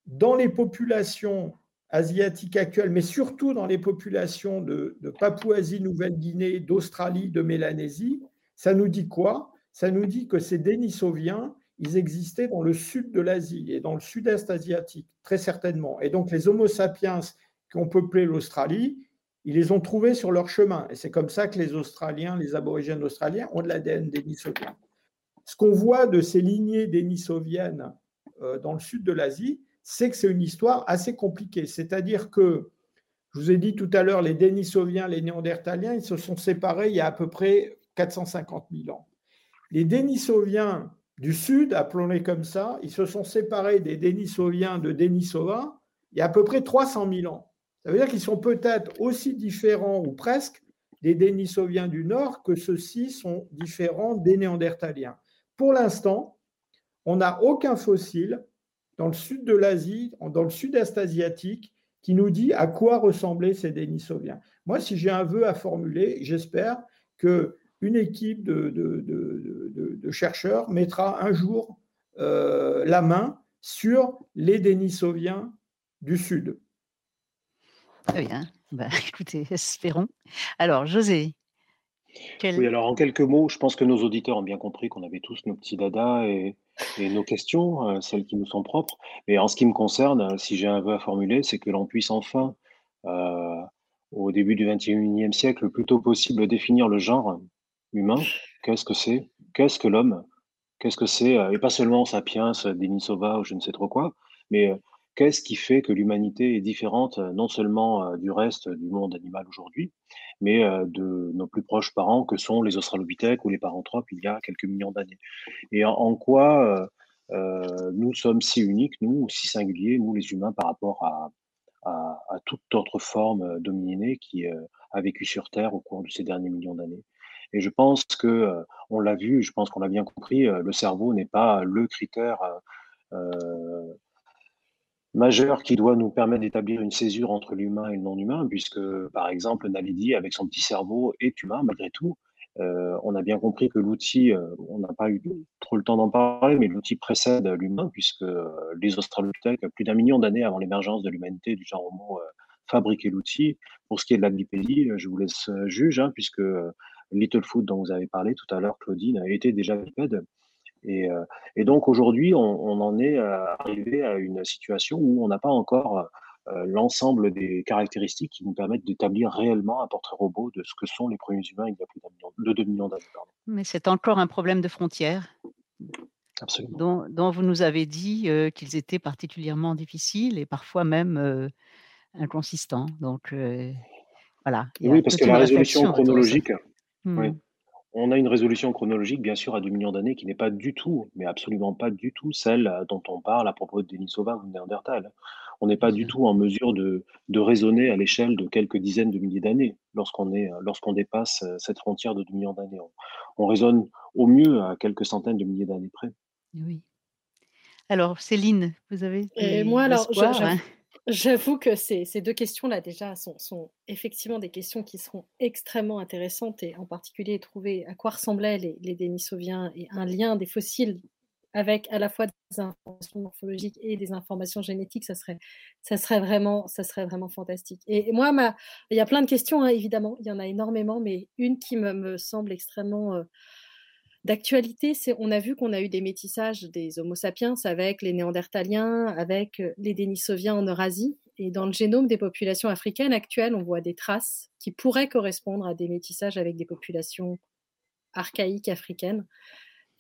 dans les populations asiatiques actuelles, mais surtout dans les populations de, Papouasie, Nouvelle-Guinée, d'Australie, de Mélanésie, ça nous dit quoi? Ça nous dit que ces Denisoviens, ils existaient dans le sud de l'Asie et dans le sud-est asiatique, très certainement. Et donc les Homo sapiens qui ont peuplé l'Australie, ils les ont trouvés sur leur chemin. Et c'est comme ça que les Australiens, les aborigènes australiens, ont de l'ADN dénisovien. Ce qu'on voit de ces lignées dénisoviennes euh, dans le sud de l'Asie, c'est que c'est une histoire assez compliquée. C'est-à-dire que, je vous ai dit tout à l'heure, les Denisoviens, les Néandertaliens, ils se sont séparés il y a à peu près 450 000 ans. Les Denisoviens du Sud, appelons-les comme ça, ils se sont séparés des Denisoviens de Denisova il y a à peu près 300 000 ans. Ça veut dire qu'ils sont peut-être aussi différents ou presque des Denisoviens du Nord que ceux-ci sont différents des Néandertaliens. Pour l'instant, on n'a aucun fossile dans le sud de l'Asie, dans le sud-est asiatique, qui nous dit à quoi ressemblaient ces Denisoviens. Moi, si j'ai un vœu à formuler, j'espère que une équipe de, chercheurs mettra un jour euh, la main sur les Denisoviens du Sud. Très bien. Bah, écoutez, espérons. Alors, José. Oui, alors en quelques mots, je pense que nos auditeurs ont bien compris qu'on avait tous nos petits dadas et, nos questions, euh, celles qui nous sont propres. Mais en ce qui me concerne, si j'ai un vœu à formuler, c'est que l'on puisse enfin, euh, au début du XXIe siècle, le plus tôt possible définir le genre humain. Qu'est-ce que c'est? Qu'est-ce que l'homme? Qu'est-ce que c'est? Euh, Et pas seulement Sapiens, Denisova ou je ne sais trop quoi, mais Qu'est-ce qui fait que l'humanité est différente euh, non seulement euh, du reste du monde animal aujourd'hui, mais euh, de nos plus proches parents que sont les australopithèques ou les paranthropes il y a quelques millions d'années? Et en, quoi nous sommes si uniques, nous, si singuliers, nous les humains, par rapport à, à, toute autre forme dominée qui a vécu sur Terre au cours de ces derniers millions d'années? Et je pense que, on l'a vu, je pense qu'on l'a bien compris, le cerveau n'est pas le critère majeur qui doit nous permettre d'établir une césure entre l'humain et le non-humain, puisque, par exemple, Naledi, avec son petit cerveau, est humain malgré tout. Euh, on a bien compris que l'outil, euh, on n'a pas eu trop le temps d'en parler, mais l'outil précède l'humain, puisque euh, les Australopithèques, plus d'un million d'années avant l'émergence de l'humanité du genre Homo, fabriquaient l'outil. Pour ce qui est de la bipédie, je vous laisse juger, hein, puisque Littlefoot, dont vous avez parlé tout à l'heure, Claudine, était déjà bipède. Euh, et, donc aujourd'hui, on, en est euh, arrivé à une situation où on n'a pas encore euh, l'ensemble des caractéristiques qui nous permettent d'établir réellement un portrait robot de ce que sont les premiers humains il y a plus de 2 millions d'années. Mais c'est encore un problème de frontières. Absolument. Dont, vous nous avez dit qu'ils étaient particulièrement difficiles et parfois même inconsistants. Donc voilà. Oui, parce que la résolution chronologique. Oui. On a une résolution chronologique, bien sûr, à 2 millions d'années qui n'est pas du tout, mais absolument pas du tout celle euh, dont on parle à propos de Denisova ou de Néandertal. On n'est pas du tout en mesure de, raisonner à l'échelle de quelques dizaines de milliers d'années lorsqu'on est, lorsqu'on dépasse euh, cette frontière de 2 millions d'années. On, raisonne au mieux à quelques centaines de milliers d'années près. Oui. Alors, Céline, vous avez. Et moi, alors, hein? J'avoue que ces, deux questions-là, déjà, sont, effectivement des questions qui seront extrêmement intéressantes, et en particulier trouver à quoi ressemblaient les, les Denisoviens et un lien des fossiles avec à la fois des informations morphologiques et des informations génétiques, ça serait, ça serait, vraiment, ça serait vraiment fantastique. Et, moi, il y a plein de questions, hein, évidemment, il y en a énormément, mais une qui me, semble extrêmement... Euh, d'actualité, c'est on a vu qu'on a eu des métissages des Homo sapiens avec les Néandertaliens, avec euh, les Denisoviens en Eurasie. Et dans le génome des populations africaines actuelles, on voit des traces qui pourraient correspondre à des métissages avec des populations archaïques africaines.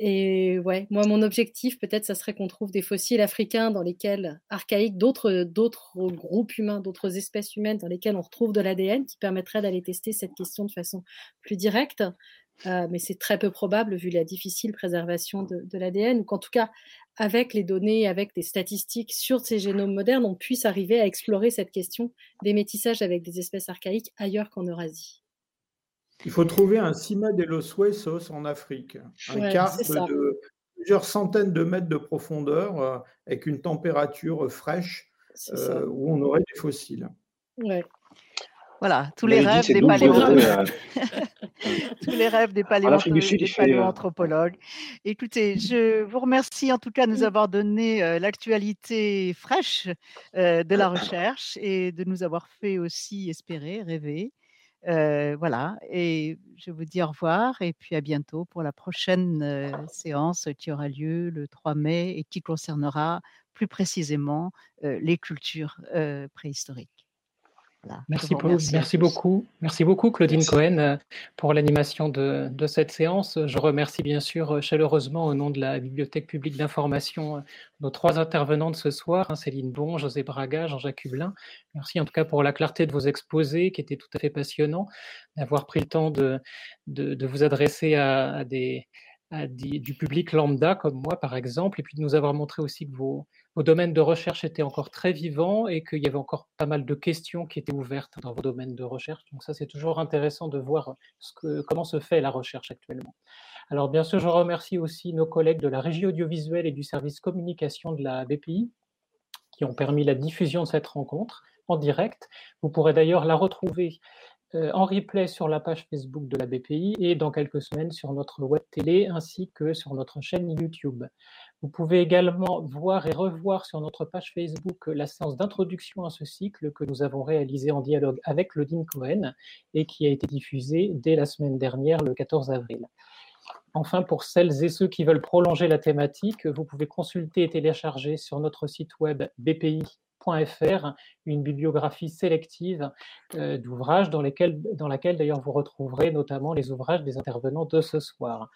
Et ouais, moi, mon objectif, peut-être, ça serait qu'on trouve des fossiles africains dans lesquels, archaïques, d'autres, d'autres groupes humains, d'autres espèces humaines dans lesquelles on retrouve de l'ADN qui permettrait d'aller tester cette question de façon plus directe. Euh, mais c'est très peu probable vu la difficile préservation de, l'ADN, ou qu'en tout cas, avec les données, avec des statistiques sur ces génomes modernes, on puisse arriver à explorer cette question des métissages avec des espèces archaïques ailleurs qu'en Eurasie. Il faut trouver un cima de los huesos en Afrique, un quart de plusieurs centaines de mètres de profondeur euh, avec une température fraîche euh, où on aurait des fossiles. Ouais. Voilà, tous les rêves des paléoanthropologues. tous les rêves des, paléoanthropologues. Écoutez, je vous remercie en tout cas de nous avoir donné euh, l'actualité fraîche euh, de la recherche et de nous avoir fait aussi espérer, rêver. Euh, voilà, et je vous dis au revoir et puis à bientôt pour la prochaine séance qui aura lieu le 3 mai et qui concernera plus précisément les cultures préhistoriques. Merci, merci beaucoup. Merci beaucoup, Claudine Cohen, euh, pour l'animation de, cette séance. Je remercie bien sûr euh, chaleureusement au nom de la Bibliothèque publique d'information euh, nos trois intervenants de ce soir, hein, Céline Bon, José Braga, Jean-Jacques Hublin. Merci en tout cas pour la clarté de vos exposés qui étaient tout à fait passionnants, d'avoir pris le temps de, de, vous adresser à, des, du public lambda comme moi, par exemple, et puis de nous avoir montré aussi que vos domaines de recherche étaient encore très vivants et qu'il y avait encore pas mal de questions qui étaient ouvertes dans vos domaines de recherche. Donc ça, c'est toujours intéressant de voir comment se fait la recherche actuellement. Alors bien sûr, je remercie aussi nos collègues de la régie audiovisuelle et du service communication de la BPI qui ont permis la diffusion de cette rencontre en direct. Vous pourrez d'ailleurs la retrouver en replay sur la page Facebook de la BPI et dans quelques semaines sur notre web télé ainsi que sur notre chaîne YouTube. Vous pouvez également voir et revoir sur notre page Facebook la séance d'introduction à ce cycle que nous avons réalisé en dialogue avec Claudine Cohen et qui a été diffusée dès la semaine dernière, le 14 avril. Enfin, pour celles et ceux qui veulent prolonger la thématique, vous pouvez consulter et télécharger sur notre site web une bibliographie sélective euh, d'ouvrages dans, dans laquelle d'ailleurs vous retrouverez notamment les ouvrages des intervenants de ce soir.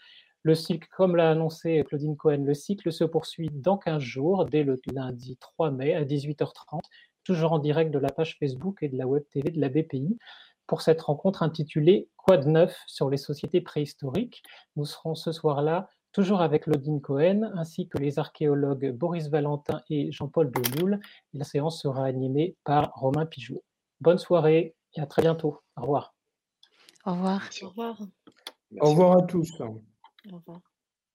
Le cycle, comme l'a annoncé Claudine Cohen, le cycle se poursuit dans 15 jours, dès le lundi 3 mai à 18h30, toujours en direct de la page Facebook et de la web TV de la BPI, pour cette rencontre intitulée Quoi de neuf sur les sociétés préhistoriques? Nous serons ce soir-là toujours avec Claudine Cohen, ainsi que les archéologues Boris Valentin et Jean-Paul Belioul. La séance sera animée par Romain Pigeot. Bonne soirée et à très bientôt. Au revoir. Au revoir. Au revoir. Au revoir à tous. Au revoir.